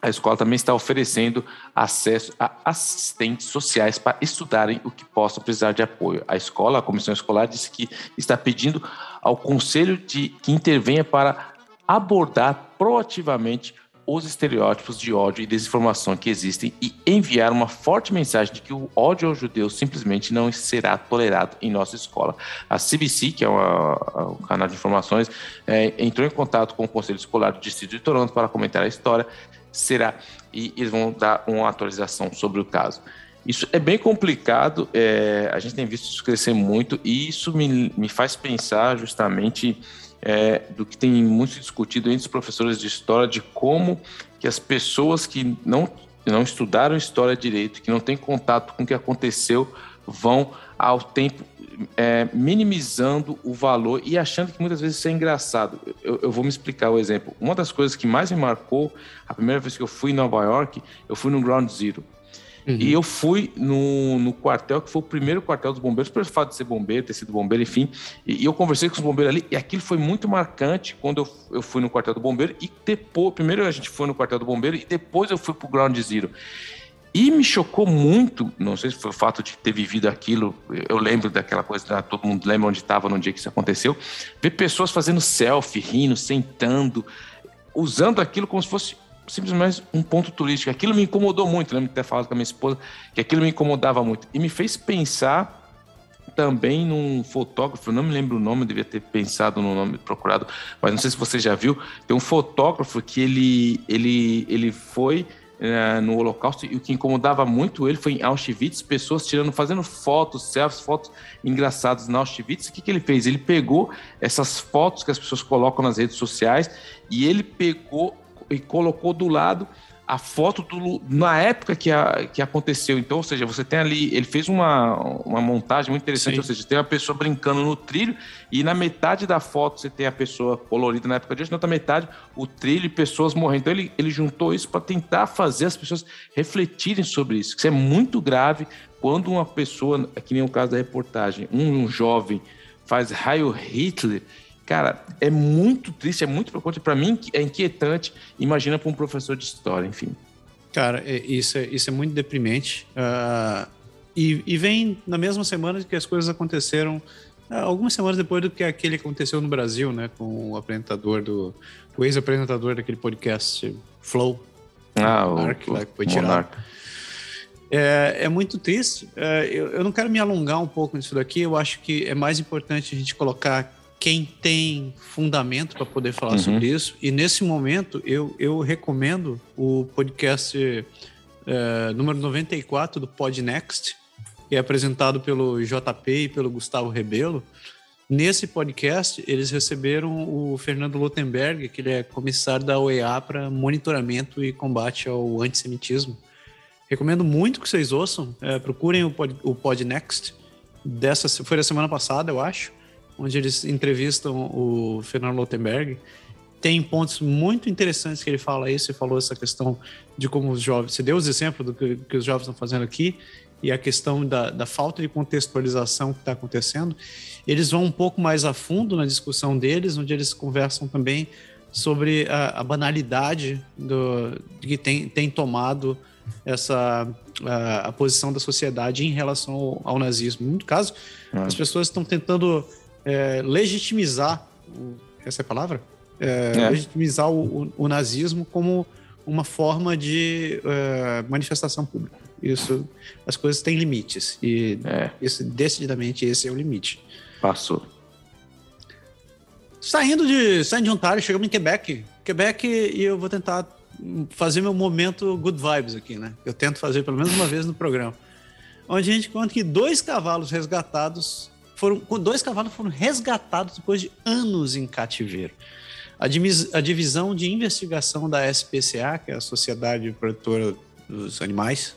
a escola também está oferecendo acesso a assistentes sociais para estudarem o que possam precisar de apoio. A escola, a comissão escolar, disse que está pedindo ao conselho de que intervenha para abordar proativamente os estereótipos de ódio e desinformação que existem e enviar uma forte mensagem de que o ódio aos judeus simplesmente não será tolerado em nossa escola. A CBC, que é um canal de informações, é, entrou em contato com o Conselho Escolar do Distrito de Toronto para comentar a história. Será e eles vão dar uma atualização sobre o caso. Isso é bem complicado, é, a gente tem visto isso crescer muito e isso me, me faz pensar justamente é, do que tem muito discutido entre os professores de história, de como que as pessoas que não, não estudaram história direito, que não têm contato com o que aconteceu, vão ao tempo é, minimizando o valor e achando que muitas vezes isso é engraçado. Eu, eu, vou me explicar o exemplo. Uma das coisas que mais me marcou, a primeira vez que eu fui em Nova York, eu fui no Ground Zero. Uhum. E eu fui no, no quartel, que foi o primeiro quartel dos bombeiros, pelo fato de ser bombeiro, ter sido bombeiro, enfim. E, e, eu conversei com os bombeiros ali, e aquilo foi muito marcante quando eu, eu fui no quartel do bombeiro. E depois, primeiro a gente foi no quartel do bombeiro, e depois eu fui pro Ground Zero. E me chocou muito, não sei se foi o fato de ter vivido aquilo, eu lembro daquela coisa, todo mundo lembra onde estava no dia que isso aconteceu, ver pessoas fazendo selfie, rindo, sentando, usando aquilo como se fosse simplesmente um ponto turístico. Aquilo me incomodou muito, lembro de ter falado com a minha esposa que aquilo me incomodava muito. E me fez pensar também num fotógrafo, não me lembro o nome, devia ter pensado no nome procurado, mas não sei se você já viu, tem um fotógrafo que ele, ele, ele foi uh, no Holocausto e o que incomodava muito ele foi em Auschwitz, pessoas tirando, fazendo fotos, selfies, fotos engraçadas na Auschwitz. O que, que ele fez? Ele pegou essas fotos que as pessoas colocam nas redes sociais e ele pegou e colocou do lado a foto do, na época que, a, que aconteceu. Então, ou seja, você tem ali, ele fez uma, uma montagem muito interessante, Sim. ou seja, tem uma pessoa brincando no trilho e na metade da foto você tem a pessoa colorida na época de hoje, na outra metade o trilho e pessoas morrendo. Então ele, ele juntou isso para tentar fazer as pessoas refletirem sobre isso. Isso é muito grave quando uma pessoa, que nem o caso da reportagem, um, um jovem faz raio Hitler Cara, é muito triste, é muito preocupante. Para mim, é inquietante. Imagina para um professor de história, enfim. Cara, é, isso é, isso é muito deprimente. Uh, e, e, vem na mesma semana que as coisas aconteceram, uh, algumas semanas depois do que aquele aconteceu no Brasil, né? Com o apresentador do. O ex-apresentador daquele podcast Flow. Ah, o, Mark, o, lá, que foi tirado. É, é, muito triste. É, eu, eu não quero me alongar um pouco nisso daqui. Eu acho que é mais importante a gente colocar quem tem fundamento para poder falar uhum. sobre isso. E nesse momento, eu, eu recomendo o podcast é, número 94 do Podnext, que é apresentado pelo JP e pelo Gustavo Rebelo. Nesse podcast, eles receberam o Fernando Lutemberg, que ele é comissário da OEA para monitoramento e combate ao antissemitismo. Recomendo muito que vocês ouçam. É, procurem o, Pod, o Podnext. Dessa, foi da semana passada, eu acho onde eles entrevistam o Fernando Lotenberg, tem pontos muito interessantes que ele fala isso, ele falou essa questão de como os jovens, você deu os exemplos do que, que os jovens estão fazendo aqui, e a questão da, da falta de contextualização que está acontecendo. Eles vão um pouco mais a fundo na discussão deles, onde eles conversam também sobre a, a banalidade do, que tem, tem tomado essa a, a, posição da sociedade em relação ao, ao nazismo. Muito caso, é. as pessoas estão tentando é, legitimizar, essa é a palavra? É, é. Legitimizar o, o, o, nazismo como uma forma de é, manifestação pública. Isso, as coisas têm limites e esse, decididamente esse é o limite. Passou. Saindo de, saindo de Ontário, chegamos em Quebec. Quebec e eu vou tentar fazer meu momento good vibes aqui, né? Eu tento fazer pelo menos uma vez no programa. Onde a gente conta que dois cavalos resgatados foram dois cavalos foram resgatados depois de anos em cativeiro. A, a divisão de investigação da SPCA, que é a Sociedade Protetora dos Animais,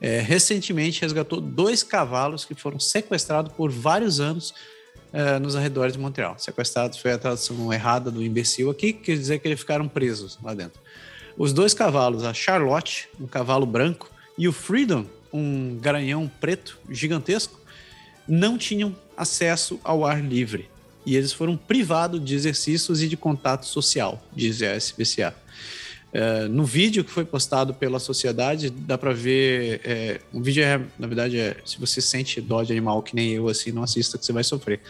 é, recentemente resgatou dois cavalos que foram sequestrados por vários anos é, nos arredores de Montreal. Sequestrados foi a tradução errada do imbecil aqui, que quer dizer que eles ficaram presos lá dentro. Os dois cavalos, a Charlotte, um cavalo branco, e o Freedom, um garanhão preto gigantesco, não tinham acesso ao ar livre e eles foram privados de exercícios e de contato social, diz a SPCA. É, no vídeo que foi postado pela sociedade, dá para ver. É, um vídeo é, na verdade, é, se você sente dó de animal que nem eu, assim, não assista que você vai sofrer.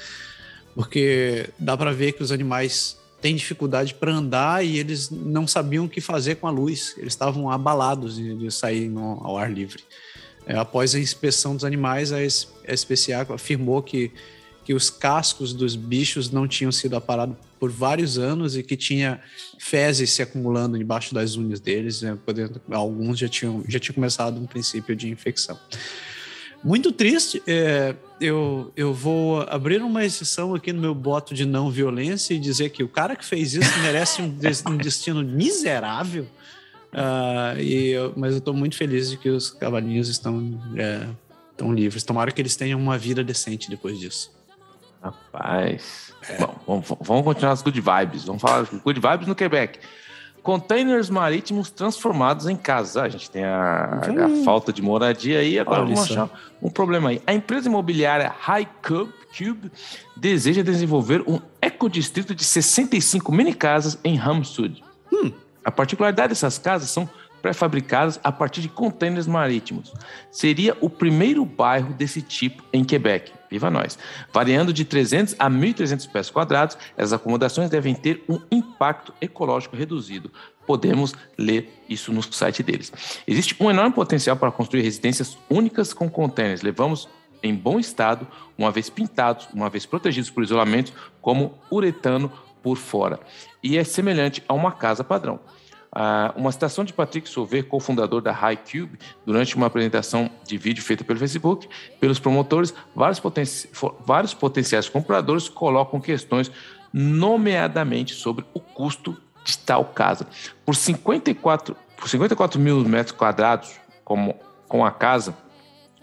Porque dá para ver que os animais têm dificuldade para andar e eles não sabiam o que fazer com a luz. Eles estavam abalados de, de sair no, ao ar livre. É, após a inspeção dos animais, a SPCA afirmou que, que os cascos dos bichos não tinham sido aparados por vários anos e que tinha fezes se acumulando debaixo das unhas deles, né, podendo, alguns já tinham, já tinham começado um princípio de infecção. Muito triste, é, eu, eu vou abrir uma exceção aqui no meu boto de não violência e dizer que o cara que fez isso merece um, um destino miserável, uh, e eu, mas eu estou muito feliz de que os cavalinhos estão, é, estão livres. Tomara que eles tenham uma vida decente depois disso. Rapaz. É. Bom, vamos, continuar as good vibes. Vamos falar good vibes no Quebec. Containers marítimos transformados em casas. Ah, a gente tem a, a falta de moradia aí, agora Olha vamos achar um problema aí. A empresa imobiliária High Cube, Cube deseja desenvolver um ecodistrito de 65 mini casas em Hamsud. A particularidade dessas casas são pré-fabricadas a partir de containers marítimos. Seria o primeiro bairro desse tipo em Quebec. Viva nós! Variando de 300 a 1.300 pés quadrados, as acomodações devem ter um impacto ecológico reduzido. Podemos ler isso no site deles. Existe um enorme potencial para construir residências únicas com containers. Levamos em bom estado, uma vez pintados, uma vez protegidos por isolamento, como uretano por fora. E é semelhante a uma casa padrão. Uh, uma citação de Patrick Sauvé, cofundador da HighCube, durante uma apresentação de vídeo feita pelo Facebook, pelos promotores, vários, poten vários potenciais compradores colocam questões, nomeadamente sobre o custo de tal casa. Por 54, por 54 mil metros quadrados, como, com a casa,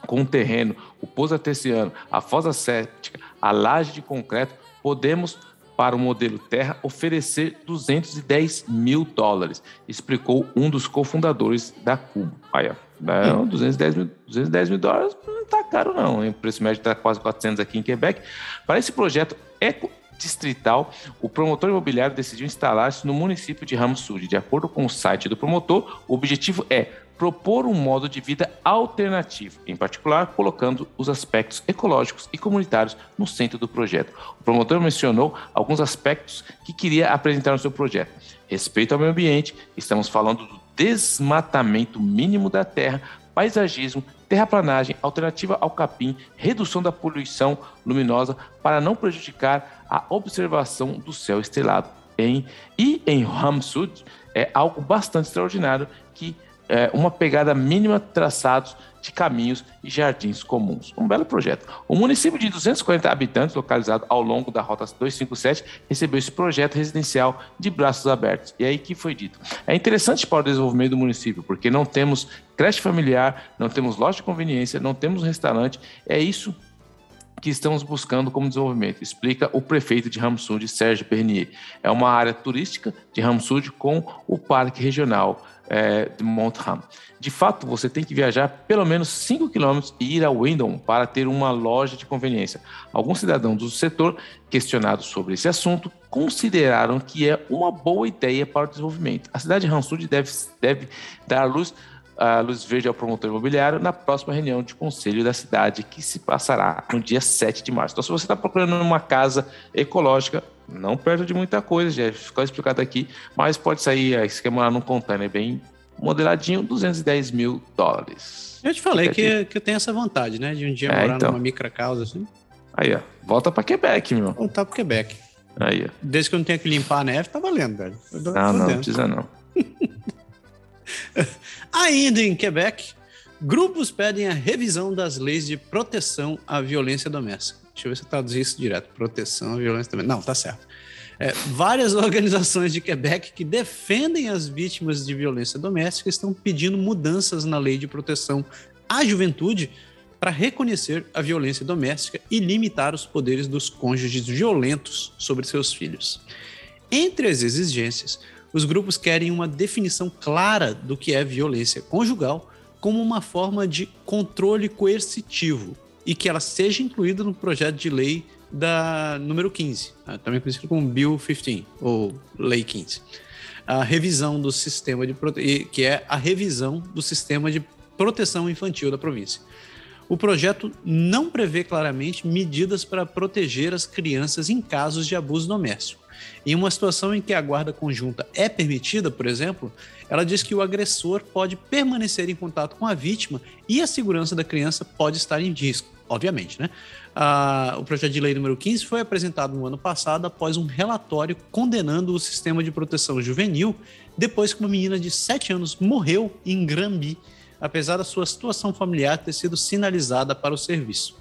com o terreno, o pouso artesiano, a fosa séptica, a laje de concreto, podemos para o modelo Terra oferecer 210 mil dólares, explicou um dos cofundadores da Cubo. Olha, não, 210 mil, 210 mil dólares não está caro não, o preço médio está quase 400 aqui em Quebec. Para esse projeto eco distrital, o promotor imobiliário decidiu instalar-se no município de Ramos Sul. De acordo com o site do promotor, o objetivo é propor um modo de vida alternativo, em particular colocando os aspectos ecológicos e comunitários no centro do projeto. O promotor mencionou alguns aspectos que queria apresentar no seu projeto. Respeito ao meio ambiente, estamos falando do desmatamento mínimo da terra, paisagismo, terraplanagem, alternativa ao capim, redução da poluição luminosa para não prejudicar a observação do céu estrelado. Em, e em Hamsud é algo bastante extraordinário que é, uma pegada mínima traçados de caminhos e jardins comuns. Um belo projeto. O município de 240 habitantes, localizado ao longo da Rota 257, recebeu esse projeto residencial de braços abertos. E aí que foi dito. É interessante para o desenvolvimento do município, porque não temos creche familiar, não temos loja de conveniência, não temos restaurante. É isso que estamos buscando como desenvolvimento, explica o prefeito de Ramsud, Sérgio Pernier. É uma área turística de Ramsud com o parque regional é, de Montham. De fato, você tem que viajar pelo menos 5 quilômetros e ir a Windham para ter uma loja de conveniência. Alguns cidadãos do setor, questionados sobre esse assunto, consideraram que é uma boa ideia para o desenvolvimento. A cidade de Hansud deve, deve dar luz a luz verde ao promotor imobiliário na próxima reunião de conselho da cidade, que se passará no dia 7 de março. Então, se você está procurando uma casa ecológica, não perto de muita coisa, já ficou explicado aqui, mas pode sair, se quer morar num container bem modeladinho, 210 mil dólares. Eu te falei que, que eu tenho essa vontade, né? De um dia é, morar então. numa micro causa assim. Aí, ó. Volta para Quebec, meu. Voltar para Quebec. Aí, ó. Desde que eu não tenho que limpar a neve, tá valendo, velho. Não, não, não precisa não. Ainda em Quebec, grupos pedem a revisão das leis de proteção à violência doméstica. Deixa eu ver se eu traduzir isso direto. Proteção à violência doméstica. Não, tá certo. É, várias organizações de Quebec que defendem as vítimas de violência doméstica estão pedindo mudanças na lei de proteção à juventude para reconhecer a violência doméstica e limitar os poderes dos cônjuges violentos sobre seus filhos. Entre as exigências, os grupos querem uma definição clara do que é violência conjugal como uma forma de controle coercitivo e que ela seja incluída no projeto de lei da número 15, tá? também conhecido como Bill 15 ou Lei 15. A revisão do sistema de prote... que é a revisão do sistema de proteção infantil da província. O projeto não prevê claramente medidas para proteger as crianças em casos de abuso doméstico Em uma situação em que a guarda conjunta é permitida, por exemplo, ela diz que o agressor pode permanecer em contato com a vítima e a segurança da criança pode estar em risco, obviamente, né? Ah, o projeto de lei número 15 foi apresentado no ano passado após um relatório condenando o sistema de proteção juvenil depois que uma menina de 7 anos morreu em Grambi, apesar da sua situação familiar ter sido sinalizada para o serviço.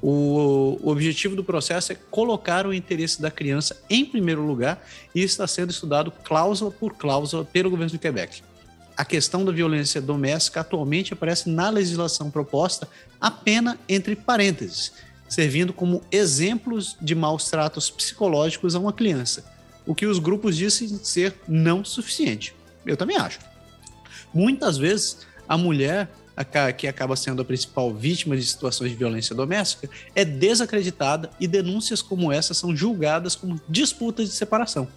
O, o, objetivo do processo é colocar o interesse da criança em primeiro lugar e está sendo estudado cláusula por cláusula pelo governo de Quebec. A questão da violência doméstica atualmente aparece na legislação proposta apenas entre parênteses, servindo como exemplos de maus tratos psicológicos a uma criança, o que os grupos dizem ser não suficiente. Eu também acho. Muitas vezes, a mulher que acaba sendo a principal vítima de situações de violência doméstica, é desacreditada e denúncias como essa são julgadas como disputas de separação.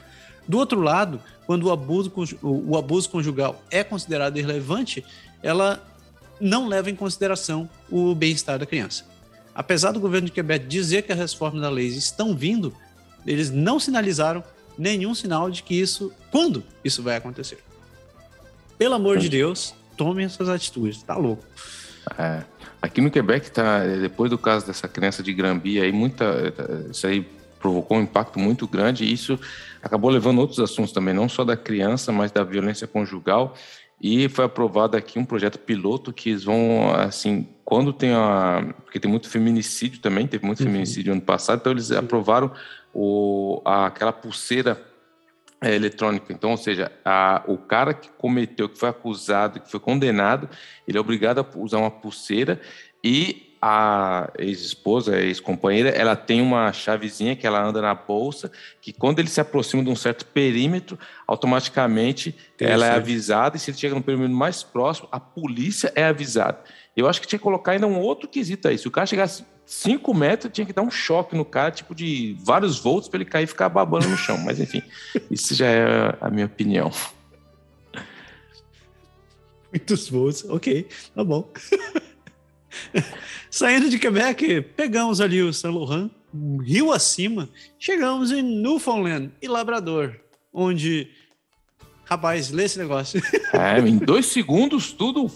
Do outro lado, quando o abuso, o abuso conjugal é considerado irrelevante, ela não leva em consideração o bem-estar da criança. Apesar do governo de Quebec dizer que as reformas da lei estão vindo, eles não sinalizaram nenhum sinal de que isso, quando isso vai acontecer. Pelo amor de Deus, tomem essas atitudes, tá louco. É, aqui no Quebec, tá, depois do caso dessa criança de Granby, aí muita, isso aí provocou um impacto muito grande e isso acabou levando outros assuntos também, não só da criança, mas da violência conjugal. E foi aprovado aqui um projeto piloto que eles vão, assim, quando tem a. Porque tem muito feminicídio também, teve muito uhum. feminicídio ano passado, então eles aprovaram o, a, aquela pulseira é, eletrônica. Então, ou seja, a, o cara que cometeu, que foi acusado, que foi condenado, ele é obrigado a usar uma pulseira e a ex-esposa, a ex-companheira, ela tem uma chavezinha que ela anda na bolsa, que quando ele se aproxima de um certo perímetro, automaticamente ela é avisada, e se ele chega no perímetro mais próximo, a polícia é avisada. Eu acho que tinha que colocar ainda um outro quesito aí. Se o cara chegasse 5 metros, tinha que dar um choque no cara, tipo de vários volts, para ele cair e ficar babando no chão. Mas enfim, isso já é a minha opinião. Muitos volts, ok, tá bom. Saindo de Quebec, pegamos ali o Saint Laurent, um rio acima, chegamos em Newfoundland e Labrador, onde. Rapaz, lê esse negócio. É, em dois segundos tudo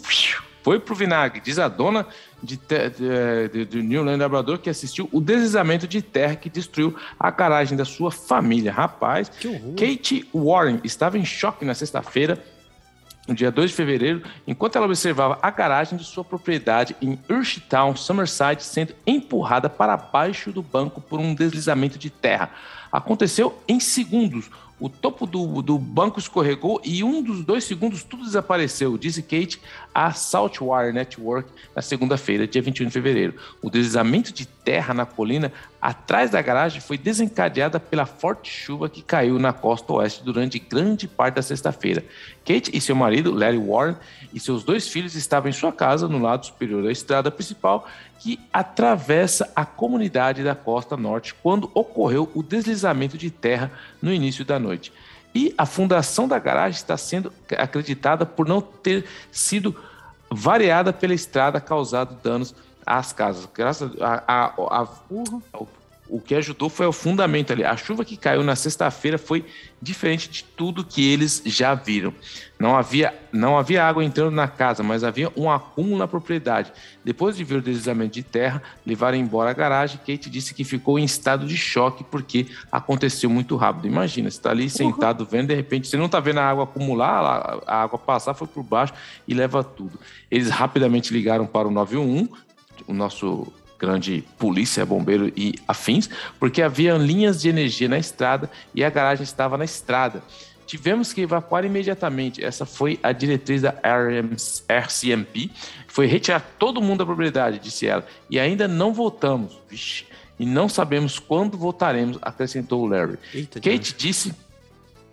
foi pro vinagre, diz a dona de, de, de, de Newland Labrador que assistiu o deslizamento de terra que destruiu a garagem da sua família. Rapaz, Kate Warren estava em choque na sexta-feira no dia 2 de fevereiro, enquanto ela observava a garagem de sua propriedade em Urshtown, Summerside, sendo empurrada para baixo do banco por um deslizamento de terra. Aconteceu em segundos. O topo do, do banco escorregou e um dos dois segundos tudo desapareceu, disse Kate à Saltwire Network na segunda-feira, dia 21 de fevereiro. O deslizamento de terra na colina atrás da garagem foi desencadeada pela forte chuva que caiu na costa oeste durante grande parte da sexta-feira. Kate e seu marido, Larry Warren, e seus dois filhos estavam em sua casa no lado superior da estrada principal que atravessa a comunidade da costa norte quando ocorreu o deslizamento de terra no início da noite. E a fundação da garagem está sendo acreditada por não ter sido variada pela estrada, causado danos às casas. Graças a, a, a, a o que ajudou foi o fundamento ali. A chuva que caiu na sexta-feira foi diferente de tudo que eles já viram. Não havia, não havia água entrando na casa, mas havia um acúmulo na propriedade. Depois de ver o deslizamento de terra, levaram embora a garagem. Kate disse que ficou em estado de choque porque aconteceu muito rápido. Imagina, você está ali sentado vendo, de repente você não está vendo a água acumular, a água passar, foi por baixo e leva tudo. Eles rapidamente ligaram para o 911, o nosso grande polícia, bombeiro e afins, porque havia linhas de energia na estrada e a garagem estava na estrada. Tivemos que evacuar imediatamente. Essa foi a diretriz da RCMP. Foi retirar todo mundo da propriedade, disse ela. E ainda não voltamos. Vixe. E não sabemos quando voltaremos, acrescentou Larry. Eita Kate disse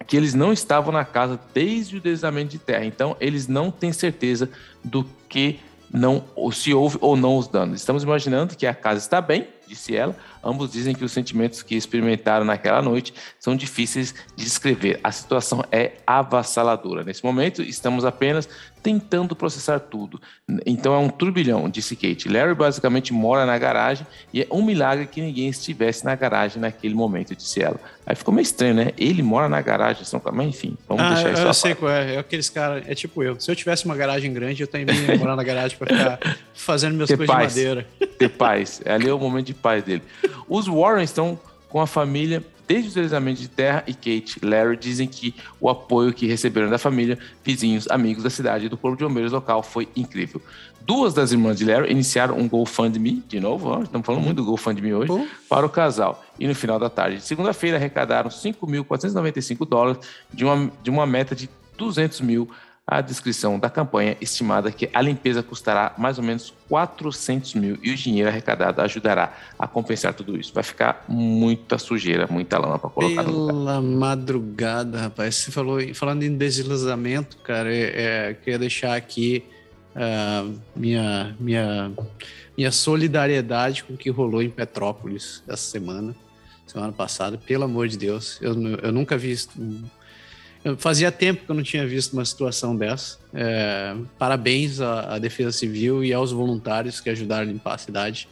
que eles não estavam na casa desde o deslizamento de terra. Então, eles não têm certeza do que não se houve ou não os danos. Estamos imaginando que a casa está bem, disse ela. Ambos dizem que os sentimentos que experimentaram naquela noite são difíceis de descrever. A situação é avassaladora. Nesse momento, estamos apenas tentando processar tudo. Então é um turbilhão, disse Kate. Larry basicamente mora na garagem e é um milagre que ninguém estivesse na garagem naquele momento, disse ela. Aí ficou meio estranho, né? Ele mora na garagem, São mas enfim, vamos ah, deixar isso. Eu sei qual é, é aqueles caras, é tipo eu. Se eu tivesse uma garagem grande, eu também ia morar na garagem para ficar fazendo minhas Ter coisas paz. de madeira. Ter paz. Ali é o momento de paz dele. Os Warrens estão com a família desde os exames de terra e Kate Larry dizem que o apoio que receberam da família, vizinhos, amigos da cidade e do corpo de bombeiros local foi incrível. Duas das irmãs de Larry iniciaram um GoFundMe, de novo, ó, estamos falando muito do GoFundMe hoje, uhum. para o casal. E no final da tarde de segunda-feira arrecadaram 5.495 dólares de uma, de uma meta de 200 mil a descrição da campanha estimada que a limpeza custará mais ou menos 400 mil e o dinheiro arrecadado ajudará a compensar tudo isso. Vai ficar muita sujeira, muita lama para colocar Pela no lugar. madrugada, rapaz. Você falou, falando em deslizamento, cara, é, é, queria deixar aqui uh, minha, minha, minha solidariedade com o que rolou em Petrópolis essa semana, semana passada. Pelo amor de Deus, eu, eu nunca vi isso Fazia tempo que eu não tinha visto uma situação dessa. É, parabéns à, à, Defesa Civil e aos voluntários que ajudaram a limpar a cidade,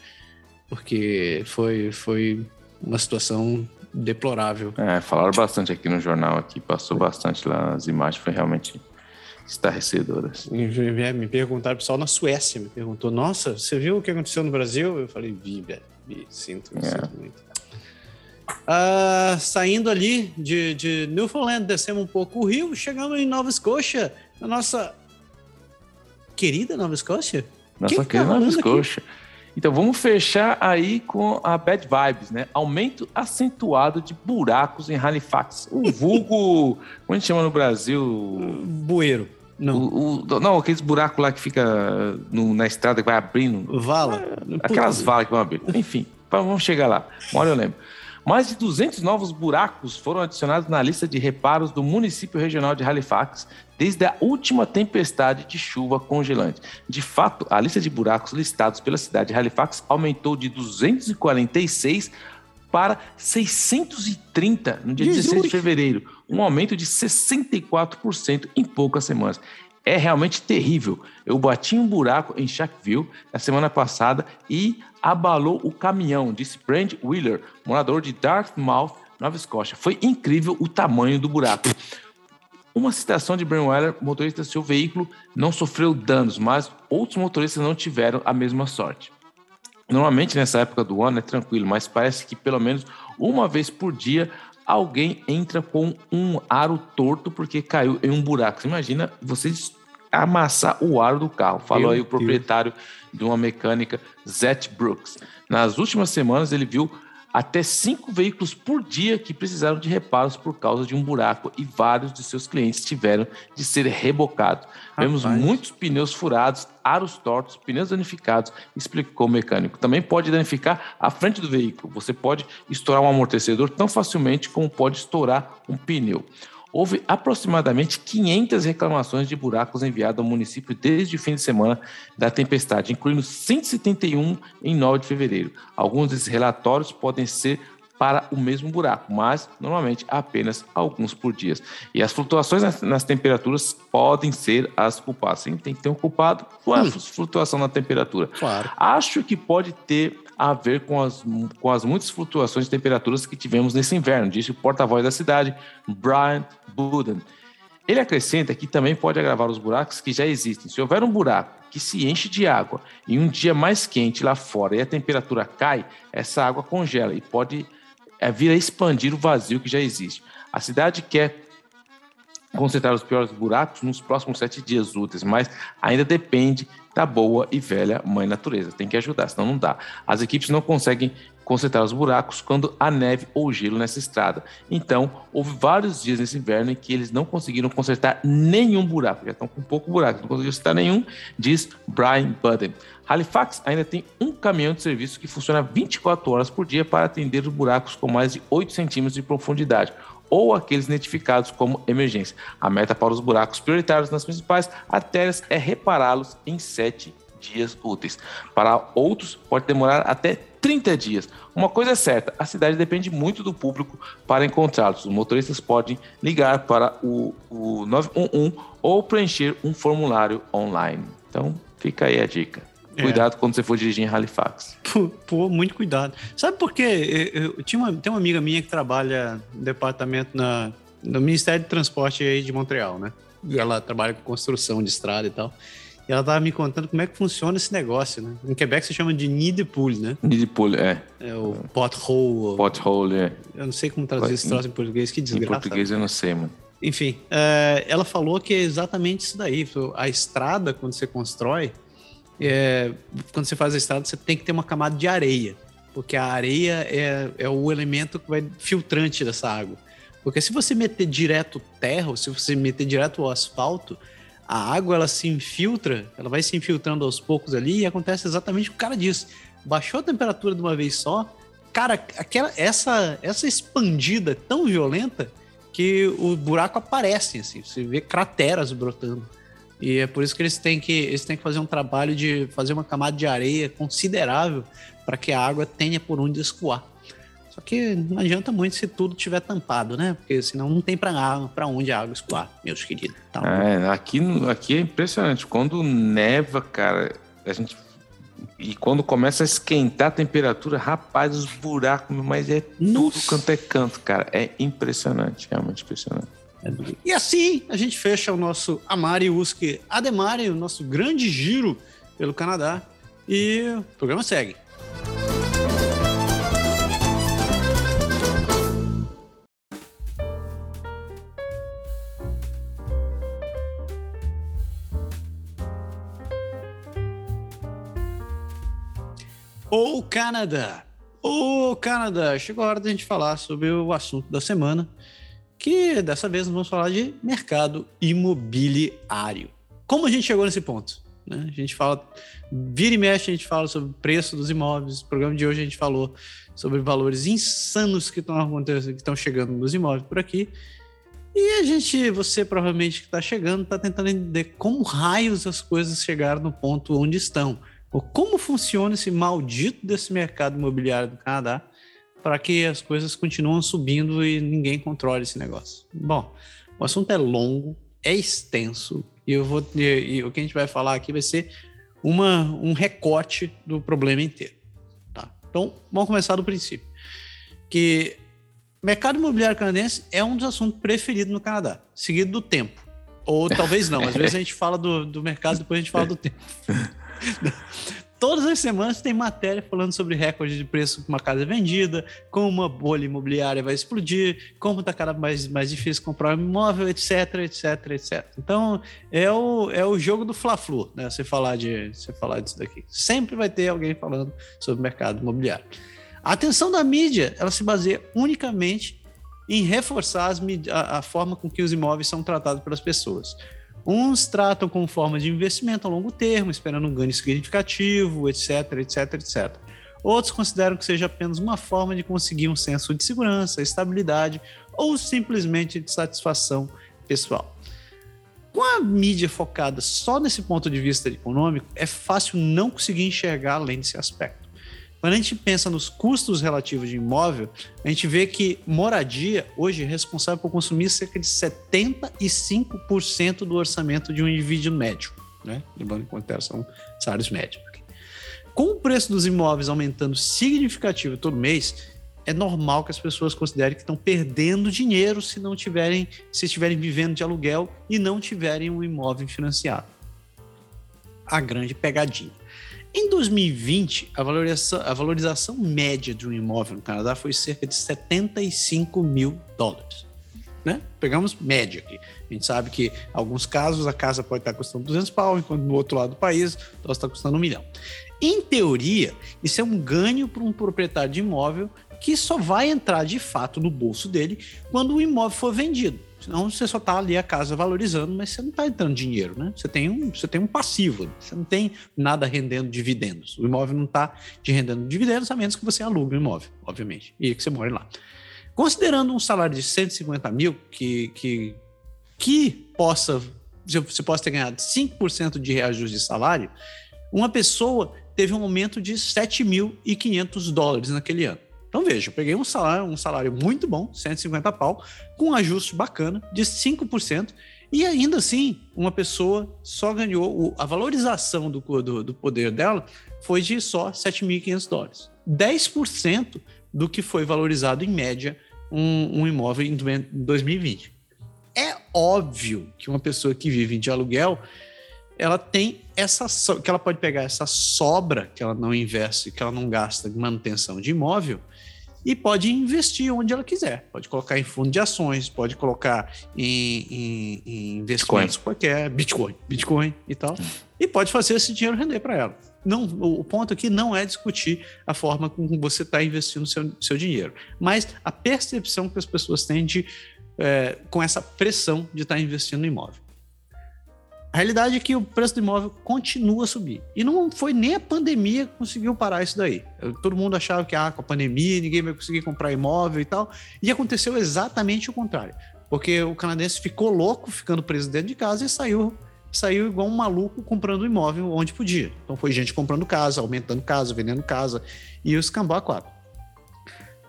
porque foi, foi uma situação deplorável. É, falaram bastante aqui no jornal, aqui passou bastante lá, as imagens foi realmente estarrecedoras. Me perguntaram, o pessoal na Suécia me perguntou, nossa, você viu o que aconteceu no Brasil? Eu falei, vi, velho, sinto, é. sinto muito. Uh, saindo ali de, de Newfoundland, descemos um pouco o rio, chegamos em Nova Escócia, a nossa querida Nova Escócia. Nossa que querida Nova Escócia. Então vamos fechar aí com a Bad Vibes, né? Aumento acentuado de buracos em Halifax. O vulgo, como a gente chama no Brasil? Bueiro. Não. O, o, não, aqueles buracos lá que fica no, na estrada que vai abrindo. Vala. Aquelas valas que vão abrir. Enfim, vamos chegar lá. Uma hora eu lembro. Mais de 200 novos buracos foram adicionados na lista de reparos do município regional de Halifax desde a última tempestade de chuva congelante. De fato, a lista de buracos listados pela cidade de Halifax aumentou de 246 para 630 no dia Jesus. 16 de fevereiro, um aumento de 64% em poucas semanas é realmente terrível. Eu bati um buraco em Shackville na semana passada e abalou o caminhão, disse Brand Wheeler, morador de Dartmouth, Nova Escócia. Foi incrível o tamanho do buraco. Uma citação de Brand Wheeler, motorista do seu veículo não sofreu danos, mas outros motoristas não tiveram a mesma sorte. Normalmente nessa época do ano é tranquilo, mas parece que pelo menos uma vez por dia alguém entra com um aro torto porque caiu em um buraco. Você imagina você amassar o aro do carro. Falou Meu aí o proprietário Deus. De uma mecânica, Zet Brooks. Nas últimas semanas ele viu até cinco veículos por dia que precisaram de reparos por causa de um buraco e vários de seus clientes tiveram de ser rebocados. Vemos muitos pneus furados, aros tortos, pneus danificados, explicou o mecânico. Também pode danificar a frente do veículo. Você pode estourar um amortecedor tão facilmente como pode estourar um pneu houve aproximadamente 500 reclamações de buracos enviados ao município desde o fim de semana da tempestade, incluindo 171 em 9 de fevereiro. Alguns desses relatórios podem ser para o mesmo buraco, mas normalmente apenas alguns por dia. E as flutuações nas, nas temperaturas podem ser as culpadas. Sim, tem que ter um culpado com a hum. flutuação na temperatura. Claro. Acho que pode ter a ver com as, com as muitas flutuações de temperaturas que tivemos nesse inverno, disse o porta-voz da cidade, Brian Buden. Ele acrescenta que também pode agravar os buracos que já existem. Se houver um buraco que se enche de água em um dia mais quente lá fora e a temperatura cai, essa água congela e pode é, vir a expandir o vazio que já existe. A cidade quer concentrar os piores buracos nos próximos sete dias úteis, mas ainda depende da boa e velha mãe natureza. Tem que ajudar, senão não dá. As equipes não conseguem consertar os buracos quando há neve ou gelo nessa estrada. Então, houve vários dias nesse inverno em que eles não conseguiram consertar nenhum buraco. Já estão com pouco buraco, não conseguiram consertar nenhum, diz Brian Budden. Halifax ainda tem um caminhão de serviço que funciona 24 horas por dia para atender os buracos com mais de 8 centímetros de profundidade ou aqueles identificados como emergência. A meta para os buracos prioritários nas principais artérias é repará-los em sete dias úteis. Para outros, pode demorar até 30 dias. Uma coisa é certa, a cidade depende muito do público para encontrá-los. Os motoristas podem ligar para o, o 911 ou preencher um formulário online. Então, fica aí a dica. É. Cuidado quando você for dirigir em Halifax. Pô, pô muito cuidado. Sabe por quê? Eu, eu, tinha uma, tem uma amiga minha que trabalha no departamento na, no Ministério de Transporte aí de Montreal, né? Ela trabalha com construção de estrada e tal. E ela tava me contando como é que funciona esse negócio, né? Em Quebec se chama de nid pool, né? Nid pool, é. É o pothole. Pothole, é. Eu não sei como traduzir esse troço em português, que desgraça. Em português eu não sei, mano. Enfim, é, ela falou que é exatamente isso daí. A estrada, quando você constrói, é, quando você faz estrada, você tem que ter uma camada de areia. Porque a areia é, é o elemento que vai filtrante dessa água. Porque se você meter direto terra, ou se você meter direto o asfalto, a água ela se infiltra, ela vai se infiltrando aos poucos ali e acontece exatamente o que o cara disse. Baixou a temperatura de uma vez só, cara, aquela, essa, essa expandida é tão violenta que o buraco aparece, assim, você vê crateras brotando. E é por isso que eles têm que, eles têm que fazer um trabalho de fazer uma camada de areia considerável para que a água tenha por onde escoar. Só que não adianta muito se tudo tiver tampado, né? Porque senão não tem para onde a água escoar, meus queridos. Tá é, aqui, aqui é impressionante. Quando neva, cara, a gente. E quando começa a esquentar a temperatura, rapaz, os buracos, mas é Nossa. tudo canto é canto, cara. É impressionante, realmente impressionante. E assim a gente fecha o nosso Amari Uski Ademari, o nosso grande giro pelo Canadá. E o programa segue. O Canadá. O Canadá. Chegou a hora da gente falar sobre o assunto da semana, que dessa vez vamos falar de mercado imobiliário. Como a gente chegou nesse ponto? Né? A gente fala, vira e mexe, a gente fala sobre o preço dos imóveis. No programa de hoje a gente falou sobre valores insanos que estão acontecendo, que estão chegando nos imóveis por aqui. E a gente, você provavelmente que está chegando, está tentando entender como raios as coisas chegaram no ponto onde estão como funciona esse maldito desse mercado imobiliário do Canadá para que as coisas continuem subindo e ninguém controle esse negócio. Bom, o assunto é longo, é extenso e eu vou e, e o que a gente vai falar aqui vai ser uma, um recorte do problema inteiro. Tá? Então, vamos começar do princípio. Que mercado imobiliário canadense é um dos assuntos preferidos no Canadá, seguido do tempo. Ou talvez não, às vezes a gente fala do, do mercado, depois a gente fala do tempo. Todas as semanas tem matéria falando sobre recorde de preço que uma casa vendida, como uma bolha imobiliária vai explodir, como está cada mais, mais difícil comprar um imóvel, etc, etc, etc. Então, é o, é o jogo do Fla-Flu, né? Você falar, de, você falar disso daqui. Sempre vai ter alguém falando sobre o mercado imobiliário. A atenção da mídia, ela se baseia unicamente em reforçar as, a, a forma com que os imóveis são tratados pelas pessoas. Uns tratam como forma de investimento a longo termo, esperando um ganho significativo, etc, etc, etc. Outros consideram que seja apenas uma forma de conseguir um senso de segurança, estabilidade ou simplesmente de satisfação pessoal. Com a mídia focada só nesse ponto de vista econômico, é fácil não conseguir enxergar além desse aspecto. Quando a gente pensa nos custos relativos de imóvel, a gente vê que moradia hoje é responsável por consumir cerca de 75% do orçamento de um indivíduo médio, né? Lembrando que consideração salários médios. Com o preço dos imóveis aumentando significativo todo mês, é normal que as pessoas considerem que estão perdendo dinheiro se não tiverem, se estiverem vivendo de aluguel e não tiverem um imóvel financiado. A grande pegadinha. Em 2020, a valorização, a valorização média de um imóvel no Canadá foi cerca de 75 mil dólares. Né? Pegamos média aqui. A gente sabe que, em alguns casos, a casa pode estar custando 200 pau, enquanto no outro lado do país, ela está custando um milhão. Em teoria, isso é um ganho para um proprietário de imóvel que só vai entrar de fato no bolso dele quando o imóvel for vendido. Senão você só está ali a casa valorizando, mas você não está entrando dinheiro, né? Você tem um, você tem um passivo, você não tem nada rendendo dividendos. O imóvel não está te rendendo dividendos, a menos que você alugue o imóvel, obviamente, e que você more lá. Considerando um salário de 150 mil, que, que, que possa, você possa ter ganhado 5% de reajuste de salário, uma pessoa teve um aumento de 7.500 dólares naquele ano. Então veja, eu peguei um salário, um salário muito bom, 150 pau, com um ajuste bacana de 5%, e ainda assim, uma pessoa só ganhou a valorização do, do, do poder dela foi de só 7.500 dólares. 10% do que foi valorizado em média um, um imóvel em 2020. É óbvio que uma pessoa que vive de aluguel ela tem essa que ela pode pegar essa sobra que ela não investe, que ela não gasta de manutenção de imóvel e pode investir onde ela quiser. Pode colocar em fundo de ações, pode colocar em, em, em investimentos Bitcoin. qualquer, Bitcoin, Bitcoin e tal, e pode fazer esse dinheiro render para ela. Não, o ponto aqui não é discutir a forma como você está investindo seu, seu dinheiro, mas a percepção que as pessoas têm de, é, com essa pressão de estar tá investindo no imóvel. A realidade é que o preço do imóvel continua a subir. E não foi nem a pandemia que conseguiu parar isso daí. Todo mundo achava que ah, com a pandemia ninguém vai conseguir comprar imóvel e tal. E aconteceu exatamente o contrário. Porque o canadense ficou louco ficando preso dentro de casa e saiu saiu igual um maluco comprando imóvel onde podia. Então foi gente comprando casa, aumentando casa, vendendo casa e o escambau a quatro.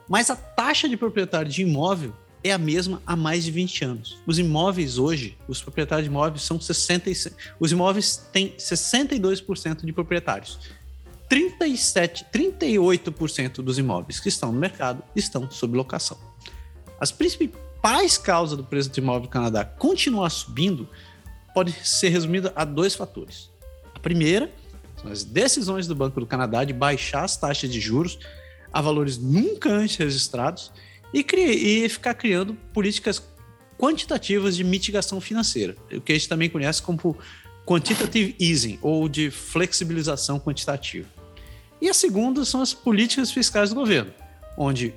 Mas a taxa de proprietário de imóvel é a mesma há mais de 20 anos. Os imóveis hoje, os proprietários de imóveis são 66. Os imóveis têm 62% de proprietários. 37, 38% dos imóveis que estão no mercado estão sob locação. As principais causas do preço do imóvel no Canadá continuar subindo pode ser resumida a dois fatores. A primeira são as decisões do Banco do Canadá de baixar as taxas de juros a valores nunca antes registrados e, e ficar criando políticas quantitativas de mitigação financeira, o que a gente também conhece como quantitative easing ou de flexibilização quantitativa. E a segunda são as políticas fiscais do governo, onde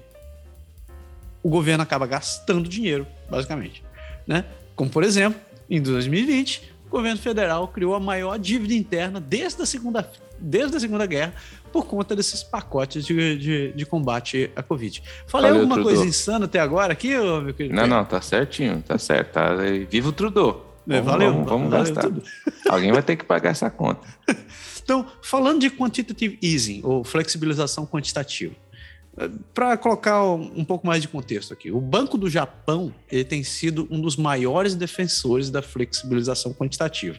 o governo acaba gastando dinheiro, basicamente. Né? Como, por exemplo, em 2020, o governo federal criou a maior dívida interna desde a Segunda, desde a segunda Guerra por conta desses pacotes de, de, de combate à Covid. Falei Valeu, alguma Trudeau. coisa insana até agora aqui, meu querido? Não, não, tá certinho, tá certo. Tá, viva o Trudeau. É, valeu, vamos, vamos valeu gastar. Tudo. Alguém vai ter que pagar essa conta. Então, falando de quantitative easing, ou flexibilização quantitativa, para colocar um pouco mais de contexto aqui, o Banco do Japão ele tem sido um dos maiores defensores da flexibilização quantitativa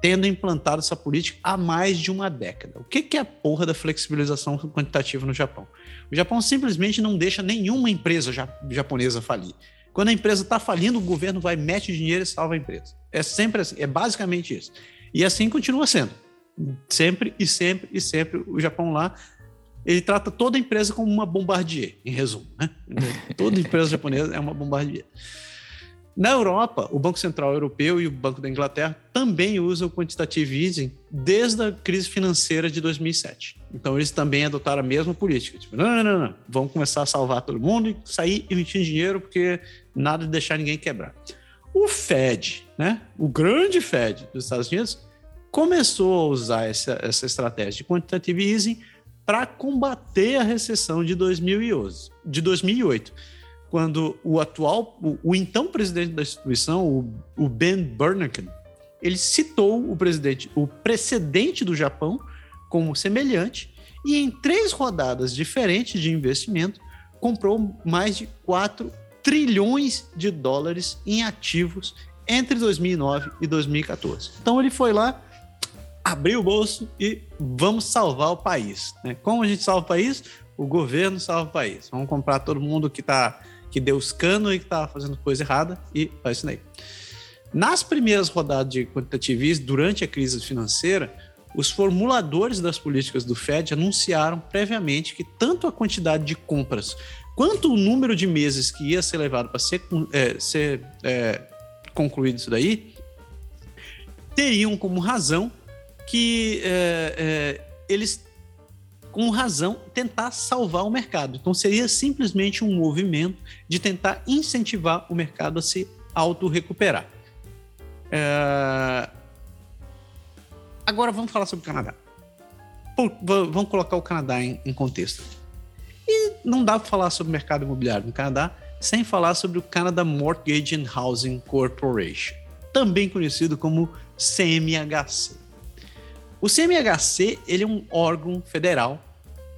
tendo implantado essa política há mais de uma década. O que é a porra da flexibilização quantitativa no Japão? O Japão simplesmente não deixa nenhuma empresa japonesa falir. Quando a empresa está falindo, o governo vai, mete dinheiro e salva a empresa. É sempre assim, é basicamente isso. E assim continua sendo. Sempre e sempre e sempre o Japão lá ele trata toda empresa como uma bombardier, em resumo. Né? Toda empresa japonesa é uma bombardier. Na Europa, o Banco Central Europeu e o Banco da Inglaterra também usam o quantitative easing desde a crise financeira de 2007. Então, eles também adotaram a mesma política. Tipo, não, não, não, não. vamos começar a salvar todo mundo e sair emitindo dinheiro porque nada de deixar ninguém quebrar. O Fed, né, o grande Fed dos Estados Unidos, começou a usar essa, essa estratégia de quantitative easing para combater a recessão de 2011, de 2008 quando o atual, o, o então presidente da instituição, o, o, Ben Bernanke, ele citou o presidente, o precedente do Japão como semelhante e em três rodadas diferentes de investimento comprou mais de 4 trilhões de dólares em ativos entre 2009 e 2014. Então ele foi lá, abriu o bolso e vamos salvar o país. Né? Como a gente salva o país? O governo salva o país. Vamos comprar todo mundo que está que deu os canos e que estava fazendo coisa errada e faz isso daí. Nas primeiras rodadas de quantitative durante a crise financeira, os formuladores das políticas do Fed anunciaram previamente que tanto a quantidade de compras quanto o número de meses que ia ser levado para ser, é, ser é, concluído isso daí teriam como razão que é, é eles com razão, tentar salvar o mercado. Então, seria simplesmente um movimento de tentar incentivar o mercado a se auto-recuperar. É... Agora, vamos falar sobre o Canadá. vamos colocar o Canadá em, em contexto. E não dá para falar sobre o mercado imobiliário no Canadá sem falar sobre o Canada Mortgage and Housing Corporation, também conhecido como CMHC. O CMHC ele é um órgão federal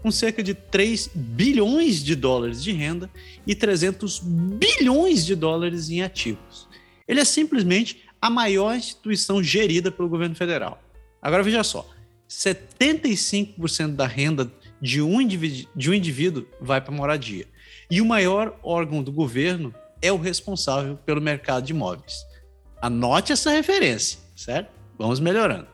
com cerca de 3 bilhões de dólares de renda e 300 bilhões de dólares em ativos. Ele é simplesmente a maior instituição gerida pelo governo federal. Agora veja só, 75% da renda de um, de um indivíduo vai para moradia. E o maior órgão do governo é o responsável pelo mercado de imóveis. Anote essa referência, certo? Vamos melhorando.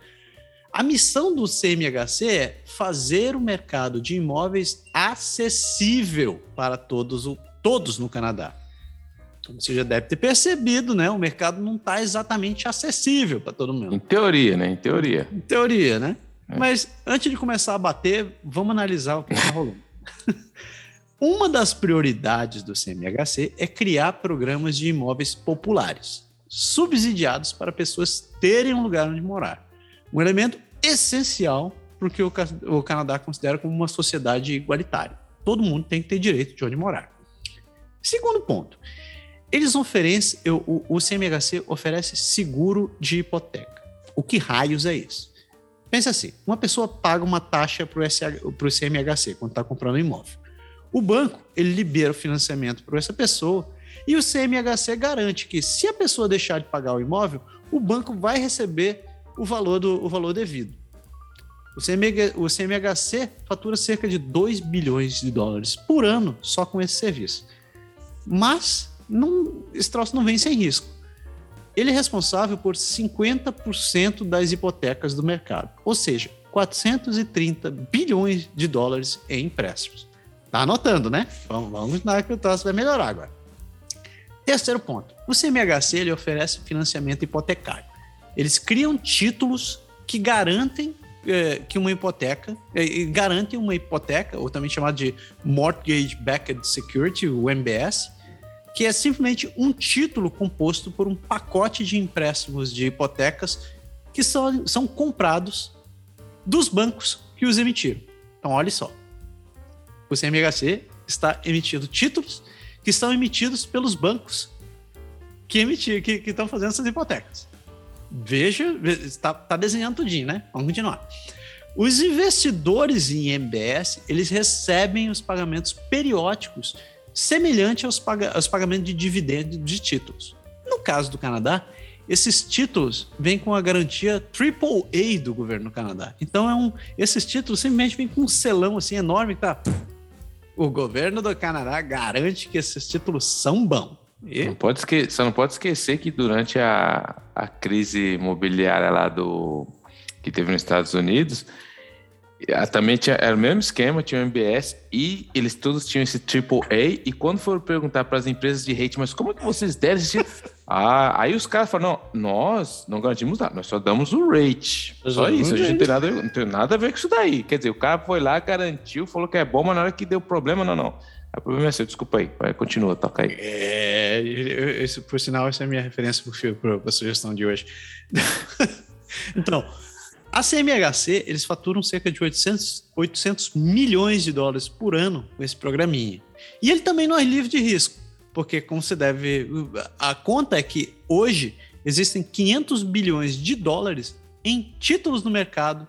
A missão do CMHC é fazer o mercado de imóveis acessível para todos, todos no Canadá. Como você já deve ter percebido, né? O mercado não está exatamente acessível para todo mundo. Em teoria, né? Em teoria. Em teoria, né? É. Mas antes de começar a bater, vamos analisar o que está rolando. Uma das prioridades do CMHC é criar programas de imóveis populares, subsidiados para pessoas terem um lugar onde morar. Um elemento essencial porque o, o Canadá considera como uma sociedade igualitária. Todo mundo tem que ter direito de onde morar. Segundo ponto, eles oferecem, o, o CMHC oferece seguro de hipoteca. O que raios é isso? Pensa assim: uma pessoa paga uma taxa para o CMHC quando está comprando um imóvel. O banco ele libera o financiamento para essa pessoa e o CMHC garante que, se a pessoa deixar de pagar o imóvel, o banco vai receber o valor, do, o valor devido. O, CMH, o CMHC fatura cerca de 2 bilhões de dólares por ano só com esse serviço. Mas não, esse troço não vem sem risco. Ele é responsável por 50% das hipotecas do mercado, ou seja, 430 bilhões de dólares em empréstimos. Tá anotando, né? Vamos, vamos lá que o troço vai melhorar agora. Terceiro ponto. O CMHC ele oferece financiamento hipotecário. Eles criam títulos que garantem é, que uma hipoteca, é, garantem uma hipoteca, ou também chamado de Mortgage Backed Security, o MBS, que é simplesmente um título composto por um pacote de empréstimos de hipotecas que são, são comprados dos bancos que os emitiram. Então, olha só. O CMHC está emitindo títulos que são emitidos pelos bancos que, emitir, que, que estão fazendo essas hipotecas. Veja, está, está desenhando tudinho, né? Vamos continuar. Os investidores em MBS, eles recebem os pagamentos periódicos semelhante aos, pag aos pagamentos de dividendos de títulos. No caso do Canadá, esses títulos vêm com a garantia AAA do governo do Canadá. Então, é um, esses títulos simplesmente vêm com um selão assim enorme que tá. O governo do Canadá garante que esses títulos são bons. E? Não pode esque... Só não pode esquecer que durante a, a crise imobiliária lá do que teve nos Estados Unidos, também tinha, era o mesmo esquema, tinha o MBS e eles todos tinham esse AAA. E quando foram perguntar para as empresas de rate, mas como é que vocês deram esse. ah, aí os caras falaram: não, nós não garantimos nada, nós só damos o rate. Só isso, a gente não tem, nada, não tem nada a ver com isso daí. Quer dizer, o cara foi lá, garantiu, falou que é bom, mas na hora que deu problema, não, não. O problema é seu, desculpa aí. Continua, toca aí. É, por sinal, essa é a minha referência para a sugestão de hoje. então. A CMHC, eles faturam cerca de 800, 800 milhões de dólares por ano com esse programinha. E ele também não é livre de risco, porque como você deve... A conta é que hoje existem 500 bilhões de dólares em títulos no mercado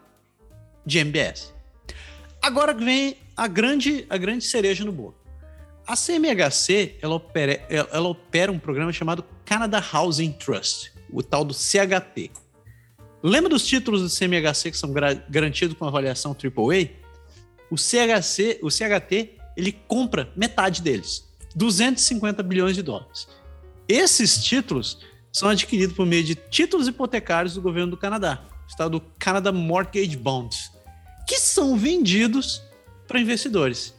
de MBS. Agora vem a grande, a grande cereja no bolo. A CMHC ela opera, ela opera um programa chamado Canada Housing Trust, o tal do CHT. Lembra dos títulos do CMHC que são garantidos com avaliação AAA? O CHC, o CHT, ele compra metade deles, 250 bilhões de dólares. Esses títulos são adquiridos por meio de títulos hipotecários do governo do Canadá, o do Canada Mortgage Bonds, que são vendidos para investidores.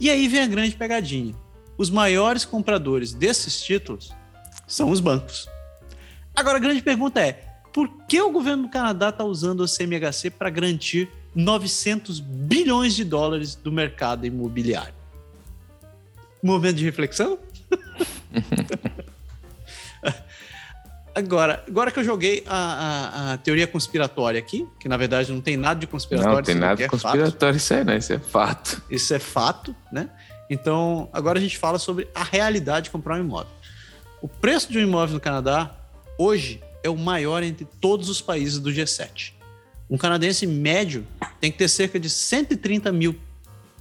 E aí vem a grande pegadinha. Os maiores compradores desses títulos são os bancos. Agora a grande pergunta é: por que o governo do Canadá está usando o CMHC para garantir 900 bilhões de dólares do mercado imobiliário? Momento de reflexão? Agora, agora que eu joguei a, a, a, teoria conspiratória aqui, que na verdade não tem nada de conspiratório. Não tem nada de é conspiratório, isso aí, né? Isso é fato. Isso é fato, né? Então, agora a gente fala sobre a realidade de comprar um imóvel. O preço de um imóvel no Canadá, hoje, é o maior entre todos os países do G7. Um canadense médio tem que ter cerca de 130 mil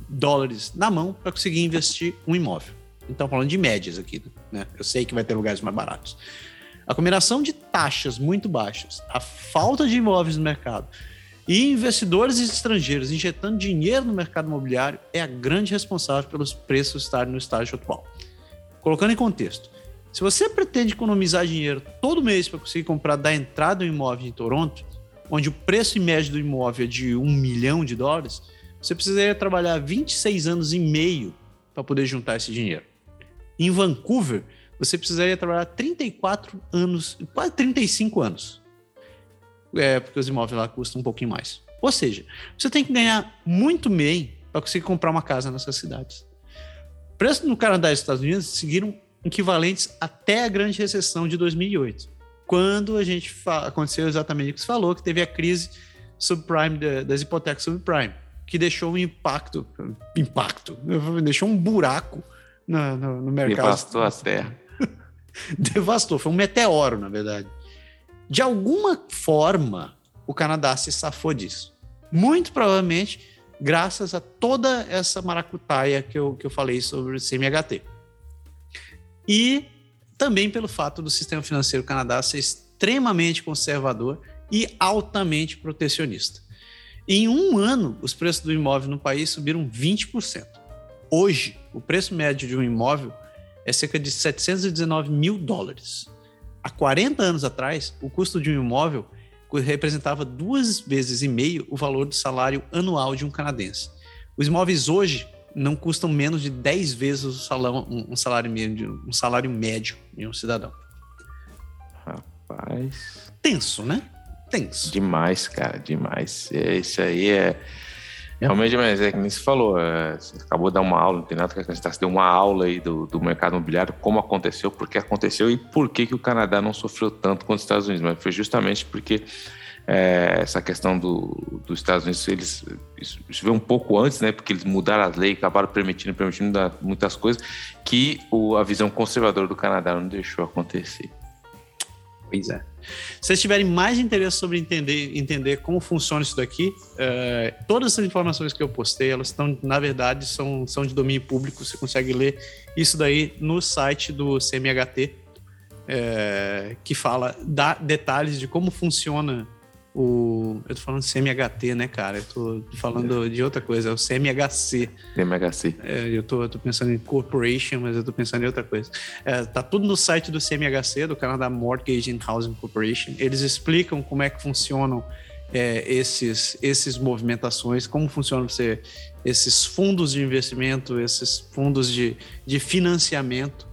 dólares na mão para conseguir investir um imóvel. Então, falando de médias aqui, né? Eu sei que vai ter lugares mais baratos. A combinação de taxas muito baixas, a falta de imóveis no mercado e investidores estrangeiros injetando dinheiro no mercado imobiliário é a grande responsável pelos preços estarem no estágio atual. Colocando em contexto, se você pretende economizar dinheiro todo mês para conseguir comprar da entrada um imóvel em Toronto, onde o preço médio do imóvel é de um milhão de dólares, você precisaria trabalhar 26 anos e meio para poder juntar esse dinheiro. Em Vancouver, você precisaria trabalhar 34 anos, quase 35 anos. É, porque os imóveis lá custam um pouquinho mais. Ou seja, você tem que ganhar muito bem para conseguir comprar uma casa nessas cidades. Preços no Canadá e nos Estados Unidos seguiram equivalentes até a grande recessão de 2008, quando a gente aconteceu exatamente o que você falou, que teve a crise subprime das hipotecas subprime que deixou um impacto, impacto, deixou um buraco no, no, no mercado. Devastou a terra. Devastou, foi um meteoro, na verdade. De alguma forma, o Canadá se safou disso. Muito provavelmente graças a toda essa maracutaia que eu, que eu falei sobre o CMHT. E também pelo fato do sistema financeiro Canadá ser extremamente conservador e altamente protecionista. Em um ano, os preços do imóvel no país subiram 20%. Hoje, o preço médio de um imóvel é cerca de 719 mil dólares. Há 40 anos atrás, o custo de um imóvel representava duas vezes e meio o valor do salário anual de um canadense. Os imóveis hoje não custam menos de 10 vezes o salário, um salário médio, um salário médio de um cidadão. Rapaz. Tenso, né? tenso. Demais, cara, demais. É, isso aí é. Realmente, mas é que nem você falou, é, você acabou de dar uma aula, não tem nada que acrescentar, você deu uma aula aí do, do mercado imobiliário, como aconteceu, por que aconteceu e por que, que o Canadá não sofreu tanto quanto os Estados Unidos. Mas foi justamente porque é, essa questão do, dos Estados Unidos, eles, isso, isso veio um pouco antes, né? Porque eles mudaram as leis, acabaram permitindo, permitindo muitas coisas que o, a visão conservadora do Canadá não deixou acontecer. Pois é. Se vocês tiverem mais interesse sobre entender, entender como funciona isso daqui, é, todas essas informações que eu postei, elas estão, na verdade, são, são de domínio público. Você consegue ler isso daí no site do CMHT, é, que fala, dá detalhes de como funciona o. Eu tô falando CMHT, né, cara? Eu tô falando é. de outra coisa, é o CMHC. CMHC. É, eu, tô, eu tô pensando em corporation, mas eu tô pensando em outra coisa. É, tá tudo no site do CMHC, do Canadá Mortgage and Housing Corporation. Eles explicam como é que funcionam é, esses, esses movimentações, como funcionam você, esses fundos de investimento, esses fundos de, de financiamento.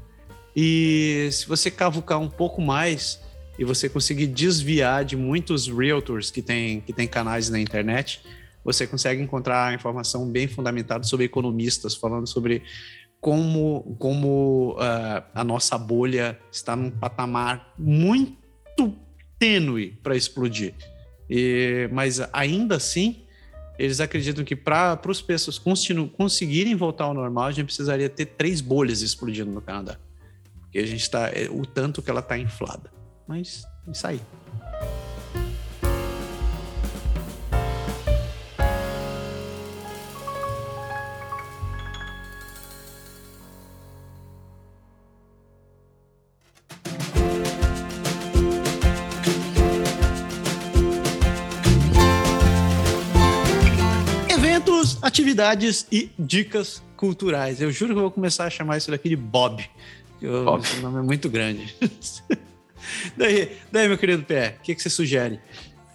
E se você cavucar um pouco mais e você conseguir desviar de muitos realtors que têm que tem canais na internet, você consegue encontrar informação bem fundamentada sobre economistas falando sobre como, como uh, a nossa bolha está num patamar muito tênue para explodir. E, mas ainda assim, eles acreditam que para os preços conseguirem voltar ao normal, a gente precisaria ter três bolhas explodindo no Canadá. Porque a gente está. É, o tanto que ela está inflada. Mas isso aí. Eventos, atividades e dicas culturais. Eu juro que eu vou começar a chamar isso daqui de Bob. Bob. O nome é muito grande. daí, daí, meu querido Pé, o que, que você sugere?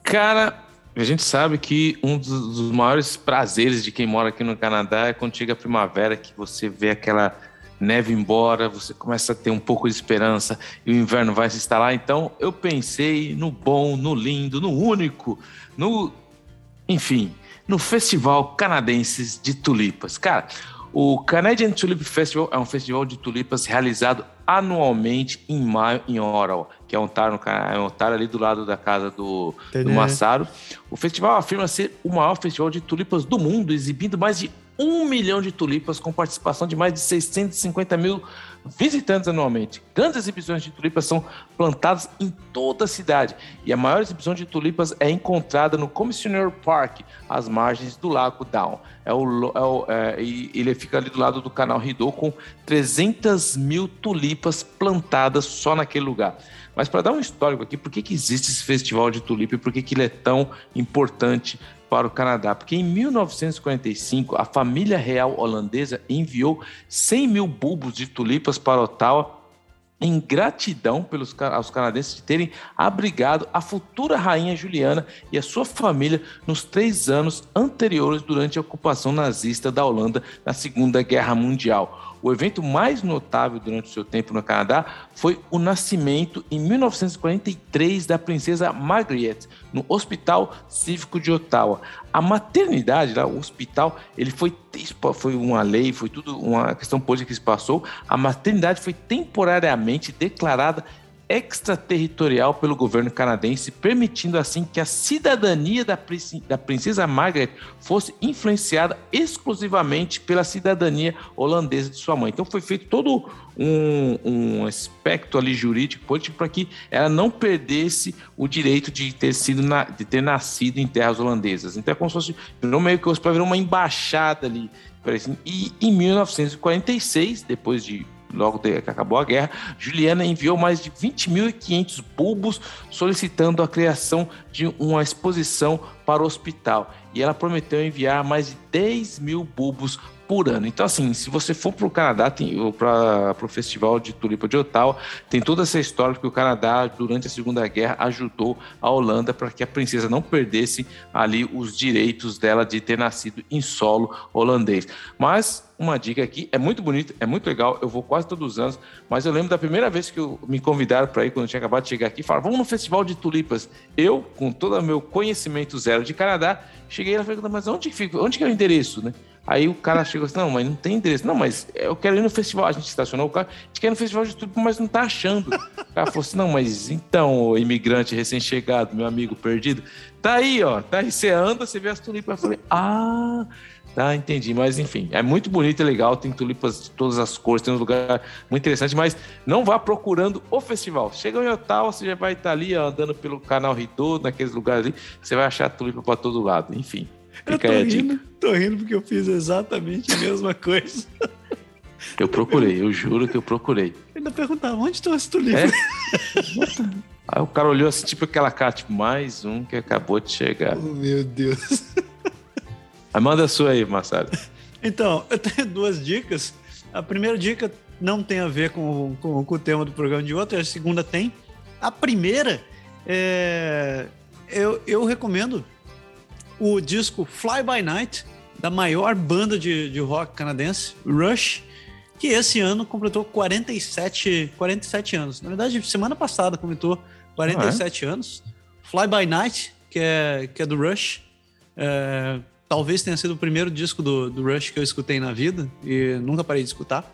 Cara, a gente sabe que um dos, maiores prazeres de quem mora aqui no Canadá é quando chega a primavera, que você vê aquela neve embora, você começa a ter um pouco de esperança e o inverno vai se instalar. Então, eu pensei no bom, no lindo, no único, no. Enfim, no Festival Canadenses de Tulipas. Cara, o Canadian Tulip Festival é um festival de tulipas realizado anualmente em maio em Ottawa, que é um Ontário, é um Ontário ali do lado da casa do, do Massaro. O festival afirma ser o maior festival de tulipas do mundo, exibindo mais de um milhão de tulipas com participação de mais de 650 mil visitantes anualmente. Grandes exibições de tulipas são plantadas em toda a cidade e a maior exibição de tulipas é encontrada no Commissioner Park, às margens do Lago Down. É o, é o, é, ele fica ali do lado do canal Rideau com 300 mil tulipas plantadas só naquele lugar. Mas para dar um histórico aqui, por que, que existe esse festival de tulipa e por que, que ele é tão importante para o Canadá? Porque em 1945, a família real holandesa enviou 100 mil bulbos de tulipas para Ottawa em gratidão pelos aos canadenses de terem abrigado a futura rainha Juliana e a sua família nos três anos anteriores durante a ocupação nazista da Holanda na Segunda Guerra Mundial. O evento mais notável durante o seu tempo no Canadá foi o nascimento em 1943 da princesa Margaret no Hospital Cívico de Ottawa. A maternidade, lá, o hospital, ele foi foi uma lei, foi tudo uma questão política que se passou. A maternidade foi temporariamente declarada extraterritorial pelo governo canadense, permitindo assim que a cidadania da, da princesa Margaret fosse influenciada exclusivamente pela cidadania holandesa de sua mãe. Então foi feito todo um, um aspecto ali jurídico, político, para que ela não perdesse o direito de ter sido na, de ter nascido em terras holandesas. Então é como se fosse no meio que virou uma embaixada ali. E em 1946, depois de logo que acabou a guerra, Juliana enviou mais de 20.500 bulbos solicitando a criação de uma exposição para o hospital. E ela prometeu enviar mais de 10 mil bulbos por ano. Então, assim, se você for para o Canadá, para o Festival de Tulipa de Ottawa, tem toda essa história que o Canadá, durante a Segunda Guerra, ajudou a Holanda para que a princesa não perdesse ali os direitos dela de ter nascido em solo holandês. Mas uma dica aqui, é muito bonito, é muito legal, eu vou quase todos os anos, mas eu lembro da primeira vez que eu, me convidaram para ir, quando eu tinha acabado de chegar aqui, falaram, vamos no Festival de Tulipas. Eu, com todo o meu conhecimento zero de Canadá, cheguei e falei, mas onde que fica, onde que é o endereço, né? Aí o cara chegou assim, não, mas não tem endereço. Não, mas eu quero ir no festival. A gente estacionou o carro, a gente quer ir no festival de tudo, mas não tá achando. O cara falou assim, não, mas então, imigrante recém-chegado, meu amigo perdido, tá aí, ó, tá aí, você anda, você vê as tulipas. Eu falei, ah, tá, entendi. Mas enfim, é muito bonito e legal, tem tulipas de todas as cores, tem um lugar muito interessante, mas não vá procurando o festival. Chega em Ottawa, você já vai estar ali, ó, andando pelo canal Ridô, naqueles lugares ali, você vai achar tulipa para todo lado, enfim. Eu tô rindo, tô rindo porque eu fiz exatamente a mesma coisa. Eu procurei, eu juro que eu procurei. Eu ainda perguntava, onde estão as tulipas? É? Aí o cara olhou assim, tipo aquela cara, tipo, mais um que acabou de chegar. Oh, meu Deus. Aí manda a sua aí, Marcelo. Então, eu tenho duas dicas. A primeira dica não tem a ver com, com, com o tema do programa de outro, a segunda tem. A primeira, é, eu, eu recomendo o disco Fly By Night, da maior banda de, de rock canadense, Rush, que esse ano completou 47, 47 anos. Na verdade, semana passada completou 47 ah, é? anos. Fly By Night, que é, que é do Rush. É, talvez tenha sido o primeiro disco do, do Rush que eu escutei na vida e nunca parei de escutar.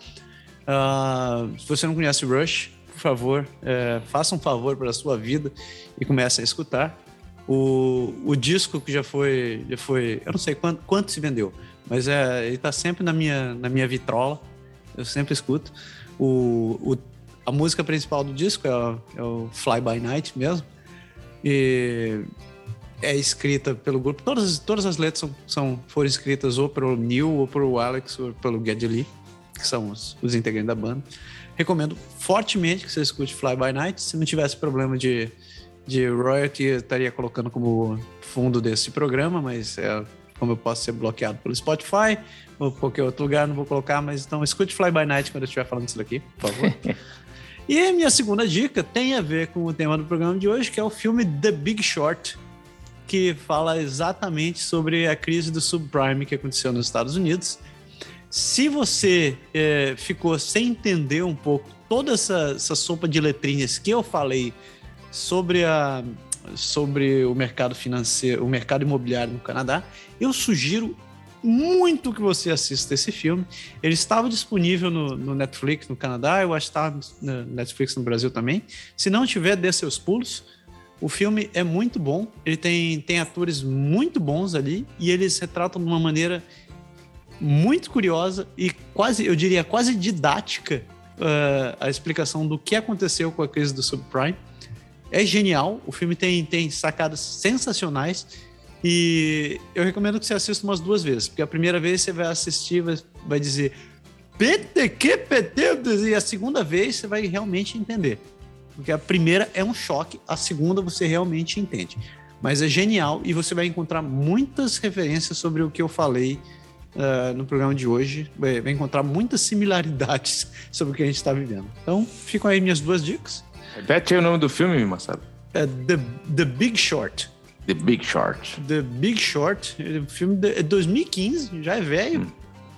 Uh, se você não conhece Rush, por favor, é, faça um favor para a sua vida e comece a escutar. O, o disco que já foi, já foi. Eu não sei quanto, quanto se vendeu, mas é, ele tá sempre na minha, na minha vitrola. Eu sempre escuto. O, o, a música principal do disco é, é o Fly By Night mesmo. E é escrita pelo grupo. Todas, todas as letras são, são, foram escritas ou pelo Neil, ou pelo Alex, ou pelo Geddy Lee, que são os, os integrantes da banda. Recomendo fortemente que você escute Fly By Night. Se não tivesse problema de de royalty eu estaria colocando como fundo desse programa, mas é, como eu posso ser bloqueado pelo Spotify ou qualquer outro lugar, não vou colocar, mas então escute Fly By Night quando eu estiver falando isso daqui, por favor. e a minha segunda dica tem a ver com o tema do programa de hoje, que é o filme The Big Short, que fala exatamente sobre a crise do subprime que aconteceu nos Estados Unidos. Se você é, ficou sem entender um pouco toda essa, essa sopa de letrinhas que eu falei sobre, a, sobre o mercado financeiro, o mercado imobiliário no Canadá, eu sugiro muito que você assista esse filme. Ele estava disponível no, no Netflix no Canadá, eu acho que está no Netflix no Brasil também. Se não tiver, dê seus pulos. O filme é muito bom, ele tem, tem atores muito bons ali e eles retratam de uma maneira muito curiosa e quase, eu diria, quase didática uh, a explicação do que aconteceu com a crise do subprime. É genial, o filme tem, tem sacadas sensacionais e eu recomendo que você assista umas duas vezes, porque a primeira vez você vai assistir, vai, vai dizer PT, e a segunda vez você vai realmente entender. Porque a primeira é um choque, a segunda você realmente entende. Mas é genial e você vai encontrar muitas referências sobre o que eu falei uh, no programa de hoje. Vai, encontrar muitas similaridades sobre o que a gente está vivendo. Então, ficam aí minhas duas dicas. Repete aí o nome do filme, Marcelo. É The, The Big Short. The Big Short. The Big Short. O filme de 2015, já é velho, hum.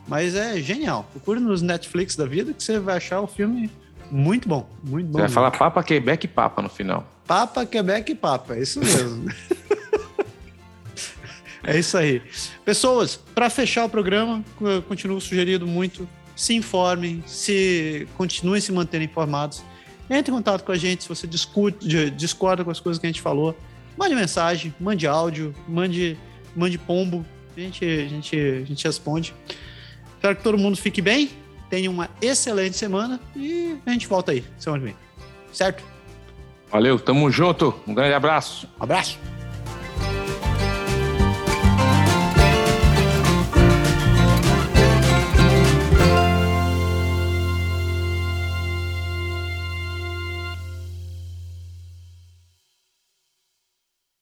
mas é genial. Procure nos Netflix da vida que você vai achar o filme muito bom. Muito bom. Você vai falar Papa, Quebec e Papa no final. Papa, Quebec e Papa, é isso mesmo. é isso aí. Pessoas, para fechar o programa, eu continuo sugerindo muito, se informem, se continuem se mantendo informados. Entre em contato com a gente se você discute, discorda com as coisas que a gente falou. Mande mensagem, mande áudio, mande, mande pombo. A gente, a, gente, a gente responde. Espero que todo mundo fique bem, tenha uma excelente semana e a gente volta aí semana que vem. Certo? Valeu, tamo junto. Um grande abraço. abraço.